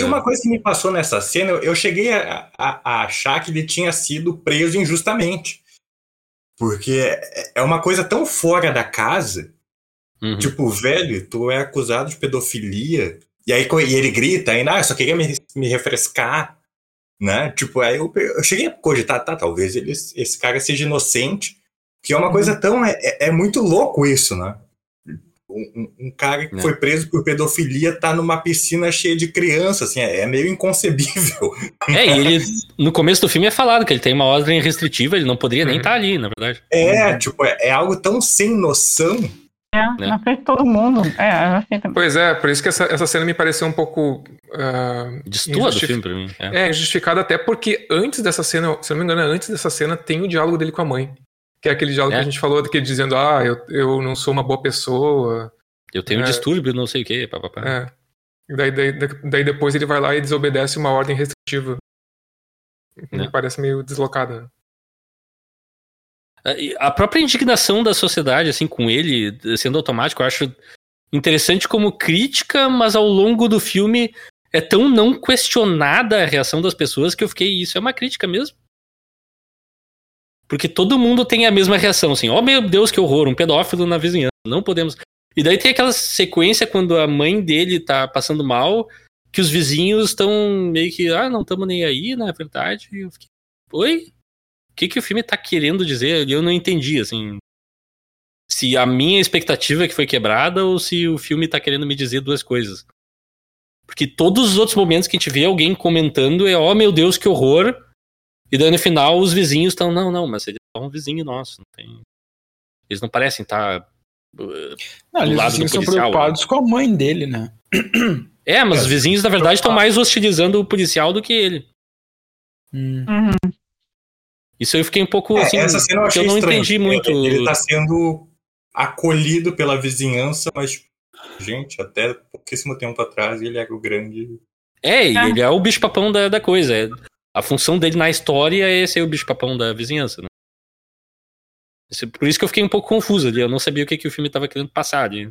E uma coisa que me passou nessa cena, eu- cheguei a, a- a achar que ele tinha sido preso injustamente. Porque é- é uma coisa tão fora da casa. uhum. Tipo, velho, tu é acusado de pedofilia. E aí e ele grita ainda, ah, eu só queria me, me refrescar. Né? Tipo, aí eu, eu cheguei a cogitar, tá, talvez ele, esse cara seja inocente. Que é uma coisa tão. É, é- é muito louco isso, né? Um, um- cara que É. foi preso por pedofilia tá numa piscina cheia de crianças, assim, é, é meio inconcebível. [laughs] É, e ele. No começo do filme é falado que ele tem uma ordem restritiva, ele não poderia nem Uhum. estar ali, na verdade. É, tipo, é, é algo tão sem noção. É, Né? na frente de todo mundo. É. Pois é, por isso que essa, essa cena me pareceu um pouco. ah, Destoa do filme pra mim. É. É, injustificado até porque antes dessa cena, se não me engano, antes dessa cena tem o diálogo dele com a mãe. Que é aquele diálogo É. que a gente falou, daquele dizendo, ah, eu, eu não sou uma boa pessoa. Eu tenho um É. distúrbio, não sei o quê, papapá. É. Daí, daí, daí depois ele vai lá e desobedece uma ordem restritiva. Me É. parece meio deslocada. né? E A própria indignação da sociedade, assim, com ele sendo automático, eu acho interessante como crítica, mas ao longo do filme é tão não questionada a reação das pessoas que eu fiquei, isso é uma crítica mesmo? Porque todo mundo tem a mesma reação, assim, oh meu Deus, que horror, um pedófilo na vizinhança, não podemos. E daí tem aquela sequência quando a mãe dele tá passando mal, que os vizinhos estão meio que, ah, não estamos nem aí, na verdade. E eu fiquei, oi? O que, que o filme tá querendo dizer? Eu não entendi, assim. Se a minha expectativa é que foi quebrada ou se o filme tá querendo me dizer duas coisas. Porque todos os outros momentos que a gente vê alguém comentando é, oh meu Deus, que horror. E daí no final os vizinhos estão, não, não, mas ele é um vizinho nosso. Não tem... Eles não parecem estar. Não, eles lado do assim, são policial, preocupados com a mãe dele, né? É, mas É, os vizinhos, na verdade, estão mais hostilizando o policial do que ele. Hum. Uhum. Isso eu fiquei um pouco É, assim. essa cena eu achei eu não estranho. entendi muito. Ele, ele tá sendo acolhido pela vizinhança, mas, gente, até pouquíssimo tempo atrás ele era o grande. É, É. ele é o bicho-papão da, da coisa. É- A função dele na história é ser o bicho-papão da vizinhança. Né? Por isso que eu fiquei um pouco confuso ali. Eu não sabia o que, que o filme tava querendo passar. ali.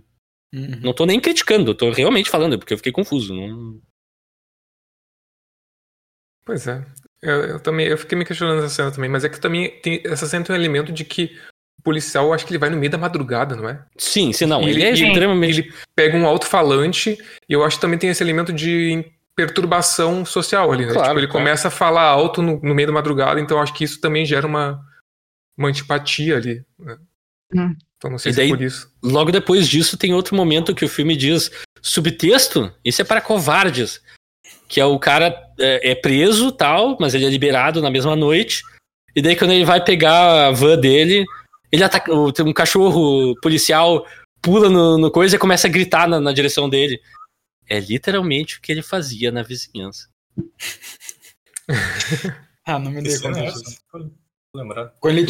Uhum. Não tô nem criticando, eu tô realmente falando, porque eu fiquei confuso. Não... Pois é. Eu, eu também eu fiquei me questionando essa cena também, mas é que também tem, essa cena tem um elemento de que o policial, acho que ele vai no meio da madrugada, não é? Sim, sim, não. E Ele, ele- é extremamente. Ele pega um alto-falante e eu acho que também tem esse elemento de perturbação social ali, né? Claro, tipo, ele claro. começa a falar alto no, no meio da madrugada, então acho que isso também gera uma, uma antipatia ali. Né? Hum. Então não sei E se é daí- por isso. Logo depois disso, tem outro momento que o filme diz: subtexto, isso é para covardes. Que é o cara é, é preso tal, mas ele é liberado na mesma noite. E daí, quando ele vai pegar a van dele, ele ataca. o- tem Um cachorro policial pula no, no coisa e começa a gritar na, na direção dele. É literalmente o que ele fazia na vizinhança. [laughs] Ah, não me dei Esse conta disso.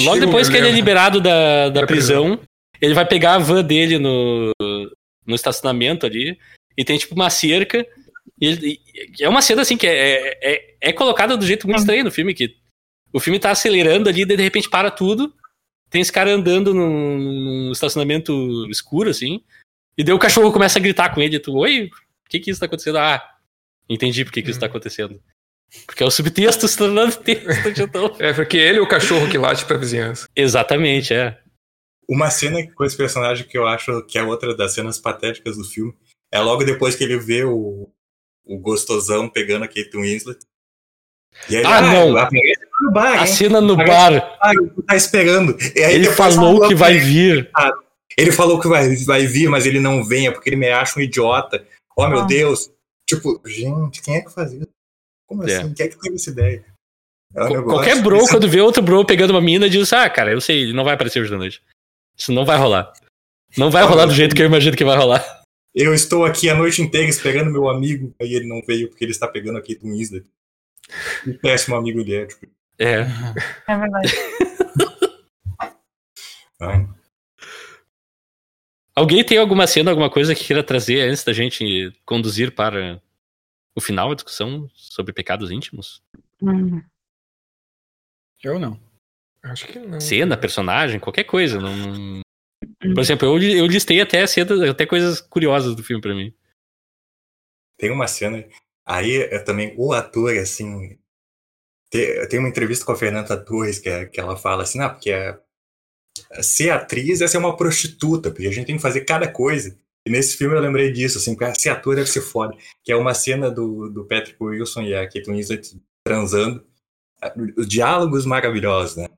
Logo depois que ele é liberado da, da Da prisão, ele vai pegar a van dele no, no estacionamento ali, e tem tipo uma cerca. E ele- e é uma cena assim que é, é, é colocada do jeito muito estranho no filme, que o filme tá acelerando ali, daí de repente para tudo. Tem esse cara andando num, num estacionamento escuro, assim. E daí o cachorro começa a gritar com ele, tu, oi, que que isso tá acontecendo? Ah, entendi por que que isso tá acontecendo. Porque é o subtexto se tornando [laughs] texto de então. É, porque ele é o cachorro que late pra vizinhança. Exatamente, é. Uma cena com esse personagem que eu acho que é outra das cenas patéticas do filme é logo depois que ele vê o, o gostosão pegando a Kate Winslet. E aí, Ah, não. aparece no bar, A hein? cena no Parece- bar, Ah, ele tá esperando. E aí ele falou que vai vir. Ele falou que vai, vai vir, mas ele não vem, é porque ele me acha um idiota. Oh, meu Ah. Deus. Tipo, gente, quem é que faz isso? Como É. assim? Quem é que teve essa ideia? É um Qualquer bro, quando vê outro bro pegando uma mina, diz: Ah, cara, eu sei, ele não vai aparecer hoje da noite. Isso não vai rolar. Não vai rolar do jeito que eu imagino que vai rolar. Eu estou aqui a noite inteira esperando meu amigo, aí ele não veio porque ele está pegando a Kate Winslet. Que péssimo amigo ele é. Tipo, É. É verdade. [laughs] ai. Alguém tem alguma cena, alguma coisa que queira trazer antes da gente conduzir para o final da discussão sobre pecados íntimos? Hum. Eu não. Acho que não. Cena, personagem, qualquer coisa. Não, não- Por exemplo, eu, eu listei até cenas, até coisas curiosas do filme pra mim. Tem uma cena. Aí é também o ator, assim. Tem, tem uma entrevista com a Fernanda Torres que, é- que ela fala assim: não, porque é- ser atriz é ser uma prostituta, porque a gente tem que fazer cada coisa. E nesse filme eu lembrei disso, assim, porque ser ator deve ser foda. Que é uma cena do, do Patrick Wilson e a Kate Winslet transando. Os diálogos maravilhosos, né?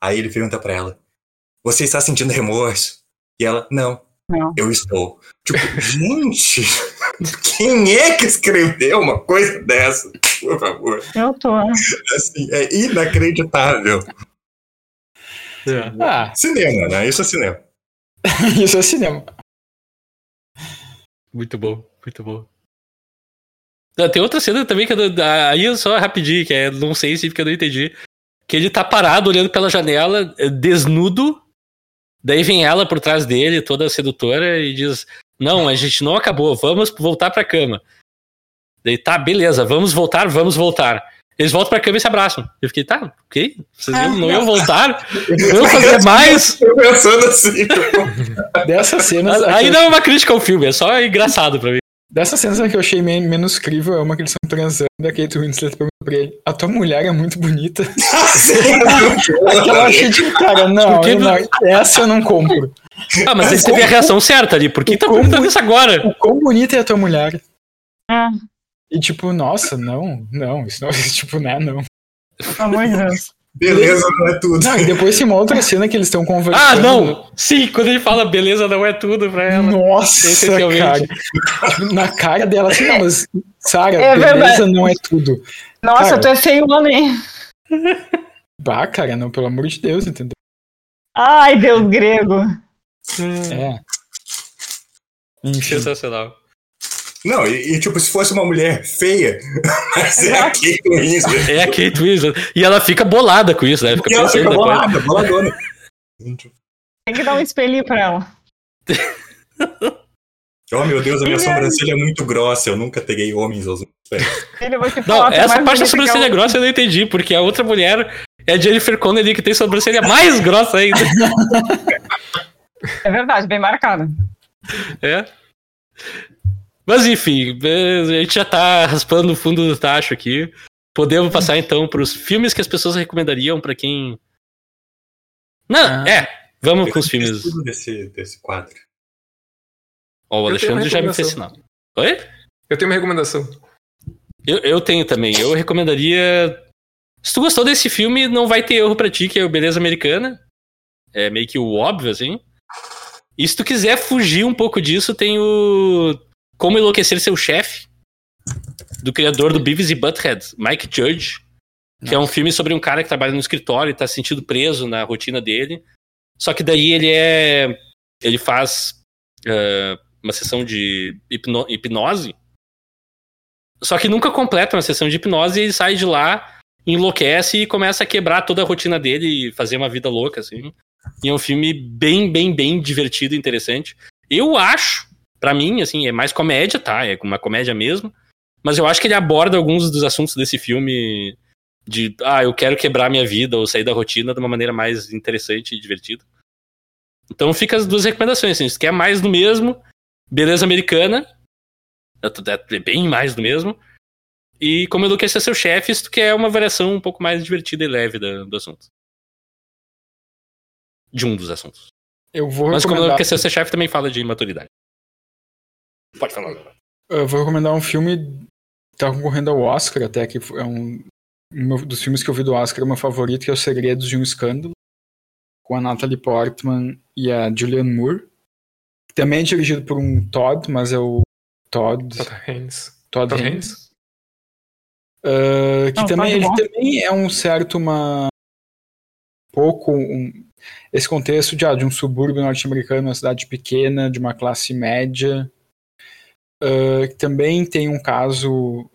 Aí ele pergunta pra ela: Você está sentindo remorso? E ela: Não, Não. eu estou. Tipo, gente, [laughs] quem é que escreveu uma coisa dessa? Por favor. Eu tô. Assim, é inacreditável. Ah, Cinema, né? Isso é cinema. [laughs] isso é cinema. Muito bom, muito bom. Tem outra cena também que eu, não- aí é só rapidinho, que é não sei se porque eu não entendi. Que ele tá parado olhando pela janela, eh, desnudo. Daí vem ela por trás dele, toda sedutora, e diz: Não, a gente não acabou, vamos voltar pra cama. Daí tá, beleza, vamos voltar, vamos voltar. Eles voltam pra cama e se abraçam. Eu fiquei, tá, ok. Vocês Ah, não iam voltar? Não iam fazer mais? Eu pensando assim, tipo, [laughs] Dessas cenas. Aí eu- não é uma crítica ao filme, é só engraçado pra mim. Dessas cenas que eu achei men- menos crível é uma que eles estão transando e a Kate Winslet pergunta pra ele: A tua mulher é muito bonita. [laughs] assim, [laughs] Que eu achei tipo, cara, não, Porque- eu não, essa eu não compro. Ah, mas ele teve a reação certa ali. Por que tá perguntando isso agora? O quão bonita é a tua mulher? Ah, E tipo, nossa, não, não, isso não, isso, [laughs] tipo, né, não. pelo amor de Deus. beleza, não é tudo. Não, e depois tem uma outra cena que eles estão Ah, conversando. não! Sim, quando ele fala beleza não é tudo pra ela. Nossa, Essencialmente. cara. Tipo, na cara dela, assim, não, mas, Sara, É beleza verdade. não é tudo. Nossa, Cara. tu é feio, homem. Bah, cara, não, pelo amor de Deus, entendeu? Ai, Deus grego. É. Enfim. Sensacional. Não, e, e, tipo, se fosse uma mulher feia, [laughs] mas é a Kate Winslet. É a Kate Winslet. E ela fica bolada com isso, né? Fica E ela fica depois. bolada, boladona. Tem que dar um espelhinho pra ela. [laughs] Oh, meu Deus, a minha Ele é- sobrancelha é muito grossa, eu nunca peguei homens aos meus pés. Não, é essa parte da sobrancelha outra. grossa eu não entendi, porque a outra mulher é a Jennifer Connelly que tem sobrancelha mais [laughs] grossa ainda. É verdade, bem marcada. É. Mas enfim, eh, a gente já tá raspando o fundo do tacho aqui. Podemos passar então pros filmes que as pessoas recomendariam pra quem. Não, Ah. é. Vamos com os filmes. tudo desse, desse quadro. Ó, o tenho uma Alexandre já me fez sinal. Oi? Eu tenho uma recomendação. Eu, eu tenho também. Eu recomendaria. Se tu gostou desse filme, não vai ter erro pra ti, que é o Beleza Americana. É meio que o óbvio, assim. E se tu quiser fugir um pouco disso, tem o Como Enlouquecer Seu Chefe, do criador do Beavis e Butthead, Mike Judge, que é um filme sobre um cara que trabalha no escritório e tá se sentindo preso na rotina dele. Só que daí ele é. Ele faz uh, uma sessão de hipno hipnose. Só que nunca completa uma sessão de hipnose e ele sai de lá, enlouquece e começa a quebrar toda a rotina dele e fazer uma vida louca, assim. E é um filme bem, bem, bem divertido e interessante. Eu acho, para mim, assim, é mais comédia, tá? É uma comédia mesmo. Mas eu acho que ele aborda alguns dos assuntos desse filme de, ah, eu quero quebrar minha vida ou sair da rotina de uma maneira mais interessante e divertida. Então fica as duas recomendações, assim, se quer mais do mesmo, beleza americana, é, é bem mais do mesmo, e como enlouquecer seu chefe, se tu quer uma variação um pouco mais divertida e leve do, do assunto. De um dos assuntos. Eu vou Mas como enlouquecer seu chefe também fala de maturidade. Pode falar agora. Eu vou recomendar um filme que tá concorrendo ao Oscar, até que é um, um dos filmes que eu vi do Oscar, é o meu favorito, que é Os Segredos de um Escândalo, com a Natalie Portman e a Julianne Moore. Também é dirigido por um Todd, mas é o Todd. Todd Haynes. Todd Todd Haynes. Uh, que Não, também, ele também é um certo uma pouco um, esse contexto de, ah, de um subúrbio norte-americano, uma cidade pequena, de uma classe média, uh, também tem um caso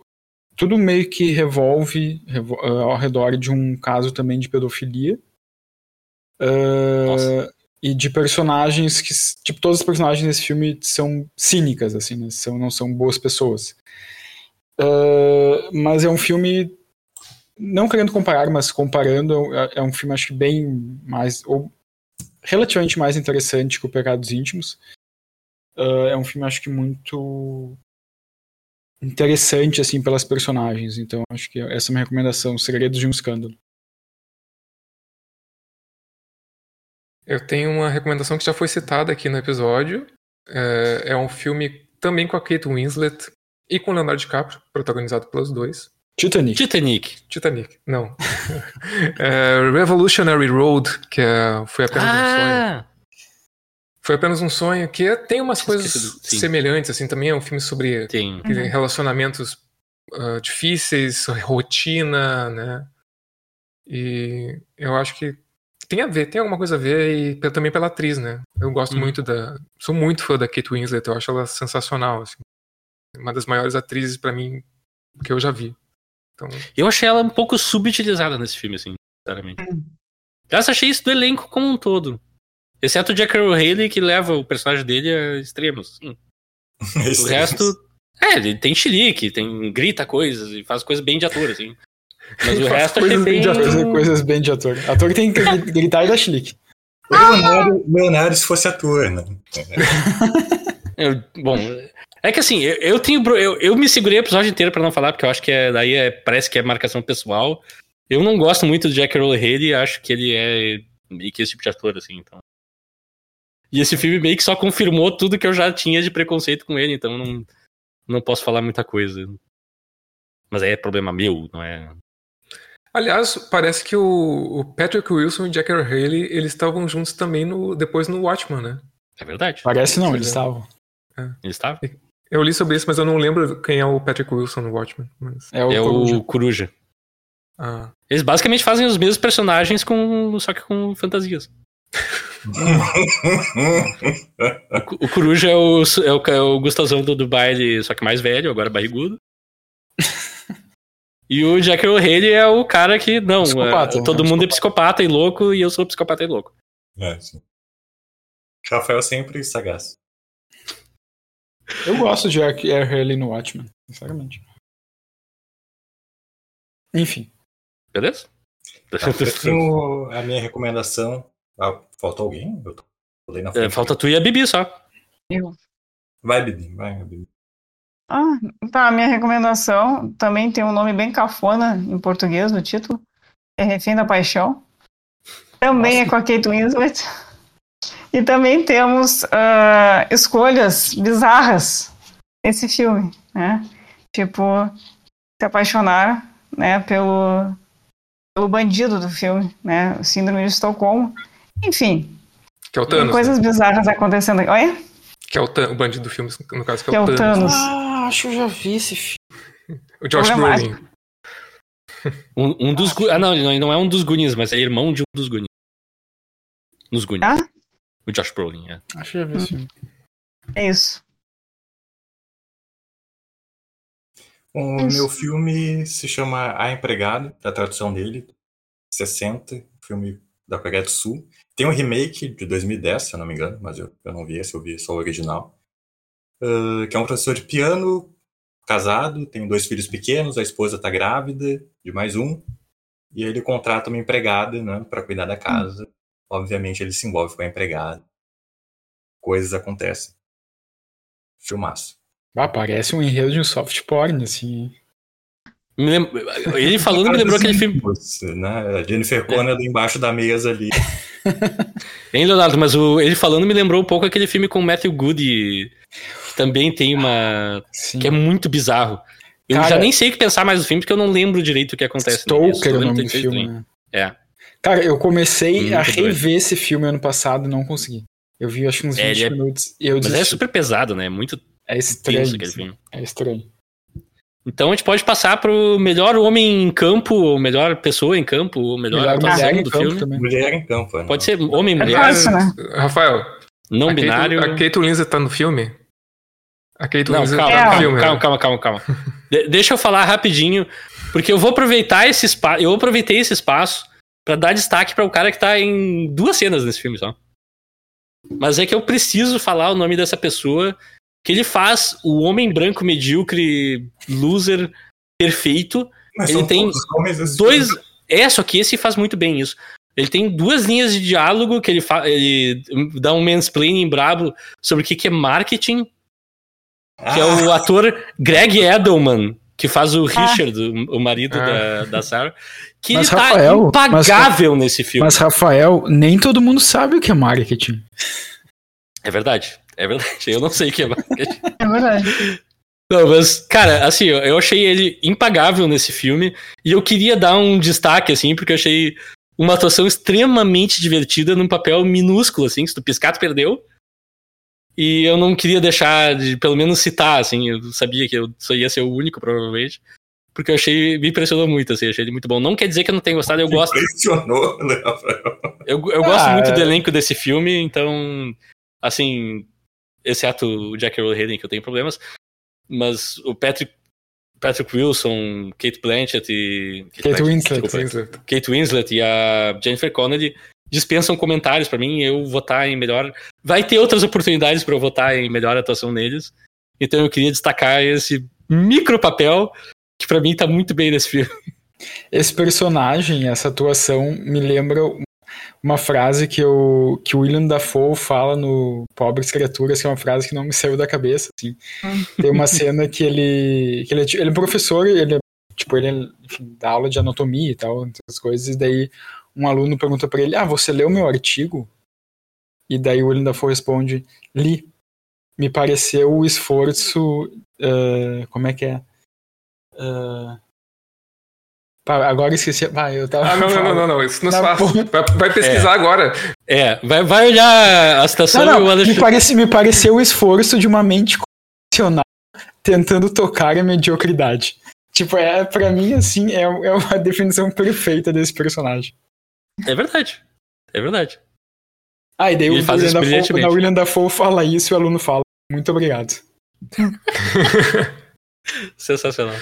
tudo meio que revolve revo- uh, ao redor de um caso também de pedofilia Uh, e de personagens que tipo todas as personagens desse filme são cínicas assim né? são não são boas pessoas mas é um filme não querendo comparar, mas comparando, é, é um filme acho que bem mais ou relativamente mais interessante que o Pecados Íntimos. Uh, é um filme acho que muito interessante assim pelas personagens. Então acho que essa é a minha recomendação, Segredos de um Escândalo. Eu tenho uma recomendação que já foi citada aqui no episódio. É, é um filme também com a Kate Winslet e com o Leonardo DiCaprio, protagonizado pelos dois. Titanic. Titanic. Titanic, não. [laughs] É, Revolutionary Road, que é- foi apenas um sonho. Foi apenas um sonho, que tem umas Tinha coisas sim. semelhantes, assim, também é um filme sobre Tem. aquele relacionamentos ah, difíceis, rotina, né? E eu acho que tem a ver, tem alguma coisa a ver e também pela atriz, né? Eu gosto Uhum. muito da. Sou muito fã da Kate Winslet, eu acho ela sensacional, assim. Uma das maiores atrizes pra mim que eu já vi. Então, Eu achei ela um pouco subutilizada nesse filme, assim, sinceramente. Eu achei isso do elenco como um todo. Exceto o Jack Earl Haley, que leva o personagem dele a extremos. [laughs] sim. O resto. É, ele tem chilique, tem grita coisas e faz coisas bem de ator, assim. Mas o resto achei coisas bem bem. de ator. Coisa- coisas bem de ator. Ator tem que gri- gritar e dar chilique. O Leonardo, Leonardo se fosse ator, né? Eu- bom, é que assim, eu, eu tenho. Eu, eu me segurei o episódio inteiro pra não falar, porque eu acho que é, daí é, parece que é marcação pessoal. Eu não gosto muito do Jack Earl Haley, acho que ele é meio que esse tipo de ator, assim, então. E esse filme meio que só confirmou tudo que eu já tinha de preconceito com ele, então não, não posso falar muita coisa. Mas aí é problema meu, não é. aliás, parece que o, o Patrick Wilson e Jack Haley, eles estavam juntos também no, depois no Watchman, né? É verdade. Parece não, eles é. estavam. Ele estava. Eu li sobre isso, mas eu não lembro quem é o Patrick Wilson no Watchmen. Mas... É o, É Coruja. o Coruja. Ah, Eles basicamente fazem os mesmos personagens, com, só que com fantasias. [laughs] O Coruja é o, é o, é o Gustavzão do, do baile, só que mais velho, agora barrigudo. E o Jack Haley é o cara que, não, Psicopata, é, né? todo É um mundo é psicopata e louco, e eu sou psicopata e louco. É, sim. Rafael sempre sagaz. Eu gosto de Jack Haley no Watchmen, sinceramente. Enfim. Beleza? Tá, [laughs] eu tenho a minha recomendação. Faltou alguém? Eu tô falei na É, frente. falta tu e a Bibi só. Eu. Vai, Bibi, vai, Bibi. Ah, tá. A minha recomendação também tem um nome bem cafona em português no título. É Refém da Paixão. Também é com a Kate Winslet. E também temos ah, escolhas bizarras nesse filme, né? Tipo, se apaixonar, né, pelo, pelo bandido do filme, né, o síndrome de Estocolmo. Enfim, Que é o tem Thanos. coisas né? bizarras acontecendo. Olha, Que é o, o bandido do filme, no caso, que que é é o Thanos. Thanos. Ah, acho que eu já vi esse filme. O Josh. Brolin. [laughs] Um, um dos. Ah, não, ele não é um dos Goonies, mas é irmão de um dos Goonies. Nos Goonies. Ah? O Josh Brolin, é. Acho que já vi esse filme. É isso. O Isso. meu filme se chama A Empregado, a tradução dele, 60, filme da Coreia do Sul. Tem um remake de 2010, se eu não me engano, mas eu, eu não vi esse, eu vi só o original. Ah, que é um professor de piano, casado, tem dois filhos pequenos, a esposa está grávida de mais um, e ele contrata uma empregada né, para cuidar da casa. Obviamente ele se envolve com a empregada. Coisas acontecem. Filmaço. Ah, parece um enredo de um soft porn, assim. Me lem- Ele falando me lembrou aquele filme. Né? A Jennifer Connelly embaixo da mesa ali. [laughs] Hein, Leonardo? Mas o... ele falando me lembrou um pouco aquele filme com o Matthew Good, que também tem uma. Sim. que é muito bizarro. Eu Cara- já nem sei o que pensar mais do filme, porque eu não lembro direito o que acontece. Stoker é o nome do filme, né? É. Cara, eu comecei Muito a doido. rever esse filme ano passado e não consegui. Eu vi acho que uns É, 20 ele é- minutos e eu Mas é super pesado, né? É muito É estranho. aquele assim. filme. É estranho. Então a gente pode passar pro melhor homem em campo, ou melhor pessoa em campo, ou melhor, Melhor atuação mulher em do campo filme. também. Mulher em campo. né? Pode ser homem, É mulher, fácil, né? Rafael, não a Kate, binário. a Kate Winslet tá no filme? A Kate Não, Winslet calma, tá no calma, filme. calma, né? calma, calma, calma. De- deixa eu falar rapidinho, porque eu vou aproveitar esse espaço. Eu aproveitei esse espaço pra dar destaque para o cara que tá em duas cenas nesse filme só. Mas é que eu preciso falar o nome dessa pessoa, que ele faz o homem branco medíocre, loser, perfeito. Mas ele tem desse Dois. filme. É, só que esse faz muito bem isso. Ele tem duas linhas de diálogo que ele, fa... ele dá um mansplaining brabo sobre o que, que é marketing, que é o ator Greg Edelman, que faz o Richard, o, o marido Ah. da, da Sarah, que Mas, ele tá Rafael, impagável nesse filme. Mas, Rafael, nem todo mundo sabe o que é marketing. É verdade, é verdade. Eu não sei o que é marketing. [laughs] É verdade. Não, mas, cara, assim, eu achei ele impagável nesse filme. E eu queria dar um destaque, assim, porque eu achei uma atuação extremamente divertida num papel minúsculo, assim. Se tu piscar, tu perdeu. E eu não queria deixar de, pelo menos, citar, assim. Eu sabia que eu só ia ser o único, provavelmente. Porque eu achei, me impressionou muito, assim. Achei ele muito bom. Não quer dizer que eu não tenha gostado, eu gosto. Impressionou, [laughs] né, Rafael? Eu, eu gosto Ah, muito é. do elenco desse filme, então, assim, exceto o Jack Earl Hayden, que eu tenho problemas, mas o Patrick, Patrick Wilson, Kate Blanchett e... Kate Winslet. desculpa, Winslet. Kate Winslet e a Jennifer Connelly dispensam comentários pra mim, eu votar em melhor... Vai ter outras oportunidades pra eu votar em melhor atuação neles, então eu queria destacar esse micro papel que pra mim tá muito bem nesse filme. Esse personagem, essa atuação, me lembra uma frase que, eu, que o William Dafoe fala no Pobres Criaturas, que é uma frase que não me saiu da cabeça. Assim. Tem uma cena que ele. Que ele, é, ele é professor, ele é, tipo, ele é, enfim, dá aula de anatomia e tal, essas coisas, e daí um aluno pergunta pra ele: Ah, você leu meu artigo? E daí o William Dafoe responde: Li. Me pareceu o esforço. eh, como é que é? Pá, agora eu esqueci. Ah, eu tava Ah, não, não, não, não, não. Isso não se Na faz. Vai, vai pesquisar agora. É, vai, vai olhar a citação Não, e o não, Alexandre... me, parece, me pareceu o esforço de uma mente convencional tentando tocar a mediocridade. Tipo, é, pra mim, assim, é, é uma definição perfeita desse personagem. É verdade. É verdade. Ah, e daí o faz William Dafoe, o William Dafoe fala isso e o aluno fala, muito obrigado. [laughs] Sensacional.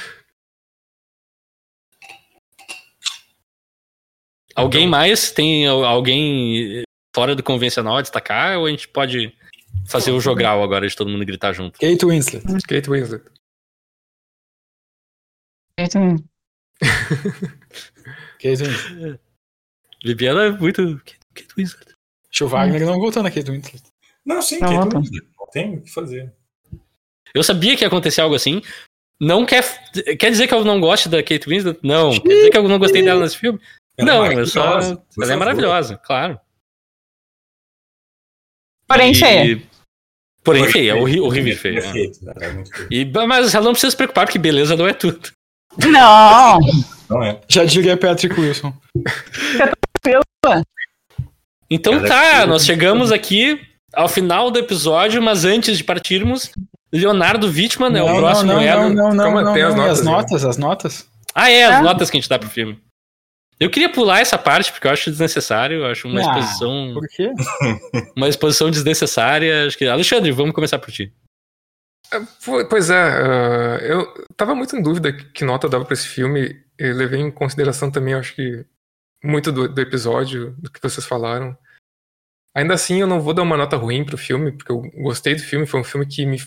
Alguém mais? Tem al- alguém fora do convencional a destacar? Ou a gente pode fazer o jogral agora de todo mundo gritar junto? Kate Winslet. Kate Winslet. Jeito nenhum. Kate Winslet. [laughs] Bibiana é muito. Kate Winslet. Acho o Wagner não voltou na Kate Winslet. Não, sim, Não, Kate. Winslet. Não tem o que fazer. Eu sabia que ia acontecer algo assim. Não quer. Quer dizer que eu não gosto da Kate Winslet? Não. Quer dizer que eu não gostei dela nesse filme? É não, eu só. Ela é favor. maravilhosa, claro. Porém, E- feia. Porém feia, horri- horrível feia. Perfeito, é feia. E, mas ela não precisa se preocupar, porque beleza não é tudo. Não! Não é. Já diria Patrick Wilson. Então Ela é tá, nós chegamos aqui ao final do episódio, mas antes de partirmos, Leonardo Wittmann é o próximo não, elo. não, não, não, Calma, não, tem as não. E as notas aí. notas, as notas? Ah, é, as É. notas que a gente dá pro filme. Eu queria pular essa parte, porque eu acho desnecessário, eu acho uma Ah, exposição. Por quê? [laughs] Uma exposição desnecessária. Acho que. Alexandre, vamos começar por ti. Foi- Pois é, ah, eu tava muito em dúvida que nota eu dava pra esse filme. Eu levei em consideração também, acho que, muito do, do episódio, do que vocês falaram. Ainda assim, eu não vou dar uma nota ruim pro filme, porque eu gostei do filme. Foi um filme que me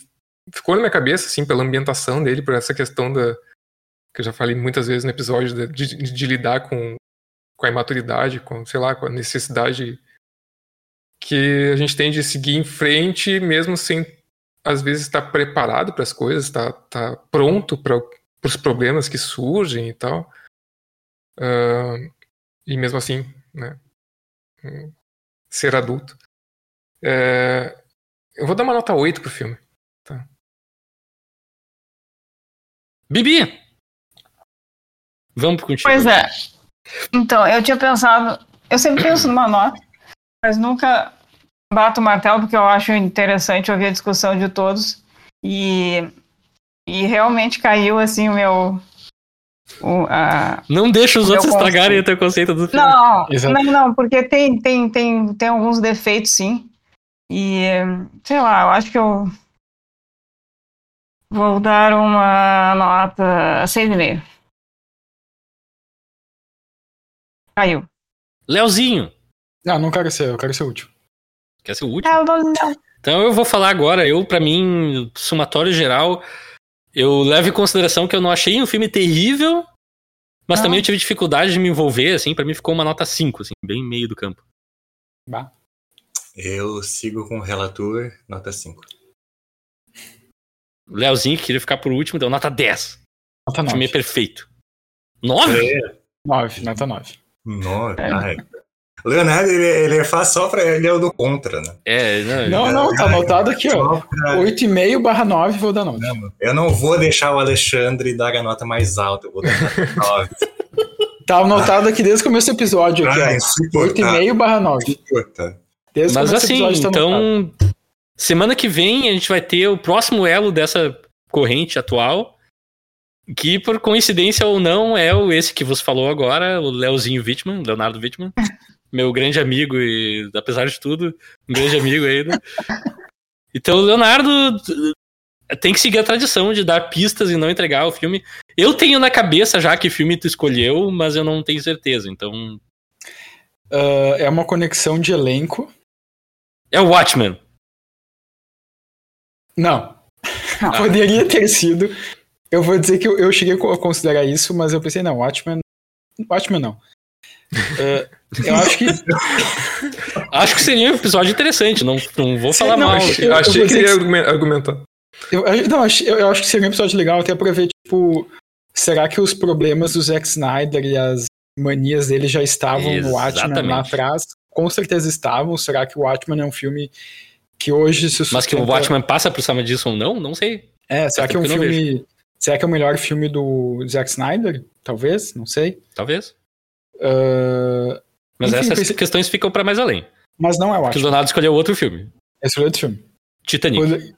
ficou na minha cabeça, assim, pela ambientação dele, por essa questão da. que eu já falei muitas vezes no episódio, de, de- de lidar com, com a imaturidade, com, sei lá, com a necessidade que a gente tem de seguir em frente, mesmo sem às vezes estar preparado para as coisas, tá, tá pronto para os problemas que surgem e tal. Ah, e mesmo assim, né, ser adulto. É, eu vou dar uma nota 8 pro filme. Bibi! Vamos contigo. Pois é. Então, eu tinha pensado. Eu sempre penso numa nota, mas nunca bato o martelo, porque eu acho interessante ouvir a discussão de todos. E, e realmente caiu assim o meu. O, a... Não deixa os outros conceito. estragarem o teu conceito do filme. Não, Exato. não, não, porque tem, tem, tem, tem alguns defeitos, sim. E, sei lá, eu acho que eu vou dar uma nota 6,5. Caiu. Leozinho. Não, não quero ser, eu quero ser útil. Quer ser o último? É, não, não. Então eu vou falar agora. Eu, pra mim, somatório geral, eu levo em consideração que eu não achei um filme terrível, mas Ah. também eu tive dificuldade de me envolver, assim, pra mim ficou uma nota 5, assim, bem meio do campo. Bah. Eu sigo com o relator, nota 5. Leozinho, que queria ficar por último, deu nota 10. Nota O filme é 9. perfeito. 9? 9, nota 9. 9. É. Leonardo, ele, ele faz só pra. Ele é o do contra, né? É, não, Não, não, tá anotado aqui, ó. Pra- 8,5 barra 9, vou dar 9. Eu não vou deixar o Alexandre dar a nota mais alta. Eu vou dar nota [laughs] 9. Tá anotado aqui desde o começo do episódio. Aqui, Ah, ó. insuportável. 8,5 barra 9. Insuportável. Desde Mas assim, tá então, semana que vem a gente vai ter o próximo elo dessa corrente atual, que por coincidência ou não é o esse que você falou agora, o Leozinho Wittmann, Leonardo Wittmann, [laughs] meu grande amigo e, apesar de tudo, um grande amigo aí, né? Então, o Leonardo tem que seguir a tradição de dar pistas e não entregar o filme. Eu tenho na cabeça já que filme tu escolheu, mas eu não tenho certeza, então... Ah, é uma conexão de elenco. É o Watchmen. Não. Não. Poderia ter sido. Eu vou dizer que eu, eu cheguei a considerar isso, mas eu pensei, não, Watchmen. Watchmen não. Ah, [laughs] eu acho que. Acho que seria um episódio interessante, não, não vou falar não, mal. eu- Achei, eu achei vou que ia argumentar. Eu, eu- não, acho- eu, eu acho que seria um episódio legal até pra ver, tipo, será que os problemas do Zack Snyder e as manias dele já estavam no Watchmen lá Exatamente. atrás? Com certeza estavam. Será que o Watchmen é um filme que hoje se Mas que o sustenta- Watchmen passa por cima disso ou não, não sei. É, será que é um eu filme. Será que é o melhor filme do Zack Snyder? Talvez, não sei. Talvez. Ah, Mas Enfim, essas pensei- questões ficam pra mais além. mas não é o Porque o. Leonardo escolheu outro filme. Esse é outro filme. Titanic. Pode-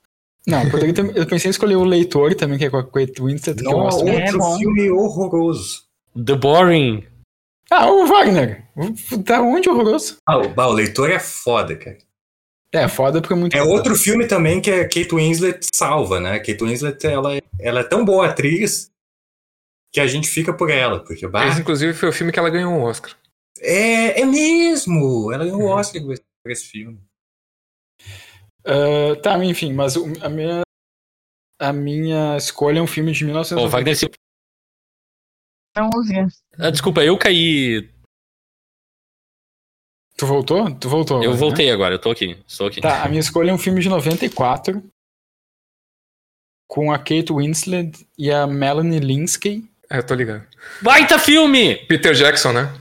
Não, poderia ter- eu pensei em escolher o Leitor também, que é com a Kate Winslet, que eu Não, gosto muito. É outro bom. filme horroroso. The Boring. Ah, o Wagner! Da onde horroroso? Ah, o, bah, o leitor é foda, cara. É, foda porque é muito. É outro filme também que a Kate Winslet salva, né? A Kate Winslet, ela, ela é tão boa atriz que a gente fica por ela. Porque, bah, Esse, inclusive, foi o filme que ela ganhou um Oscar. é, é mesmo! Ela ganhou o Uhum. Oscar por esse- filme. Ah, tá, enfim, mas o- a minha. A minha escolha é um filme de Ó, o 1990. Wagner se... Não ouvi. Ah, desculpa, eu caí. Tu voltou? Tu voltou. Eu agora, voltei agora, eu tô aqui. Estou aqui. Né? Tá, a minha escolha é um filme de 94. Com a Kate Winslet e a Melanie Linsky. É, tô ligado. Baita filme! Peter Jackson, né?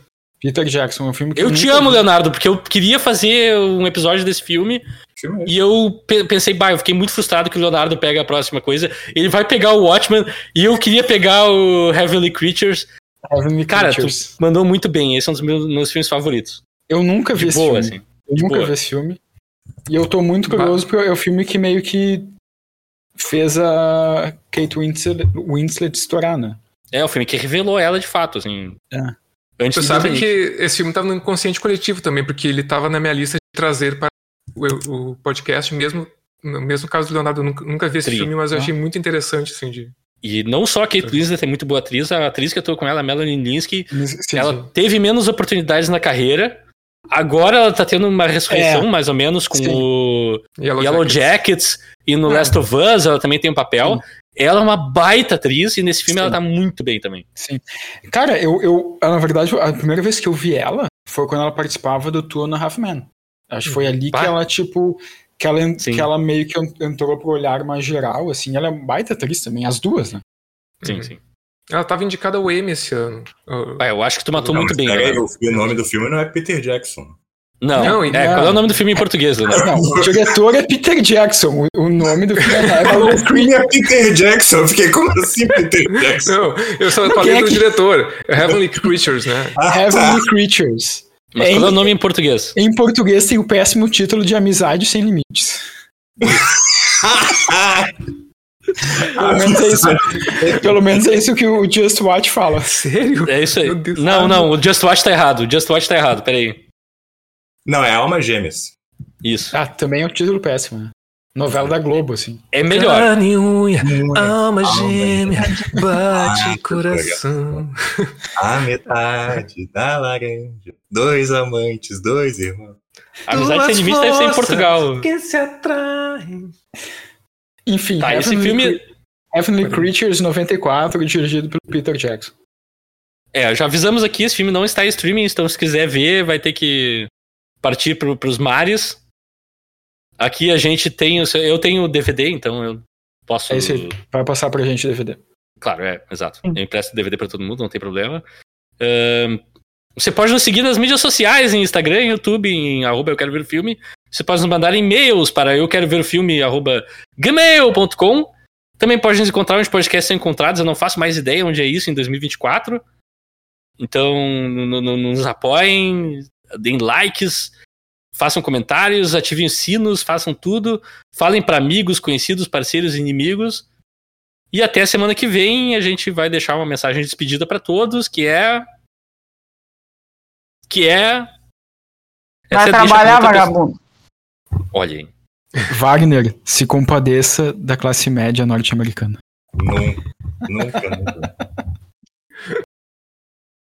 Peter Jackson, é um filme que Eu te amo, vi. Leonardo, porque eu queria fazer um episódio desse filme Filme é e eu pe- pensei, bah, eu fiquei muito frustrado que o Leonardo pega a próxima coisa. Ele vai pegar o Watchmen e eu queria pegar o Heavenly Creatures. Heavenly Cara, tu Creatures. mandou muito bem. Esse é um dos meus, meus filmes favoritos. Eu nunca vi De esse boa, filme. assim. Eu de nunca boa. vi esse filme. E eu tô muito curioso porque é o filme que meio que fez a Kate Winslet, Winslet estourar, né? É o filme que revelou ela de fato, assim. É. Antes do sabe que esse filme tava no inconsciente coletivo também, porque ele tava na minha lista de trazer para o, o podcast, mesmo no mesmo caso do Leonardo, eu nunca, nunca vi esse Tri. filme, mas eu Ah. achei muito interessante, assim, de... E não só a Kate Winslet é muito boa atriz, a atriz que eu tô com ela, a Melanie Linsky, Sim, ela sim. teve menos oportunidades na carreira. Agora ela tá tendo uma ressurreição, É. mais ou menos, com Sim. o Yellow, Yellow Jackets. Jackets e no Ah. Last of Us ela também tem um papel. Ela é uma baita atriz e nesse filme Sim. ela tá muito bem também. Sim. Cara, eu, eu, na verdade, a primeira vez que eu vi ela foi quando ela participava do Two and a Half Men. Acho que foi ali Bah. que ela, tipo, que ela, Sim. que ela meio que en- entrou pro olhar mais geral, assim. Ela é uma baita atriz também, as duas, né? Sim, Uhum. sim. Ela tava indicada ao Emmy esse ano. Ah, eu acho que tu matou Não, muito bem, pera aí, né? o, o nome do filme não é Peter Jackson. Não, Não, é, e- qual é o nome do filme em português, Leonardo? Não, o diretor é Peter Jackson. O, o nome do filme é [laughs] Heavenly O filme é Peter Jackson. Eu fiquei, como assim Peter [laughs] Jackson? Não, eu só Não, falei é do que- diretor. Heavenly Creatures, né? [laughs] Heavenly Creatures. Mas qual é o nome em português? Em português tem o péssimo título de Amizade Sem Limites. Pelo menos é isso, pelo menos é isso que o Just Watch fala. [laughs] Sério? É isso aí. Não, não, o Just Watch tá errado. O Just Watch tá errado, peraí. Não, é Alma Gêmeas. Isso. Ah, também é um título péssimo, né? Novela da Globo, assim. É melhor. Carne unha, Alma gêmea, bate Ah, coração. A metade da laranja. Dois amantes, dois irmãos. Amizade Sem Limites deve ser em Portugal. Que se atraem. Enfim, Tá, esse Heavenly filme. Heavenly Creatures 94, dirigido pelo Peter Jackson. É, já avisamos aqui, esse filme não está em streaming, então se quiser ver, vai ter que partir pro, pros mares. Aqui a gente tem. o seu- Eu tenho o DVD, então eu posso. É isso aí. Vai passar pra gente DVD. Claro, é, exato. Eu empresto DVD pra todo mundo, não tem problema. Ahn, você pode nos seguir nas mídias sociais, em Instagram, em YouTube, em arroba eu quero ver o filme. Você pode nos mandar e-mails para eu quero ver o filme, arroba gmail.com. Também pode nos encontrar onde podcasts são encontrados. Eu não faço mais ideia onde é isso em 2024. Então, no- no- nos apoiem, deem likes, façam comentários, ativem os sinos, façam tudo. Falem para amigos, conhecidos, parceiros e inimigos. E até a semana que vem a gente vai deixar uma mensagem de despedida para todos, que é. Que é. Vai deixa trabalhar, vagabundo. Olha aí. Wagner, se compadeça da classe média norte-americana. Nunca, nunca, nunca.